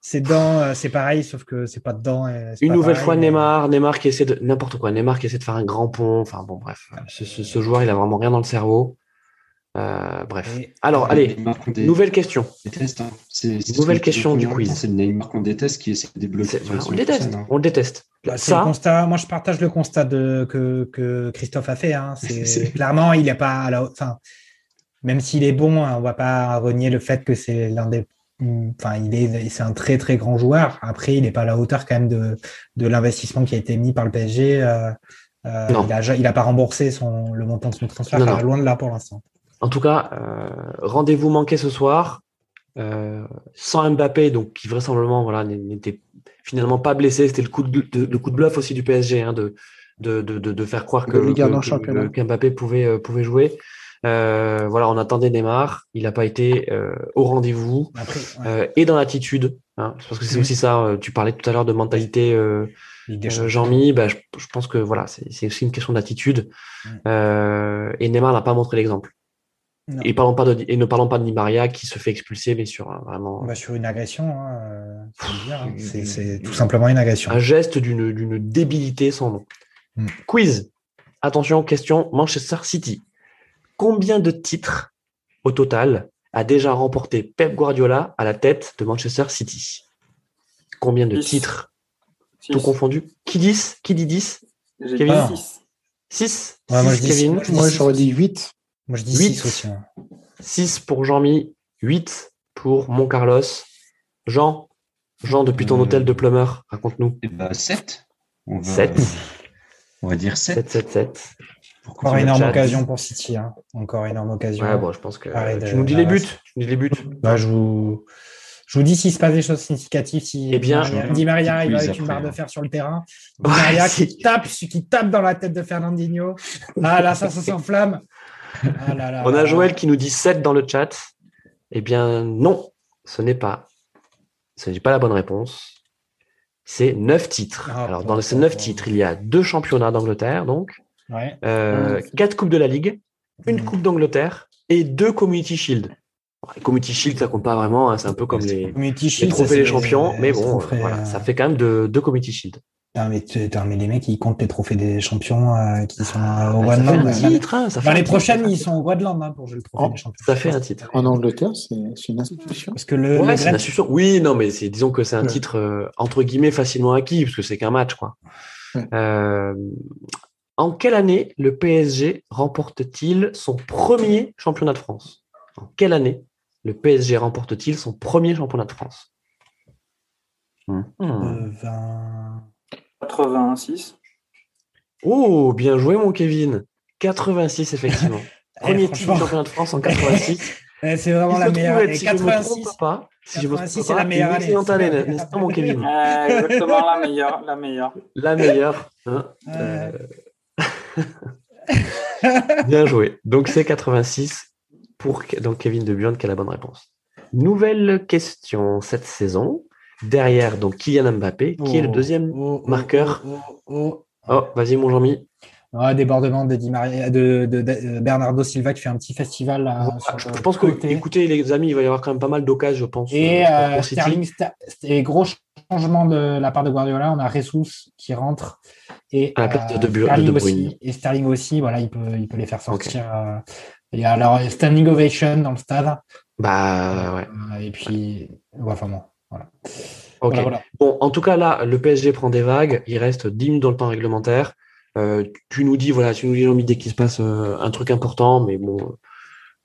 c'est dedans, euh, c'est pareil, sauf que c'est pas dedans. c'est Une pas nouvelle pareil, fois, mais- Neymar, Neymar qui essaie de n'importe quoi, Neymar qui essaie de faire un grand pont. Enfin bon, bref, ce, ce- ce joueur, il a vraiment rien dans le cerveau. Euh, bref. Et- Alors, Le allez, nouvelle question. déteste. hein. Nouvelle question du quiz. C'est le Neymar qu'on déteste qui essaie de débloquer. C'est- son- on le déteste, hein. on le déteste. Bah, c'est le ça, constat. Moi, je partage le constat de, que, que Christophe a fait. Hein. C'est clairement, il n'est pas à la, enfin, même s'il est bon, hein, on va pas renier le fait que c'est l'un des, enfin, il est, c'est un très très grand joueur. Après, il n'est pas à la hauteur quand même de, de l'investissement qui a été mis par le PSG. Euh, euh, il a, il a pas remboursé son, le montant de son transfert. Non, non. loin de là pour l'instant. En tout cas, euh, rendez-vous manqué ce soir. Euh, sans Mbappé, donc qui vraisemblablement voilà, n'était finalement pas blessé. C'était le coup de, de- le coup de bluff aussi du PSG hein, de, de, de, de- de faire croire que, que- qu'Mbappé pouvait, euh, pouvait jouer. Euh, voilà, on attendait Neymar. Il n'a pas été euh, au rendez-vous. Après, ouais, Euh, et dans l'attitude, hein, parce que c'est aussi ça. euh, tu parlais tout à l'heure de mentalité, euh, euh. Jean-Mi. Bah, je, je pense que voilà, c'est c'est aussi une question d'attitude. Et Neymar n'a pas montré l'exemple. Non. Et, parlons pas de, et ne parlons pas de Di Maria qui se fait expulser, mais sur un, vraiment Bah, sur une agression, hein, dire, hein. c'est c'est tout simplement une agression. un geste d'une d'une débilité sans nom. Mm. Quiz. Attention, question Manchester City. Combien de titres au total a déjà remporté Pep Guardiola à la tête de Manchester City? Combien de titres? Six. Tout confondu Qui 10 Qui dit 10 J'ai Kevin? dit 6. 6 Ouais, moi, Kevin? j'aurais dit 8. Moi, je dis Huit. 6 aussi. hein. 6 pour Jean-Mi, 8 pour mon Carlos. Jean, Jean, depuis ton Euh, hôtel de Plummer, raconte-nous. Et bah 7. On va, Sept. On va dire 7. 7, 7, 7. Encore énorme chat. occasion pour City. hein. Encore énorme occasion. Ouais, bon, je pense que tu nous dis les buts. Tu nous dis les buts. Bah, je, vous... je vous dis s'il se passe des choses significatives. Si Eh bien, Di Maria, arrive avec une barre de hein. fer sur le terrain. Di Maria qui tape, qui tape dans la tête de Fernandinho. Ah là, ça, ça s'enflamme. Ah là là On a. Joël qui nous dit 7 dans le chat. Eh bien, non, ce n'est pas. Ce n'est pas la bonne réponse. C'est 9 titres. Ah, Alors, dans ces bon, 9 bon. titres, il y a deux championnats d'Angleterre, donc, Ouais. euh, quatre Coupes de la Ligue, une. Coupe d'Angleterre et deux Community Shield. Les Community Shield, ça compte pas vraiment, hein, c'est un peu comme les, Community les Shield, ça, trophées des champions, mais bon, voilà, euh, ça fait quand même deux, deux Community Shield. Putain, mais, tu- putain, mais les mecs, ils comptent les trophées des champions euh, qui sont euh, au Bah, ça fait Groenland. un titre, hein, ça fait un L'année titre. prochaine, ils sont au Groenland hein, pour jouer le trophée Oh, des champions. Ça fait un titre. En Angleterre, c'est une institution. Parce que le, Ouais, le c'est Gren- une institution. Oui, non, mais disons que c'est un Ouais. titre euh, entre guillemets facilement acquis, parce que c'est qu'un match, quoi. Ouais. Euh, en quelle année le PSG remporte-t-il son premier championnat de France? En quelle année le PSG remporte-t-il son premier championnat de France? Hmm. euh, 20 86. Oh, bien joué, mon Kevin. 86, effectivement. Premier titre du franchement. championnat de France en 86. Eh, C'est vraiment Il la meilleure. être, si je me 86, trompe pas, si je me 86, trompe c'est la meilleure année. année, n'est-ce pas, mon Kevin? Euh, exactement la meilleure, la meilleure. La meilleure. hein. Euh, Bien joué. Donc c'est 86 pour donc Kevin De Bruyne qui a la bonne réponse. Nouvelle question cette saison. Derrière donc Kylian Mbappé, qui est le Oh, deuxième. oh, oh, marqueur. oh, vas-y mon Jean-Mi. Ouais, débordement de, Di Maria, de, de- de Bernardo Silva qui fait un petit festival. là, Je, pense que, côté. écoutez les amis, il va y avoir quand même pas mal d'occasions, je pense. Et euh, euh. Sterling, et gros changement de la part de Guardiola. On a Jesus qui rentre et À la place de Sterling aussi. Et Sterling aussi, voilà, il peut, il peut les faire sortir. euh, Il y a alors standing ovation dans le stade. Bah ouais. Euh, Et puis, ouais, enfin bon, voilà. Ok. Voilà, voilà. Bon, en tout cas, là, le PSG prend des vagues. Il reste 10 minutes dans le temps réglementaire. Euh, tu nous dis, voilà, tu nous dis, Jean-Mi, dès qu'il se passe euh, un truc important, mais bon,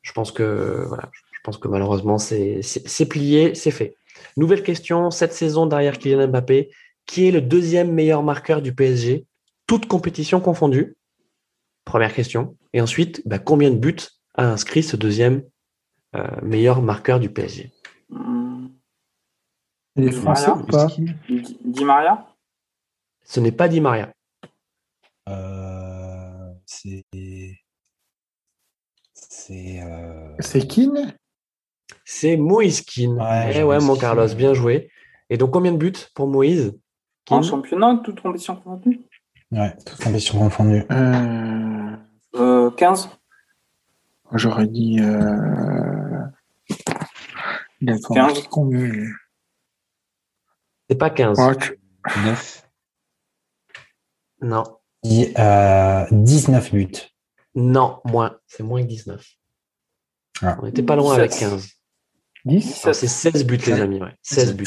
je pense que, voilà, je pense que malheureusement, c'est c'est- c'est plié, c'est fait. Nouvelle question, cette saison derrière Kylian Mbappé, qui est le deuxième meilleur marqueur du PSG, toute compétition confondue Première question. Et ensuite, bah, combien de buts a inscrit ce deuxième euh, meilleur marqueur du PSG Il est français ou pas? Di Maria? Ce n'est pas Di Maria. Euh, c'est. C'est. euh, C'est Keane C'est Moïse Keane. Ouais, Eh ouais, mon. Carlos, bien joué. Et donc, combien de buts pour Moïse? En Keane championnat, toute compétition confondue Ouais, toute compétition confondue. euh, euh, 15 J'aurais dit. Euh... Il a pas 15. marqué combien C'est pas 15. Ouais, tu- 9. Non. Dix- euh, 19 buts. Non, moins. C'est moins que 19. Ah. On n'était pas loin 17. avec 15. 10 Alors, C'est 16 buts, les amis. Ouais. 16 buts.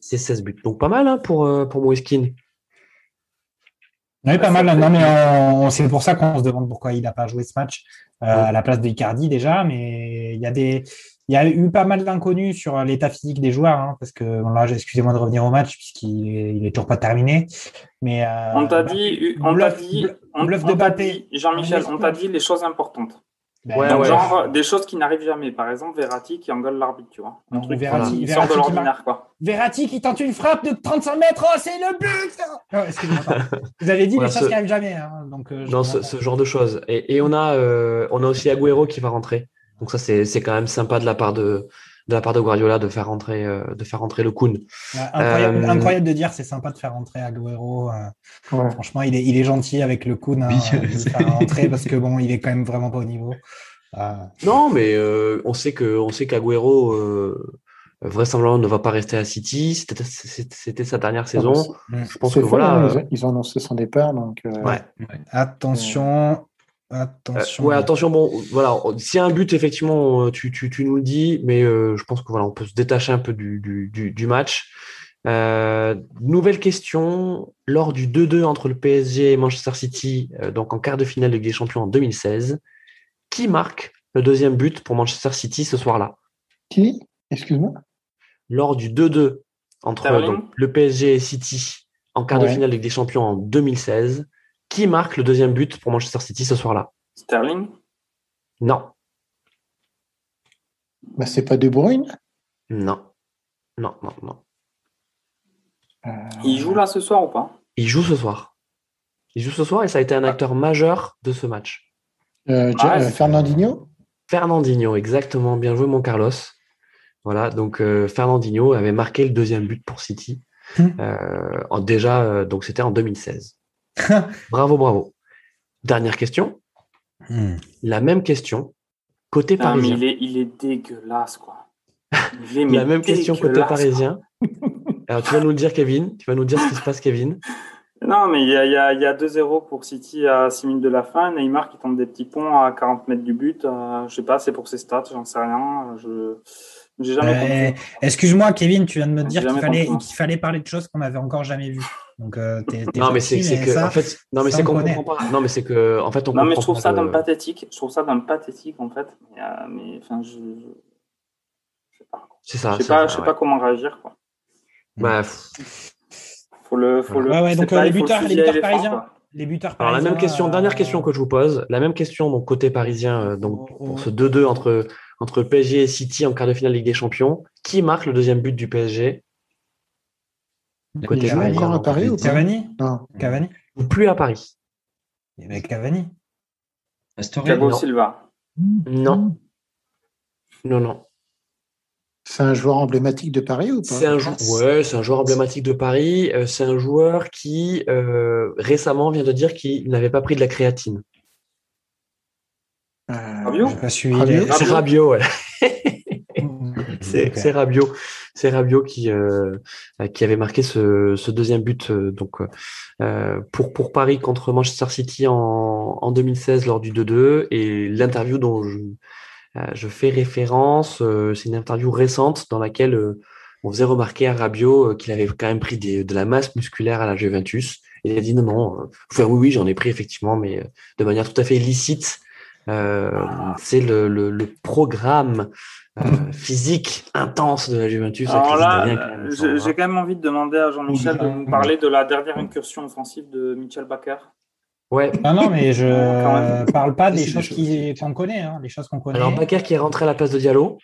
C'est 16 buts. Donc, pas mal hein, pour, euh, pour. Oui, pas mal. Non, mais on- c'est pour ça qu'on se demande pourquoi il n'a pas joué ce match euh, à la place de Icardi déjà. Mais il y a des, il y a eu pas mal d'inconnus sur l'état physique des joueurs, hein, parce que bon, là, excusez-moi de revenir au match puisqu'il est, il est toujours pas terminé. Mais euh, On t'a dit, on t'a bluff- dit, on, bluff on de dit, Jean-Michel, On t'a dit les choses importantes. ben, Ouais, Donc, ouais. genre, des choses qui n'arrivent jamais. Par exemple, Verratti qui engueule l'arbitre, tu vois. Un Non, truc Verratti- qui Verratti sort de qui l'ordinaire, quoi. Verratti qui tente une frappe de 35 mètres, oh, c'est le but Oh, excusez-moi. Vous avez dit Voilà, les choses ce- qui n'arrivent jamais. hein, donc, euh, Dans ce, genre de choses. Et, et on, a, euh, on a aussi Agüero qui va rentrer. Donc, ça, c'est c'est quand même sympa de la part de, de, la part de Guardiola de faire rentrer, euh, de faire rentrer le Kun. Ouais, incroyable, Euh, incroyable de dire c'est sympa de faire rentrer Agüero. euh, Ouais. Franchement, il est, il est gentil avec le coup hein, Oui, de faire rentrer parce que bon, il est quand même vraiment pas au niveau. Euh, Non, mais euh, on sait que on sait qu'Agüero euh, vraisemblablement ne va pas rester à City. C'était sa dernière saison. Je pense que fait, voilà. hein, ils, ont, annoncé son départ, donc. euh, Ouais. attention, Euh, attention. ouais, attention. Bon, voilà. S'il y a un but, effectivement, euh, tu, tu, tu nous le dis, mais euh, je pense que voilà, on peut se détacher un peu du, du, du, du match. Euh, nouvelle question. Lors du 2-2 entre le PSG et Manchester City, euh, donc en quart de finale de Ligue des Champions en 2016, qui marque le deuxième but pour Manchester City ce soir-là? Qui? Excuse-moi? Lors du 2-2 entre donc, le PSG et City en quart de finale de Ligue des Champions en 2016, qui marque le deuxième but pour Manchester City ce soir-là? Sterling? Non, bah, C'est pas De Bruyne? Non, non, non, non. Euh, Il joue là ce soir ou pas? Il joue ce soir. Il joue ce soir et ça a été un acteur majeur de ce match. euh, Ah, euh, Fernandinho? Fernandinho, exactement. Bien joué, mon Carlos. Voilà, donc euh, Fernandinho avait marqué le deuxième but pour City. Hmm. Euh, en- déjà, euh, donc c'était en 2016. bravo, bravo. Dernière question. Hmm. La même question côté Ah, mais parisien. il est, il est dégueulasse, quoi. Il est, La même question côté parisien. Alors, tu vas nous le dire, Kevin. Tu vas nous dire ce qui se passe, Kevin. Non, mais il y a, y a, y a 2-0 pour City à 6 minutes de la fin. Neymar qui tente des petits ponts à 40 mètres du but. Euh, je sais pas, c'est pour ses stats, j'en sais rien. Je Euh, Excuse-moi, Kevin, tu viens de me dire qu'il fallait, qu'il fallait parler de choses qu'on n'avait encore jamais vues. Donc, euh, t'es, t'es Non, mais c'est que, ça, en fait, non, mais c'est on qu'on comprend pas. Non, mais c'est que, en fait, on Non, mais je trouve ça le- le pathétique. Je trouve ça le pathétique, en fait. Mais, euh, mais enfin, je. je- sais pas. C'est ça. Je sais pas, ça, je sais ouais. pas comment réagir, quoi. Bah, pff, Faut le, faut le. Ouais, ouais, c'est donc, pas- euh, les le buteurs- les buteurs parisiens. Quoi. Les buteurs Alors la même question, euh, dernière question que je vous pose, la même question donc côté parisien, euh, donc Oh, oh. pour ce 2-2 entre entre PSG et City en quart de finale Ligue des Champions, qui marque le deuxième but du PSG Côté Il joue encore à Paris ou pas? Cavani Non. Cavani ou plus à Paris Eh ben, Cavani. Pastore, Thiago non. Silva. Non, non, non. C'est un joueur emblématique de Paris ou pas? C'est un joueur, ouais, c'est un joueur emblématique de Paris. Euh, c'est un joueur qui euh, récemment vient de dire qu'il n'avait pas pris de la créatine. Euh, Rabiot pas suivi. C'est Rabiot, ouais. C'est Ok. c'est Rabiot, c'est Rabiot qui euh, qui avait marqué ce, ce deuxième but euh, donc euh, pour pour Paris contre Manchester City en, en 2016 lors du 2-2 et l'interview dont je je fais référence, euh, c'est une interview récente dans laquelle euh, on faisait remarquer à Rabiot euh, qu'il avait quand même pris des, de la masse musculaire à la Juventus. Et il a dit non non, euh, enfin, oui oui j'en ai pris effectivement, mais euh, de manière tout à fait licite. Euh, c'est le, le, le programme euh, physique intense de la Juventus. Alors là, j'ai quand même envie de demander à Jean-Michel de nous parler de la dernière incursion offensive de Michel Bakker. Ouais. Non, non, mais je Quand même. parle pas des choses qu'on connaît, hein, les choses qu'on connaît. Alors Bakker qui est rentré à la place de Diallo.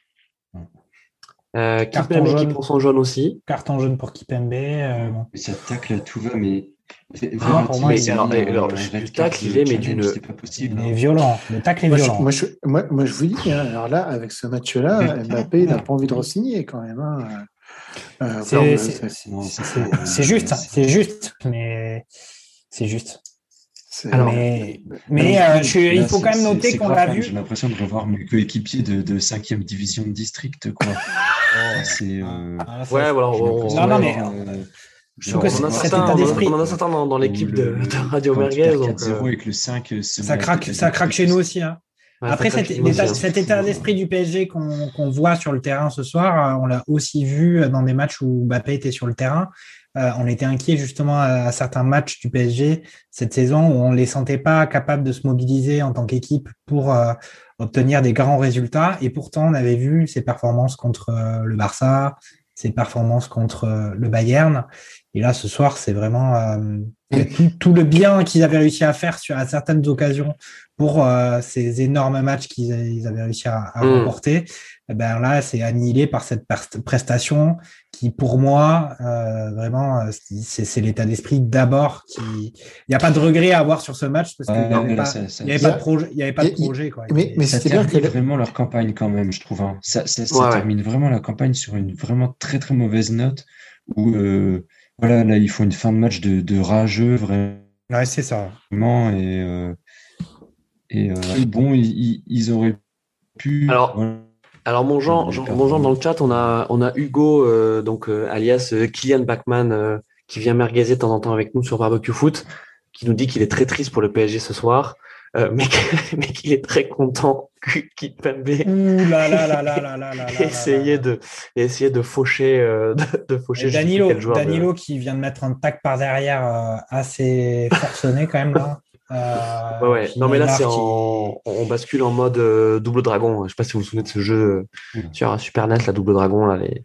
Euh, Carton Kimpembe qui jaune. prend son jaune aussi. Carton jaune pour Kipembe. euh, bon. Ça tacle à tout va, mais. Ah, pour moi, mais il- alors, il alors, le tacle, il est, mais d'une- C'est pas possible. Il est hein. violent. Le tacle est Moi je, violent. moi, je, moi, moi, je vous dis, hein, alors là, avec ce match-là, Mbappé, il n'a pas envie de re-signer quand même. hein. Euh, C'est- juste, hein, c'est juste, mais c'est juste. Alors, mais mais Alors, euh, je- là, il faut quand même noter qu'on l'a hein, vu. J'ai l'impression de revoir mes coéquipiers de, de 5e division de district, quoi. c'est. euh, Ah, Ouais, voilà. j'ai on- Non, non, mais- euh, je trouve que on en certains, état on en a- d'esprit- on en a certains dans, dans l'équipe de, de Radio Merguez. donc, 4-0 euh, avec le 5. se Ça craque, ça craque chez nous aussi. hein. ouais, Après, cet, hein. cet état d'esprit du PSG qu'on voit sur le terrain ce soir, euh, on l'a aussi vu dans des matchs où Mbappé était sur le terrain. Euh, on était inquiet justement à, à certains matchs du PSG cette saison où on les sentait pas capables de se mobiliser en tant qu'équipe pour euh, obtenir des grands résultats. Et pourtant, on avait vu ses performances contre euh, le Barça, ses performances contre euh, le Bayern. Et là, ce soir, c'est vraiment euh, tout, tout le bien qu'ils avaient réussi à faire sur à certaines occasions pour euh, ces énormes matchs qu'ils ils avaient réussi à, à Mm. remporter. Eh ben là, c'est annihilé par cette prestation qui, pour moi, euh, vraiment, euh, c'est l'état d'esprit d'abord. Qui, il n'y a pas de regret à avoir sur ce match parce qu'il Ouais, n'y avait pas, ça- ça- il y avait ça- pas de projet, il y avait pas de projet quoi. mais- mais ça termine que vraiment leur campagne quand même, je trouve. hein. Ça, ça, ça Ouais, ouais. termine vraiment la campagne sur une vraiment très très mauvaise note où euh, voilà, là ils font une fin de match de, de rageux Ouais, c'est ça. vraiment et, euh, et euh, bon ils, ils- ils auraient pu Alors, voilà. Alors mon genre, mon dans le chat, on a on a Hugo euh, donc euh, alias euh, Kylian Bachman qui vient merguezer de temps en temps avec nous sur Barbecue Foot, qui nous dit qu'il est très triste pour le PSG ce soir, mais qu'il est très content que Kimpembe essayé de essayer de faucher de, de faucher Danilo, Danilo qui vient de mettre un tac par derrière assez forcené quand même là. Euh, Ouais, ouais. Non, mais là, c'est qui- en... on bascule en mode euh, double dragon. Je sais pas si vous vous souvenez de ce jeu Oula. sur Super NES, la double dragon, là, les...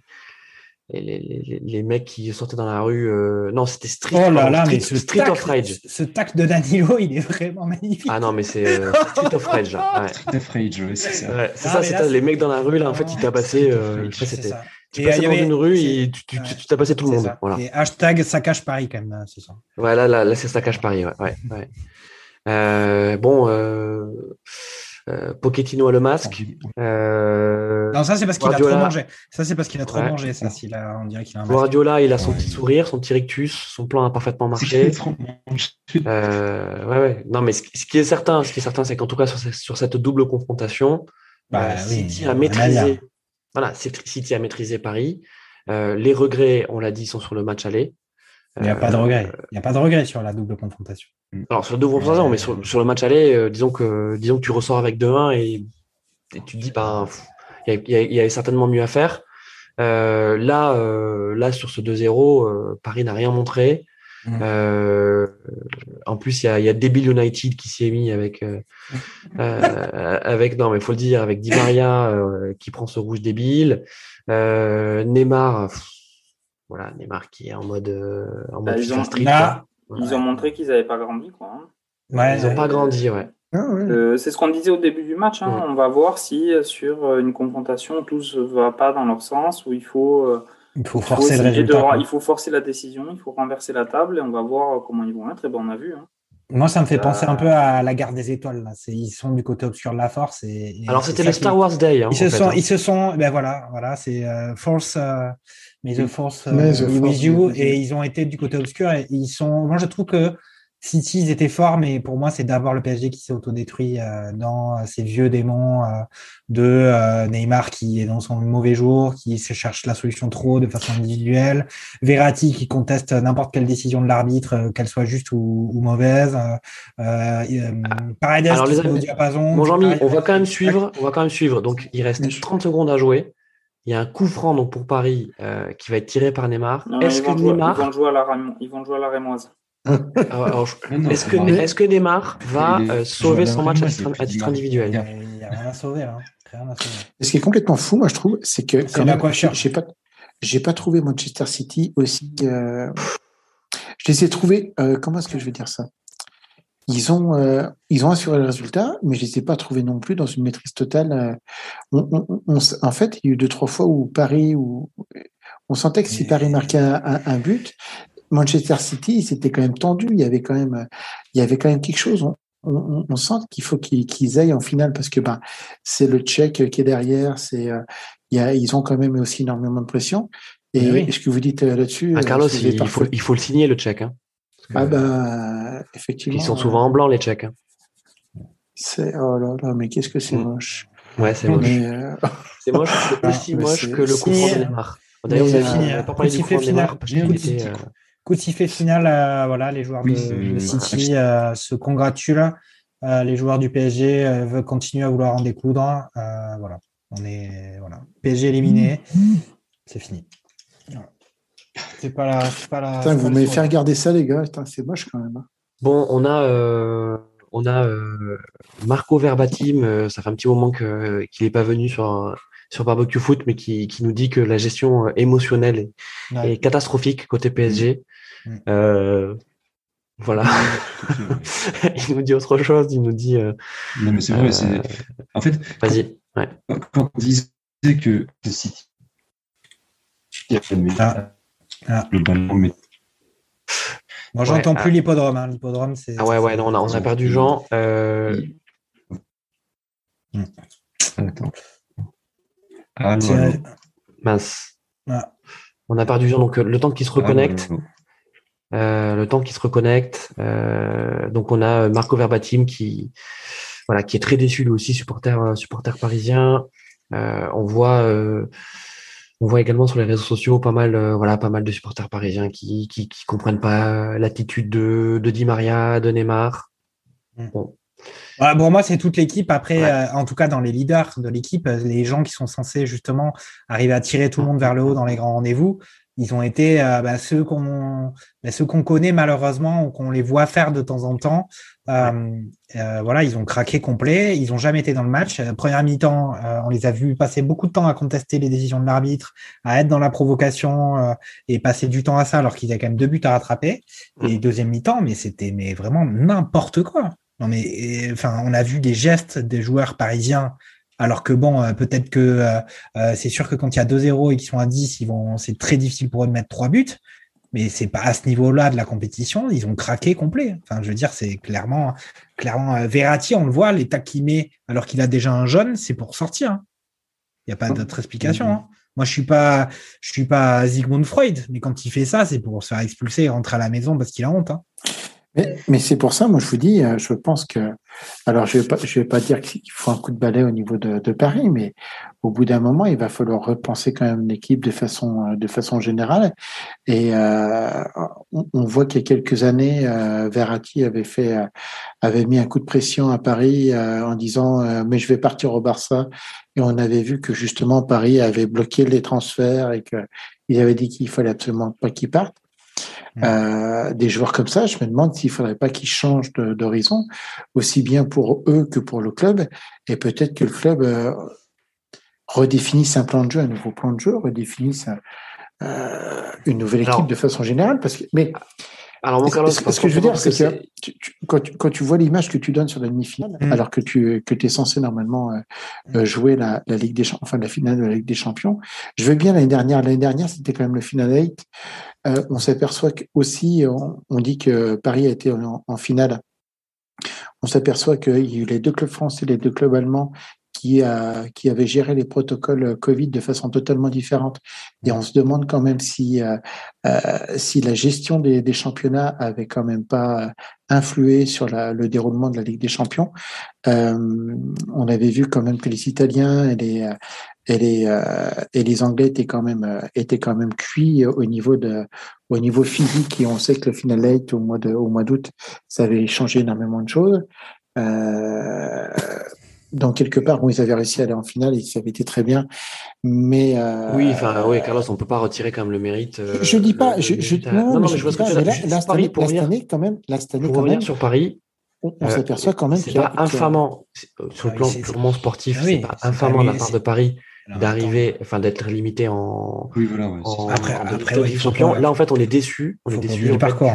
Les, les, les, les mecs qui sortaient dans la rue. euh, Non, c'était Street, Oh là pardon, là, Street, mais ce Street tac, of Rage. ce tac de Danilo, il est vraiment magnifique. Ah non, mais c'est euh, Street of Rage. là. Ouais. Street of Rage, ouais, c'est ça. Ouais, c'est Ah, ça, les mecs dans la rue, là, en fait, ils tabassaient. Euh, c'était. Tu Et passais dans avait- une rue et tu, tu, ouais. tu, tu tabassais tout le monde. Voilà. Et hashtag ça cache Paris quand même, là, c'est ça. Ouais, là, là, là c'est ça cache Paris. Ouais, ouais, ouais. Euh, bon, euh, euh, Pochettino a le masque. Euh, Non, ça c'est parce qu'il a trop mangé. Ça c'est parce qu'il a trop Ouais. mangé. Ça, s'il a, on dirait qu'il a un masque. Guardiola, il a son petit sourire, son petit rictus, son plan a parfaitement marché. Euh, ouais, ouais. Non, mais ce, ce qui est certain, ce qui est certain, c'est qu'en tout cas sur, ce- sur cette double confrontation, Bah euh, oui, City a maîtrisé. Voilà, City a maîtrisé Paris. les regrets, on l'a dit, sont sur le match aller. Il n'y a pas de regret. Il n'y a pas de regret sur la double confrontation. Alors sur la double confrontation, mais sur, sur, le match aller, disons que disons que tu ressors avec 2-1 et, tu te dis, ben, il y, y, avait certainement mieux à faire. là, là, sur ce 2-0, Paris n'a rien montré. Mmh. Euh, en plus, il y a, y a Debil United qui s'est mis avec, euh, euh, avec non mais faut le dire, avec Di Maria qui prend ce rouge débile. Neymar, voilà, Neymar qui est en mode, en bah, mode street, ils ont montré qu'ils n'avaient pas grandi, quoi. Hein. Ouais, ils n'ont pas grandi, ouais. Ah, c'est ce qu'on disait au début du match. Hein. On va voir si sur une confrontation tout ne va pas dans leur sens où il faut il faut forcer le résultat. il faut forcer la décision, il faut renverser la table et on va voir comment ils vont être. Et ben, on a vu. Hein. Moi, ça me fait penser un peu à la garde des étoiles. Là. Ils sont du côté obscur de la force. Et, Alors, c'était le Star Wars Day. Hein, ils, se fait, sont, hein. ils se sont. Ben voilà, voilà c'est euh, Force. Euh, mais the Force uh, with you. Et ils ont été du côté obscur. Et ils sont. Moi, je trouve que City, ils étaient forts, mais pour moi, c'est d'abord le PSG qui s'est autodétruit euh, dans ces vieux démons euh, de euh, Neymar qui est dans son mauvais jour, qui se cherche la solution trop de façon individuelle, Verratti qui conteste n'importe quelle décision de l'arbitre, qu'elle soit juste ou, ou mauvaise, Paredes Alors, les qui est au diapason. Bon, Jean-Mi, on va quand même suivre. On va quand même suivre. Donc, il reste 30 secondes à jouer. Il y a un coup franc donc pour Paris euh, qui va être tiré par Neymar. Non, Est-ce ils, que vont jouer, Neymar ils vont jouer à la Rémo- ils vont jouer à la Rémoise. Alors, alors, je- Non, non, Est-ce que, est-ce que Neymar va est- euh, sauver son match à titre, à individuel. Il n'y a rien à sauver là. Rien à sauver. Ce qui est complètement fou, moi, je trouve, c'est que quand même, j'ai pas, j'ai pas trouvé Manchester City aussi. euh, je les ai trouvés. euh, comment est-ce que je vais dire ça? Ils ont, euh, ils ont assuré le résultat, mais je les ai pas trouvés non plus dans une maîtrise totale. euh, on- on- on s- en fait, il y a eu deux trois fois où Paris, où on sentait que si Paris marquait un, un- un but, Manchester City, c'était quand même tendu. Il y avait quand même, euh, il y avait quand même quelque chose. On, on, on sent qu'il faut qu'ils aillent en finale parce que ben c'est le Tchèque qui est derrière. C'est euh, il y a, ils ont quand même aussi énormément de pression. Et oui. ce que vous dites euh, là-dessus, Ah, Carlos, il, faut, il faut le signer, le tchèque. Hein. Ah bah effectivement. ils sont souvent en blanc, les tchèques. hein. C'est oh là là, mais qu'est-ce que c'est Mm. moche. Ouais, c'est moche. Euh, C'est moche, c'est Ah, aussi mais moche que le coup de Neymar. D'ailleurs, euh, avez fini, pas hein. parlé du Coup de Neymar parce qu'il était. Coup de sifflet final, euh, voilà, les joueurs Oui, de, City euh, se congratulent. Euh, les joueurs du PSG euh, veulent continuer à vouloir en découdre. Euh, voilà, on est voilà. PSG éliminé, c'est fini. Voilà. C'est pas la, c'est pas la. putain, c'est vous m'avez fait regarder ça, les gars. Putain, c'est moche quand même. hein. Bon, on a, euh, on a euh, Marco Verbatim, euh, ça fait un petit moment que, qu'il n'est pas venu sur, sur Barbecue Foot, mais qui, qui nous dit que la gestion euh, émotionnelle est, Ouais. est catastrophique côté PSG. Mm. Euh, voilà. il nous dit autre chose, il nous dit. euh, Non, mais c'est vrai, c'est. En fait, Vas-y. Ouais. quand on disait que que City. Ah. Ah. Le ballon, mais Moi, j'entends Ouais, plus ah. l'hippodrome. hein. L'hippodrome, c'est. Ah ouais, ouais, non, on a, on a perdu Jean. Euh, Attends. Ah, voilà. mince. Ah. On a perdu Jean, donc euh, le temps qu'il se Ah, reconnecte. Euh, le temps qu'il se reconnecte. Euh, donc on a Marco Verbatim qui, voilà, qui est très déçu lui aussi, supporter, euh, supporter parisien. Euh, on voit, euh, on voit également sur les réseaux sociaux pas mal, euh, voilà, pas mal de supporters parisiens qui, qui, qui comprennent pas l'attitude de, de Di Maria, de Neymar. Ouais, pour moi, c'est toute l'équipe. Après, Ouais. euh, en tout cas, dans les leaders de l'équipe, euh, les gens qui sont censés justement arriver à tirer tout le monde vers le haut dans les grands rendez-vous, ils ont été euh, bah, ceux qu'on bah, ceux qu'on connaît malheureusement ou qu'on les voit faire de temps en temps. Euh, euh, voilà, ils ont craqué complet. Ils ont jamais été dans le match. Première mi-temps, on les a vus passer beaucoup de temps à contester les décisions de l'arbitre, à être dans la provocation et passer du temps à ça alors qu'ils avaient quand même deux buts à rattraper. Et deuxième mi-temps, mais c'était mais vraiment n'importe quoi. Non mais et, enfin, on a vu des gestes des joueurs parisiens, alors que bon, euh, peut-être que euh, euh, c'est sûr que quand il y a 2-0 et qu'ils sont à 10, ils vont, c'est très difficile pour eux de mettre trois buts. Mais c'est pas à ce niveau-là de la compétition, ils ont craqué complet. Enfin, je veux dire, c'est clairement, clairement Verratti, on le voit, l'état qu'il met alors qu'il a déjà un jaune, c'est pour sortir. hein. Il n'y a pas d'autre explication. hein. Moi, je suis pas, je suis pas Sigmund Freud, mais quand il fait ça, c'est pour se faire expulser et rentrer à la maison parce qu'il a honte. hein. Mais, c'est pour ça, moi, je vous dis, euh, je pense que, alors, je vais pas, je vais pas dire qu'il faut un coup de balai au niveau de, Paris, mais au bout d'un moment, il va falloir repenser quand même l'équipe de façon, euh, de façon générale. Et euh, on, voit qu'il y a quelques années, Verratti avait fait, avait mis un coup de pression à Paris en disant, mais je vais partir au Barça. Et on avait vu que justement Paris avait bloqué les transferts et qu'il avait dit qu'il fallait absolument pas qu'il parte. Mm. Euh, des joueurs comme ça, je me demande s'il faudrait pas qu'ils changent d'horizon, aussi bien pour eux que pour le club, et peut-être que le club euh, redéfinisse un plan de jeu, un nouveau plan de jeu, redéfinisse euh, une nouvelle équipe de façon générale, parce que mais alors, mon Carlos, ce, que je veux dire, c'est que quand, tu, quand, tu, vois l'image que tu donnes sur la demi-finale, mm. alors que tu que es censé normalement euh, euh, jouer la, la, Ligue des Champions, enfin la finale de la Ligue des Champions, je veux bien l'année dernière. L'année dernière, c'était quand même le final 8. Euh, on s'aperçoit aussi, on, on, dit que Paris a été en, en finale. On s'aperçoit qu'il y a eu les deux clubs français, les deux clubs allemands qui, a, avait géré les protocoles Covid de façon totalement différente. Et on se demande quand même si, euh, euh, si la gestion des, championnats avait quand même pas influé sur le déroulement de la Ligue des Champions. Euh, on avait vu quand même que les Italiens et les, et les, euh, et les Anglais étaient quand même, étaient quand même cuits au niveau de, au niveau physique. Et on sait que le final 8 au mois de, au mois d'août, ça avait changé énormément de choses. Euh, dans quelque part où ils avaient réussi à aller en finale et ça avait été très bien. Mais euh, oui, enfin oui, Carlos, on peut pas retirer quand même le mérite. Euh, je dis pas, je, je, non, non, mais je vois ce que tu veux dire. Paris pour revenir, année, quand même, la année, quand même, sur Paris. On, on euh, s'aperçoit quand même c'est pas infamant sur le plan purement sportif, c'est pas infamant de la part de Paris d'arriver, enfin d'être limité en, oui, voilà, ouais, en, après, en après, champion. Là, en fait, on est déçu, on est déçu du parcours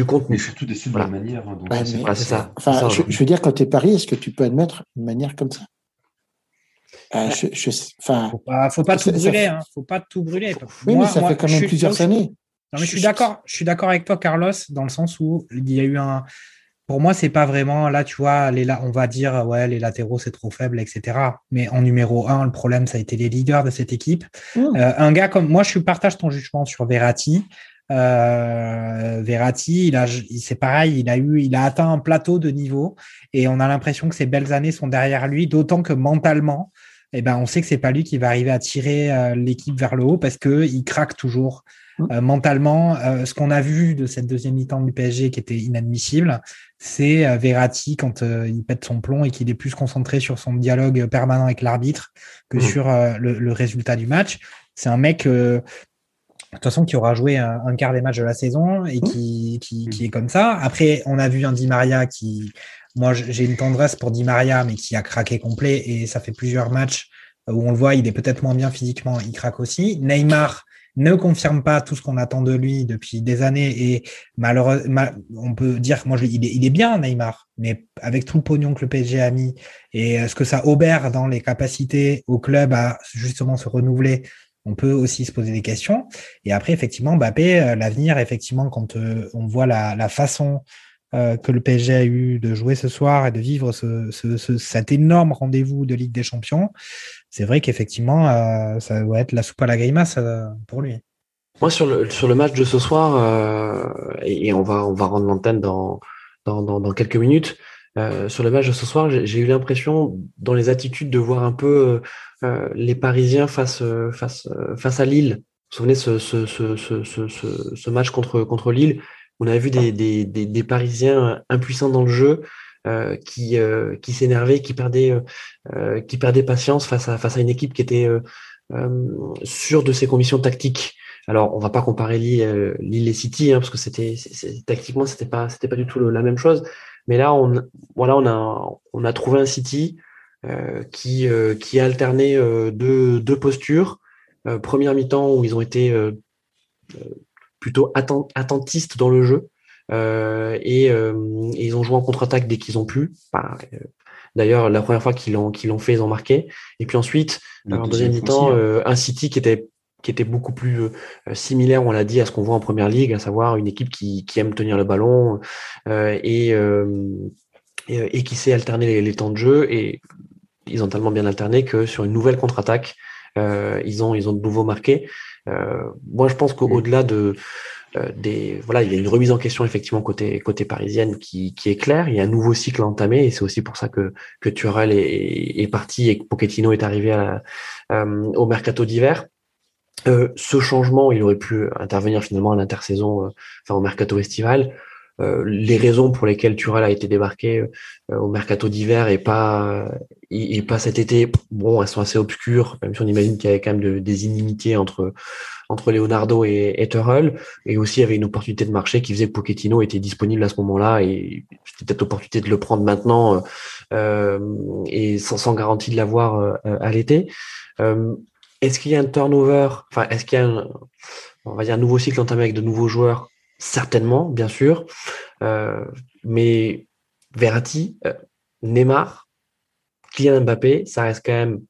du contenu. Mais surtout déçu de la manière. Hein, c'est ça. Enfin, je, je, veux dire, quand tu es Paris, est-ce que tu peux admettre une manière comme ça? Euh, je, faut pas, faut pas tout brûler, hein, faut pas tout brûler. Oui, mais ça fait quand même plusieurs années. Non, mais je suis d'accord, je suis d'accord avec toi, Carlos, dans le sens où il y a eu un. Pour moi, c'est pas vraiment là, tu vois, les, on va dire ouais, les latéraux c'est trop faible, etc. Mais en numéro un, le problème ça a été les leaders de cette équipe. Mmh. Euh, un gars comme moi, je partage ton jugement sur Verratti. Euh, Verratti, il a, c'est pareil, il a eu, il a atteint un plateau de niveau et on a l'impression que ses belles années sont derrière lui, d'autant que mentalement, eh ben, on sait que c'est pas lui qui va arriver à tirer euh, l'équipe vers le haut parce que il craque toujours mmh. euh, mentalement. Euh, ce qu'on a vu de cette deuxième mi-temps du PSG qui était inadmissible, c'est Verratti quand il pète son plomb et qu'il est plus concentré sur son dialogue permanent avec l'arbitre que mmh. sur le, le, résultat du match. C'est un mec de toute façon, qui aura joué un, quart des matchs de la saison et qui, qui, qui, est comme ça. Après, on a vu un Di Maria qui, moi, j'ai une tendresse pour Di Maria, mais qui a craqué complet et ça fait plusieurs matchs où on le voit, il est peut-être moins bien physiquement, il craque aussi. Neymar ne confirme pas tout ce qu'on attend de lui depuis des années et malheureusement, on peut dire moi, il, est, il est bien, Neymar, mais avec tout le pognon que le PSG a mis et ce que ça obère dans les capacités au club à justement se renouveler, on peut aussi se poser des questions. Et après, effectivement, Mbappé, euh, l'avenir, effectivement, quand euh, on voit la, façon euh, que le PSG a eu de jouer ce soir et de vivre cet énorme rendez-vous de Ligue des Champions, c'est vrai qu'effectivement, ça va être la soupe à la grimace pour lui. Moi, sur le, sur le match de ce soir, et, on va on va rendre l'antenne dans, dans, dans, quelques minutes. sur le match de ce soir, j'ai eu l'impression, dans les attitudes, de voir un peu euh, les Parisiens face, euh, face, euh, face à Lille. Vous vous souvenez ce, ce, ce, ce, ce match contre, contre Lille? On a vu des, des, des, des Parisiens impuissants dans le jeu, euh, qui, euh, qui s'énervaient, qui perdaient, euh, qui perdaient patience face à, face à une équipe qui était sûre de ses conditions tactiques. Alors, on va pas comparer Lille, Lille et City, hein, parce que c'était tactiquement c'était pas c'était pas du tout la même chose. Mais là, on voilà, on a on a trouvé un City euh, qui, euh, qui a alterné euh, deux, deux postures. première mi-temps où ils ont été plutôt attentistes dans le jeu. Et, et, ils ont joué en contre-attaque dès qu'ils ont pu. D'ailleurs, la première fois qu'ils l'ont qu'ils l'ont fait, ils ont marqué. Et puis ensuite, en deuxième mi-temps, un City qui était qui était beaucoup plus similaire, on l'a dit, à ce qu'on voit en première ligue, à savoir une équipe qui, qui aime tenir le ballon euh, et, et, qui sait alterner les, les, temps de jeu. Et ils ont tellement bien alterné que sur une nouvelle contre-attaque, euh, ils ont ils ont de nouveau marqué. Euh, moi, je pense qu'au-delà de des voilà, il y a une remise en question effectivement côté côté parisienne qui, qui est claire. Il y a un nouveau cycle entamé et c'est aussi pour ça que que Turel est, est parti et que Pochettino est arrivé à, au mercato d'hiver. Euh, ce changement, il aurait pu intervenir finalement à l'intersaison, enfin au mercato estival. Euh, les raisons pour lesquelles Tural a été débarqué euh, au mercato d'hiver et pas et, pas cet été, bon, elles sont assez obscures, même si on imagine qu'il y avait quand même des inimitiés entre entre Leonardo et, et et aussi il y avait une opportunité de marché qui faisait que Pochettino était disponible à ce moment-là, et c'était peut-être l'opportunité de le prendre maintenant euh, et sans, sans garantie de l'avoir à l'été. est-ce qu'il y a un turnover, enfin, est-ce qu'il y a un, on va dire un nouveau cycle entamé avec de nouveaux joueurs certainement, bien sûr. Euh, mais Verratti, euh, Neymar, Kylian Mbappé, ça reste quand même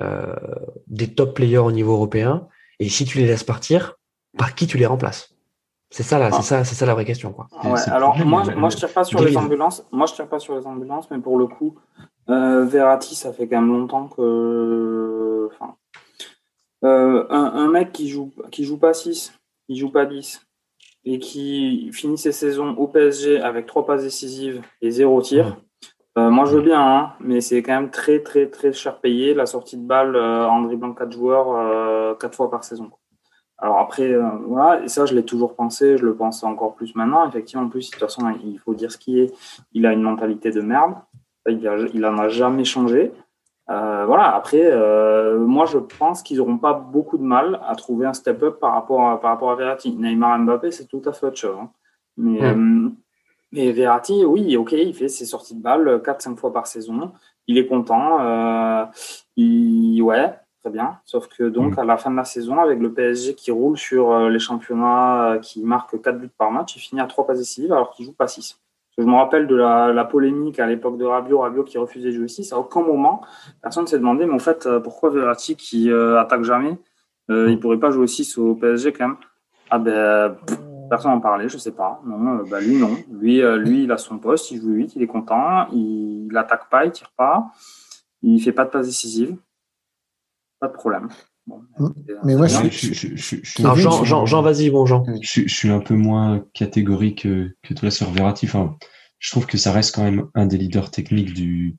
euh, des top players au niveau européen. Et si tu les laisses partir, par qui tu les remplaces? C'est ça là, c'est ça, c'est ça la vraie question, quoi. alors moi, moi je tire pas sur les ambulances. Moi je tire pas sur les ambulances, mais pour le coup, Verratti, ça fait quand même longtemps que, enfin, un, un, mec qui joue qui joue pas 6, qui joue pas 10, et qui finit ses saisons au PSG avec trois passes décisives et zéro tir. Euh, moi, je veux bien, hein, mais c'est quand même très, très, très cher payé la sortie de balle euh, en dribblant quatre joueurs euh, quatre fois par saison. Alors après, voilà, et ça, je l'ai toujours pensé, je le pense encore plus maintenant. Effectivement, en plus, de toute façon, il faut dire ce qui est. Il a une mentalité de merde. Il, il en a jamais changé. Euh, voilà, après, euh, moi je pense qu'ils n'auront pas beaucoup de mal à trouver un step-up par rapport à, par rapport à Verratti. Neymar Mbappé, c'est tout à fait autre chose. Hein. Mais, euh, mais, Verratti, oui, ok, il fait ses sorties de balles 4-5 fois par saison. Il est content. il, ouais, très bien. Sauf que donc, à la fin de la saison, avec le PSG qui roule sur les championnats, qui marque 4 buts par match, il finit à 3 passes décisives alors qu'il joue pas 6. Je me rappelle de la, polémique à l'époque de Rabiot, Rabiot qui refusait de jouer ici. À aucun moment, personne ne s'est demandé, mais en fait, euh, pourquoi Verratti qui euh, attaque jamais, euh, il pourrait pas jouer 6 au PSG quand même? Ah ben, personne n'en parlait, je sais pas. Non, bah, lui non. Lui, lui, il a son poste, il joue 8, il est content, il n'attaque pas, il tire pas, il fait pas de passe décisive. Pas de problème. Mais moi, je, suis. Jean, Jean, Jean vas-y, bon Jean. Je, suis un peu moins catégorique que, toi sur Verratti. Enfin, je trouve que ça reste quand même un des leaders techniques du,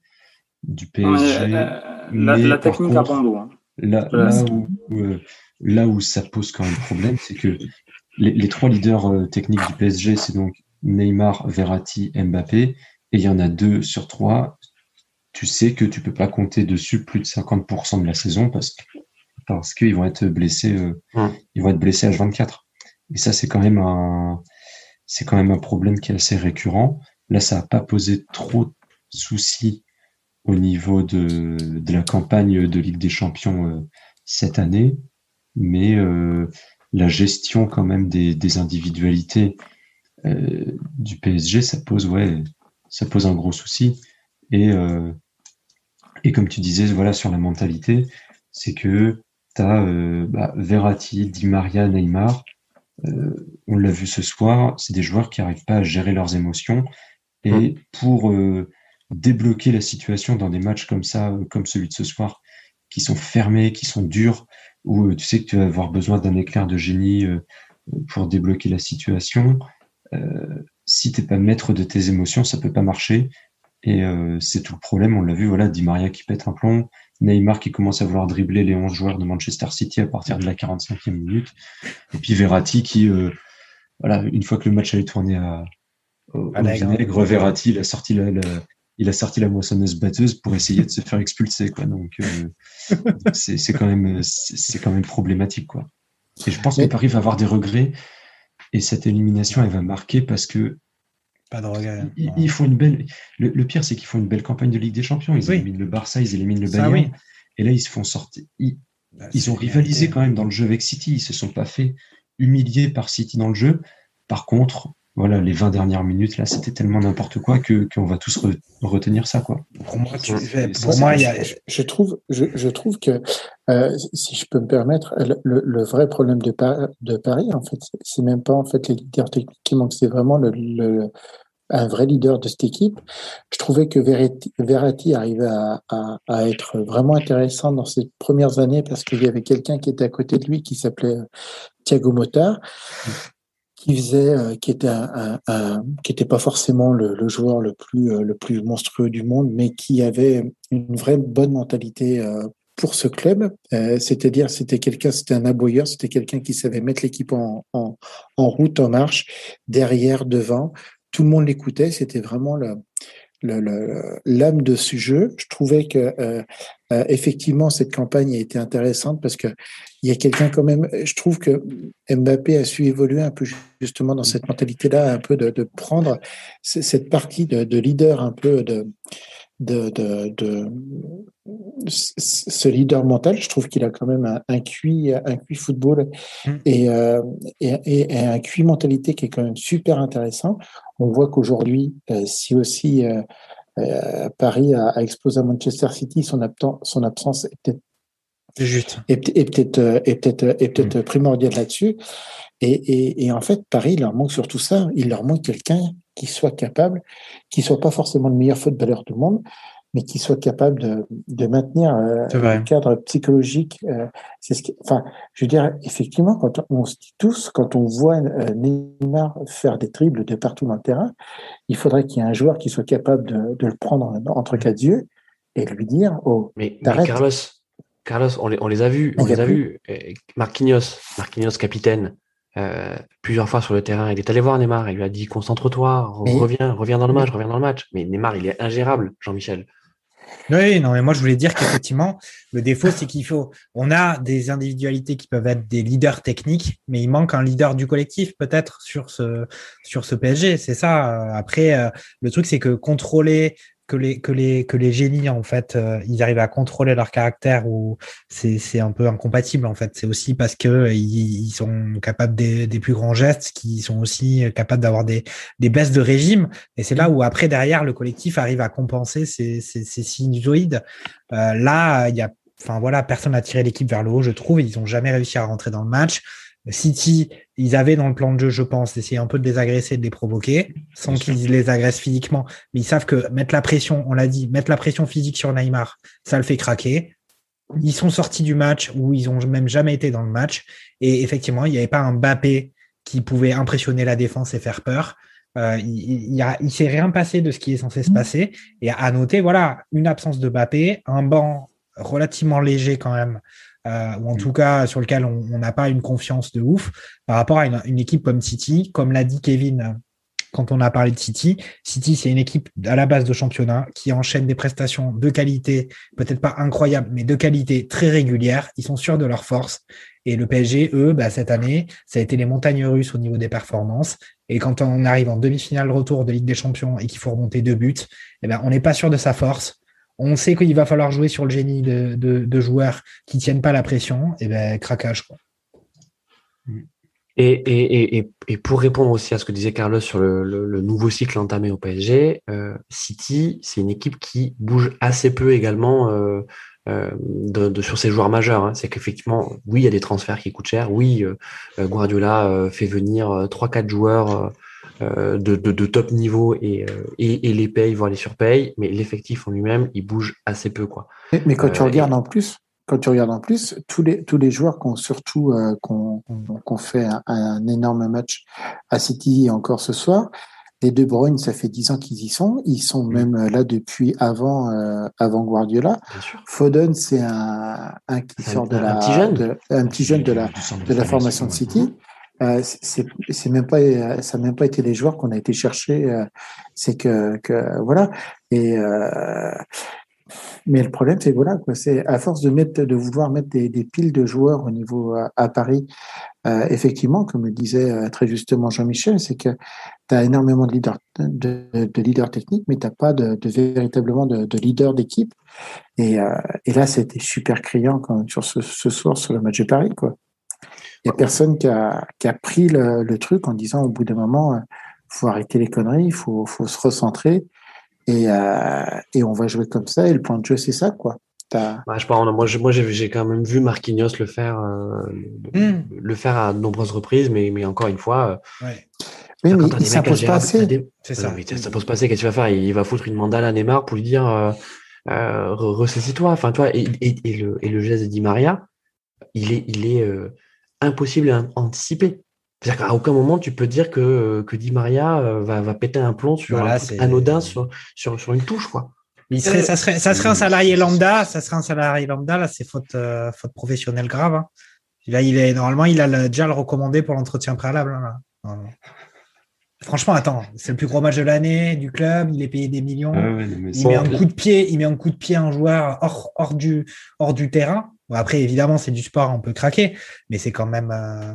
du PSG. la, la, technique à bon hein. Là, là, où, là, où, ça pose quand même problème, c'est que les, les, trois leaders euh, techniques du PSG, c'est donc Neymar, Verratti, Mbappé, et il y en a deux sur trois. Tu sais que tu peux pas compter dessus plus de 50% de la saison parce que parce qu'ils vont être blessés, euh, ils vont être blessés à 24. Et ça, c'est quand même un, c'est quand même un problème qui est assez récurrent. Là, ça n'a pas posé trop de soucis au niveau de, de la campagne de Ligue des Champions euh, cette année, mais euh, la gestion quand même des, des individualités du PSG, ça pose ouais, ça pose un gros souci. Et et comme tu disais, voilà sur la mentalité, c'est que tu as euh, bah, Verratti, Di Maria, Neymar. Euh, on l'a vu ce soir, c'est des joueurs qui n'arrivent pas à gérer leurs émotions. Et hum. pour euh, débloquer la situation dans des matchs comme ça, comme celui de ce soir, qui sont fermés, qui sont durs, où tu sais que tu vas avoir besoin d'un éclair de génie pour débloquer la situation. si t'es pas maître de tes émotions, ça peut pas marcher. Et c'est tout le problème. On l'a vu, voilà, Di Maria qui pète un plomb, Neymar qui commence à vouloir dribbler les 11 joueurs de Manchester City à partir de la 45e minute. Et puis Verratti qui, euh, voilà, une fois que le match allait tourner à, au, vinaigre, Verratti, il a sorti la, il a sorti la moissonneuse batteuse pour essayer de se faire expulser, quoi. Donc, euh, c'est quand même, quand même problématique, quoi. Et je pense que Paris va avoir des regrets. Et cette élimination, elle va marquer parce que pas de regret. Ils, font une belle. Le, pire, c'est qu'ils font une belle campagne de Ligue des Champions. Ils éliminent le Barça, ils éliminent le Bayern. Et là, ils se font sortir. Ils, bah, ont rivalisé quand même dans le jeu avec City. Ils se sont pas fait humilier par City dans le jeu. Par contre, voilà, les 20 dernières minutes, là, c'était tellement n'importe quoi que qu'on va tous retenir ça, quoi. Pour moi, pour moi je, trouve, je, trouve que, euh, si je peux me permettre, le, vrai problème de, de Paris, en fait, c'est même pas en fait les leaders techniques qui manquent, c'est vraiment le, un vrai leader de cette équipe. Je trouvais que Verratti, arrivait à, à, être vraiment intéressant dans ses premières années parce qu'il y avait quelqu'un qui était à côté de lui qui s'appelait Thiago Motta qui faisait, euh, qui était un, qui était pas forcément le, joueur le plus euh, le plus monstrueux du monde, mais qui avait une vraie bonne mentalité euh, pour ce club. C'est-à-dire, c'était quelqu'un, c'était un aboyeur, c'était quelqu'un qui savait mettre l'équipe en, en, en, route, en marche, derrière, devant. Tout le monde l'écoutait. C'était vraiment le, l'âme de ce jeu. Je trouvais que euh, euh, effectivement cette campagne a été intéressante parce que il y a quelqu'un quand même. Je trouve que Mbappé a su évoluer un peu justement dans cette mentalité-là, un peu de, de prendre cette partie de, de, leader, un peu de de, de, ce leader mental. Je trouve qu'il a quand même un, un QI, un QI football mmh. et, euh, et, et, un QI mentalité qui est quand même super intéressant. On voit qu'aujourd'hui, euh, si aussi Paris a, explosé à Manchester City, son, son absence est peut-être est, peut-être est peut-être peut-être mm. primordial là-dessus. Et, et, en fait, Paris, il leur manque surtout ça. Il leur manque quelqu'un qui soit capable, qui soit pas forcément le meilleur footballeur du monde, mais qui soit capable de, de maintenir euh, un cadre psychologique. Euh, c'est ce qui, enfin, je veux dire, effectivement, quand on, se dit tous, quand on voit euh, Neymar faire des dribbles de partout dans le terrain, il faudrait qu'il y ait un joueur qui soit capable de, de le prendre entre quatre yeux et lui dire, oh, mais, mais Carlos, Carlos, on les, on les a vus, on, les a vus. Marquinhos, Marquinhos capitaine. Euh, plusieurs fois sur le terrain. Il est allé voir Neymar, il lui a dit concentre-toi, reviens, reviens dans le match, reviens dans le match. Mais Neymar, il est ingérable, Jean-Michel. Oui, non, mais moi je voulais dire qu'effectivement, le défaut, c'est qu'il faut. On a des individualités qui peuvent être des leaders techniques, mais il manque un leader du collectif, peut-être, sur ce, sur ce PSG. C'est ça. Après, euh, le truc, c'est que contrôler que les que les que les génies en fait euh, ils arrivent à contrôler leur caractère ou c'est un peu incompatible en fait. C'est aussi parce que ils, sont capables des, des plus grands gestes qui sont aussi capables d'avoir des des baisses de régime. Et c'est là où après derrière le collectif arrive à compenser ces ces, ces sinusoïdes euh, là il y a enfin voilà personne n'a tiré l'équipe vers le haut je trouve. Ils ont jamais réussi à rentrer dans le match City, ils avaient dans le plan de jeu, je pense, d'essayer un peu de les agresser, de les provoquer, sans qu'ils les agressent physiquement. Mais ils savent que mettre la pression, on l'a dit, mettre la pression physique sur Neymar, ça le fait craquer. Ils sont sortis du match où ils ont même jamais été dans le match. Et effectivement, il n'y avait pas un Mbappé qui pouvait impressionner la défense et faire peur. Euh, il, il, il s'est rien passé de ce qui est censé se passer. Et à noter, voilà, une absence de Mbappé, un banc relativement léger quand même euh, ou en mm. tout cas sur lequel on n'a pas une confiance de ouf par rapport à une, équipe comme City. Comme l'a dit Kevin quand on a parlé de City, City c'est une équipe à la base de championnat qui enchaîne des prestations de qualité, peut-être pas incroyables, mais de qualité très régulière. Ils sont sûrs de leur force. Et le PSG, eux, bah, cette année, ça a été les montagnes russes au niveau des performances. Et quand on arrive en demi-finale retour de Ligue des Champions et qu'il faut remonter deux buts, eh ben, on n'est pas sûr de sa force on sait qu'il va falloir jouer sur le génie de, joueurs qui tiennent pas la pression, et ben craquage. Quoi. Et, pour répondre aussi à ce que disait Carlos sur le, nouveau cycle entamé au PSG, euh, City, c'est une équipe qui bouge assez peu également euh, euh, sur ses joueurs majeurs. Hein. C'est qu'effectivement, oui, il y a des transferts qui coûtent cher. Oui, Guardiola fait venir 3-4 joueurs euh, de, de, top niveau et, euh, et, et, les payes, voire les surpayes, mais l'effectif en lui-même, il bouge assez peu. Quoi. Mais, quand tu euh, regardes en plus, quand tu regardes en plus, tous les, tous les joueurs qui ont surtout qu'on qu'on fait un, énorme match à City encore ce soir, les De Bruyne, ça fait dix ans qu'ils y sont. Ils sont mm. même là depuis avant, avant Guardiola. Foden, c'est un, un qui sort de la, un petit jeune, un petit jeune de la, de la formation de City. Euh, c'est même pas ça n'a même pas été les joueurs qu'on a été chercher euh, c'est que, que voilà. Et euh, mais le problème c'est voilà quoi c'est à force de mettre de vouloir mettre des, piles de joueurs au niveau à, Paris euh, effectivement comme le disait très justement Jean-Michel c'est que tu as énormément de leaders de, de techniques mais tu n'as pas de, véritablement de, de leaders d'équipe. Et, et là c'était super criant quand sur ce, ce soir sur le match de Paris quoi il n'y a personne qui a, qui a pris le, le, truc en disant au bout d'un moment, il euh, faut arrêter les conneries, il faut, faut se recentrer et, euh, et on va jouer comme ça. Et le point de jeu, c'est ça, quoi. Bah, je pas, moi, moi j'ai quand même vu Marquinhos le faire, euh, hmm. le faire à de nombreuses reprises, mais, mais encore une fois. Euh, ouais. Oui, mais il s'impose pas assez. C'est ça. ça pose pas assez. Qu'est-ce qu'il va faire? Il va foutre une mandale à Neymar pour lui dire euh, euh ressaisis-toi. Enfin, toi, et, et, et, le, et le geste de Di Maria, il est, il est impossible à anticiper. C'est-à-dire qu'à aucun moment tu peux dire que, que Di Maria va, va péter un plomb sur un anodin sur, sur, sur une touche, quoi. Il serait, ça, serait, ça serait un salarié lambda, ça serait un salarié lambda, là, c'est faute, faute professionnelle grave. Hein. Là, il est, normalement, il a déjà le recommandé pour l'entretien préalable. Hein, Franchement, attends, c'est le plus gros match de l'année du club, il est payé des millions. Ah il met un coup de pied, il met un coup de pied à un joueur hors, hors, du, hors du terrain. Après, évidemment, c'est du sport, on peut craquer, mais c'est quand même. Euh...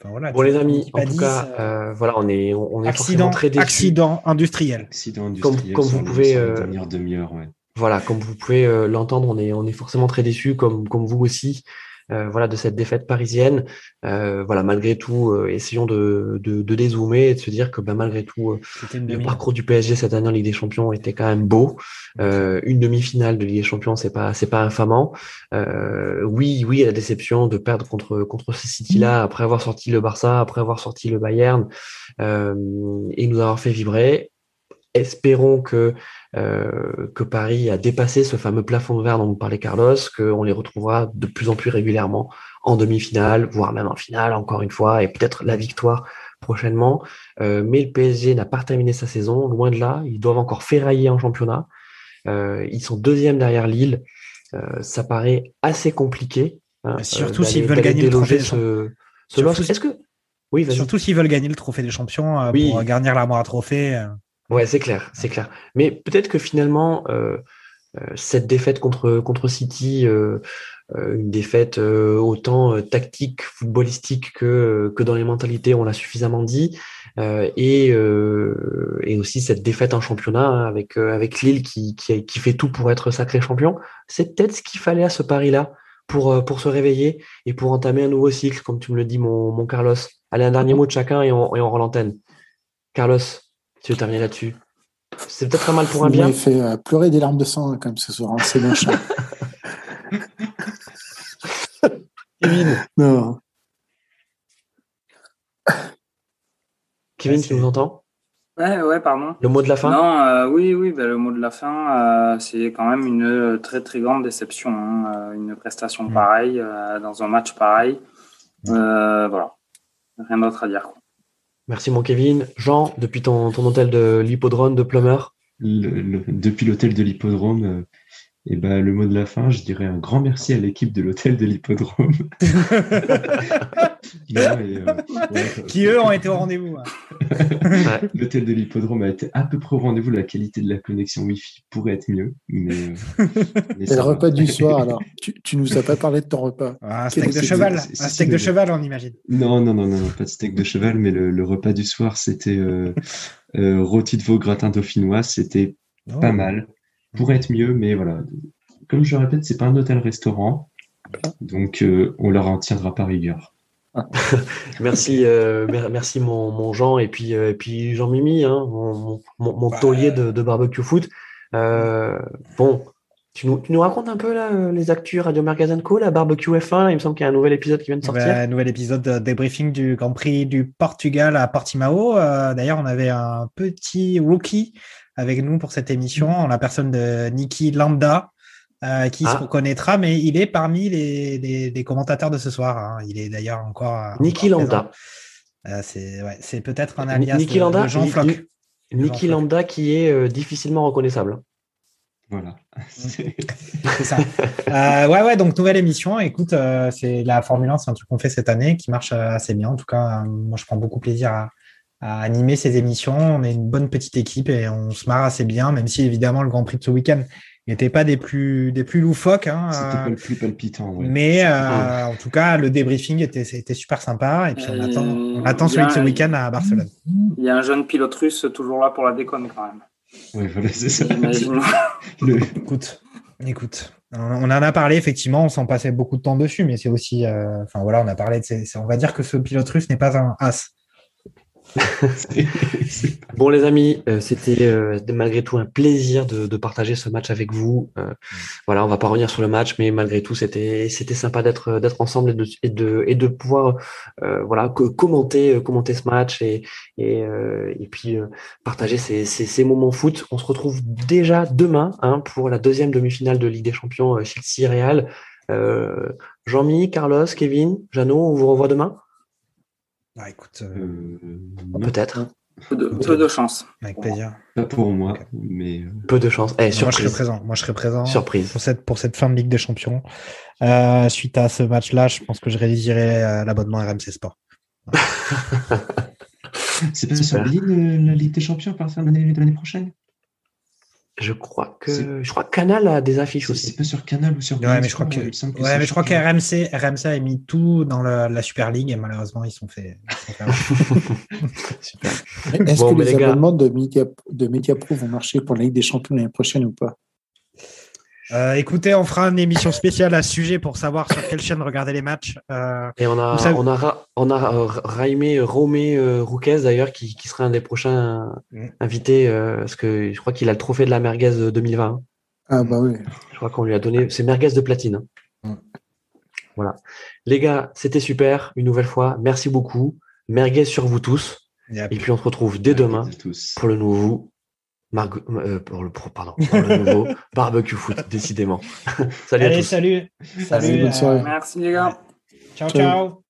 Enfin, voilà, bon, les amis, en tout cas, euh, voilà, on est, on est accident, très déçus. Accident industriel. Accident industriel. Comme, comme vous pouvez. Euh, demi-heure, ouais. Voilà, comme vous pouvez euh, l'entendre, on est, on est forcément très déçus, comme, comme vous aussi. Euh, voilà, de cette défaite parisienne. Euh, voilà, malgré tout, euh, essayons de, de, de, dézoomer et de se dire que ben, malgré tout, le parcours du PSG cette année en Ligue des Champions était quand même beau. une demi-finale de Ligue des Champions, c'est pas c'est pas infamant. oui, oui, la déception de perdre contre contre ces City-là après avoir sorti le Barça, après avoir sorti le Bayern et nous avoir fait vibrer. Espérons que euh, que Paris a dépassé ce fameux plafond verre dont vous parlait Carlos, qu'on les retrouvera de plus en plus régulièrement en demi-finale, voire même en finale, encore une fois, et peut-être la victoire prochainement. Euh, mais le PSG n'a pas terminé sa saison, loin de là. Ils doivent encore ferrailler en championnat. Euh, ils sont deuxième derrière Lille. ça paraît assez compliqué. Hein, surtout s'ils veulent gagner le trophée. Ce, Est-ce que oui, surtout s'ils veulent gagner le trophée des champions pour garnir l'armoire à trophée. Ouais, c'est clair, c'est clair. Mais peut-être que finalement, euh, euh, cette défaite contre City, euh, une défaite autant tactique, footballistique que dans les mentalités, on l'a suffisamment dit, et aussi cette défaite en championnat hein, avec Lille qui, fait tout pour être sacré champion. C'est peut-être ce qu'il fallait à ce pari-là pour se réveiller et pour entamer un nouveau cycle, comme tu me le dis, mon mon Carlos. Allez, un dernier mot de chacun et on et on rend l'antenne. Carlos. Tu veux terminer là-dessus? C'est peut-être un mal pour un bien. Il fait euh, pleurer des larmes de sang hein, comme ce soir. Hein, c'est moche. Kevin. Non. Kevin, tu nous entends? Ouais, ouais, pardon. Le mot de la fin? Non, euh, oui, oui, bah, le mot de la fin, euh, c'est quand même une très très grande déception. Hein, une prestation mm. pareille, dans un match pareil. voilà, rien d'autre à dire. Quoi. Merci mon Kevin. Jean, depuis ton, hôtel de l'hippodrome de Plummer Depuis l'hôtel de l'hippodrome, euh, et ben, le mot de la fin, je dirais un grand merci à l'équipe de l'hôtel de l'hippodrome. Euh, qui eux ont été au rendez-vous. Hein. l'hôtel de l'hippodrome a été à peu près au rendez-vous. La qualité de la connexion Wi-Fi pourrait être mieux. Mais, euh, le repas du soir, alors. Tu, tu nous as pas parlé de ton repas. Ah, un steak de cheval. Un steak de cheval, on imagine. Non, non, non, non, pas de steak de cheval, mais le, repas du soir, c'était euh, rôti de veau gratin dauphinois. C'était oh. pas mal pourrait être mieux, mais voilà. Comme je le répète, c'est pas un hôtel-restaurant, donc euh, on leur en tiendra pas rigueur. merci, euh, merci mon, Jean et puis euh, et puis Jean Mimi, hein, mon, mon, bah, taulier de, barbecue foot. bon, tu nous, tu nous, racontes un peu là, les actus Radio Magazine Co, la barbecue F1. Il me semble qu'il y a un nouvel épisode qui vient de sortir. un nouvel épisode de débriefing du Grand Prix du Portugal à Portimao. D'ailleurs, on avait un petit rookie avec nous pour cette émission, en la personne de Niki Lambda, euh, qui se ah. reconnaîtra, mais il est parmi les, les, commentateurs de ce soir. Hein. Il est d'ailleurs encore. Euh, Niki Lambda. Euh, c'est ouais, peut-être un alias Niki Lambda, de Jean Floch. Niki Lambda qui est difficilement reconnaissable. Voilà. c'est ça. ouais, ouais, donc nouvelle émission. Écoute, c'est la Formule 1, c'est un truc qu'on fait cette année qui marche assez bien. En tout cas, moi, je prends beaucoup plaisir à, à animer ces émissions. On est une bonne petite équipe et on se marre assez bien, même si évidemment le Grand Prix de ce week-end n'était pas des plus des plus loufoques. Hein, C'était pas le plus palpitant. Mais euh, en tout cas, le débriefing était, était super sympa et puis on attend, on attend celui de ce week-end à Barcelone. Il y a un jeune pilote russe toujours là pour la déconne quand même. Oui, voilà, c'est ça. Écoute, écoute. On en a parlé effectivement, on s'en passait beaucoup de temps dessus, mais c'est aussi, euh, enfin voilà, on a parlé de, ces, on va dire que ce pilote russe n'est pas un as. bon les amis, euh, c'était euh, malgré tout un plaisir de, partager ce match avec vous. Euh, voilà, on va pas revenir sur le match, mais malgré tout c'était sympa d'être ensemble et de et de, et de pouvoir voilà commenter commenter ce match et et, et puis partager ces, ces, moments foot. On se retrouve déjà demain hein, pour la deuxième demi-finale de Ligue des Champions Chelsea Real. Jean-Mi, Carlos, Kevin, Jeannot, on vous revoit demain? Ah, écoute, euh, Euh, Peut-être. Peu de, peu de chance. avec plaisir. Pas pour moi, mais euh, Peu de chance. Eh, Moi, je serai présent. Moi, je serai présent. Surprise. Pour cette, pour cette fin de Ligue des Champions. Euh, suite à ce match-là, je pense que je réaliserai euh, l'abonnement RMC Sport. c'est pas sur la Ligue des Champions à partir de l'année de l'année prochaine? Je crois que je crois que Canal a des affiches C'est aussi. c'est pas sur Canal ou sur Ouais, mais je crois que, ouais, mais je crois que RMC, RMC a mis tout dans la, la Super League et malheureusement, ils sont fait. Super. Est-ce Bon, que les, les gars- abonnements de Media, de Mediapro vont marcher pour la Ligue des Champions l'année prochaine ou pas? Euh, écoutez, on fera une émission spéciale à ce sujet pour savoir sur quelle chaîne regarder les matchs. Euh, Et on a savez- on a Ra- on a euh, Raimé Romé euh, Rouquez d'ailleurs qui, qui sera un des prochains Mm. invités euh, parce que je crois qu'il a le trophée de la merguez de 2020. hein. Ah bah oui. Je crois qu'on lui a donné c'est merguez de platine. hein. Mm. Voilà. Les gars, c'était super une nouvelle fois. Merci beaucoup. Merguez sur vous tous. yep. Et puis on se retrouve dès demain tous. pour le nouveau Margo- euh, pour le pro- pardon, pour le nouveau barbecue foot décidément. Salut à Allez, tous. salut. Allez, Salut. bonne euh, soirée. Merci les gars. ciao, Ciao. ciao.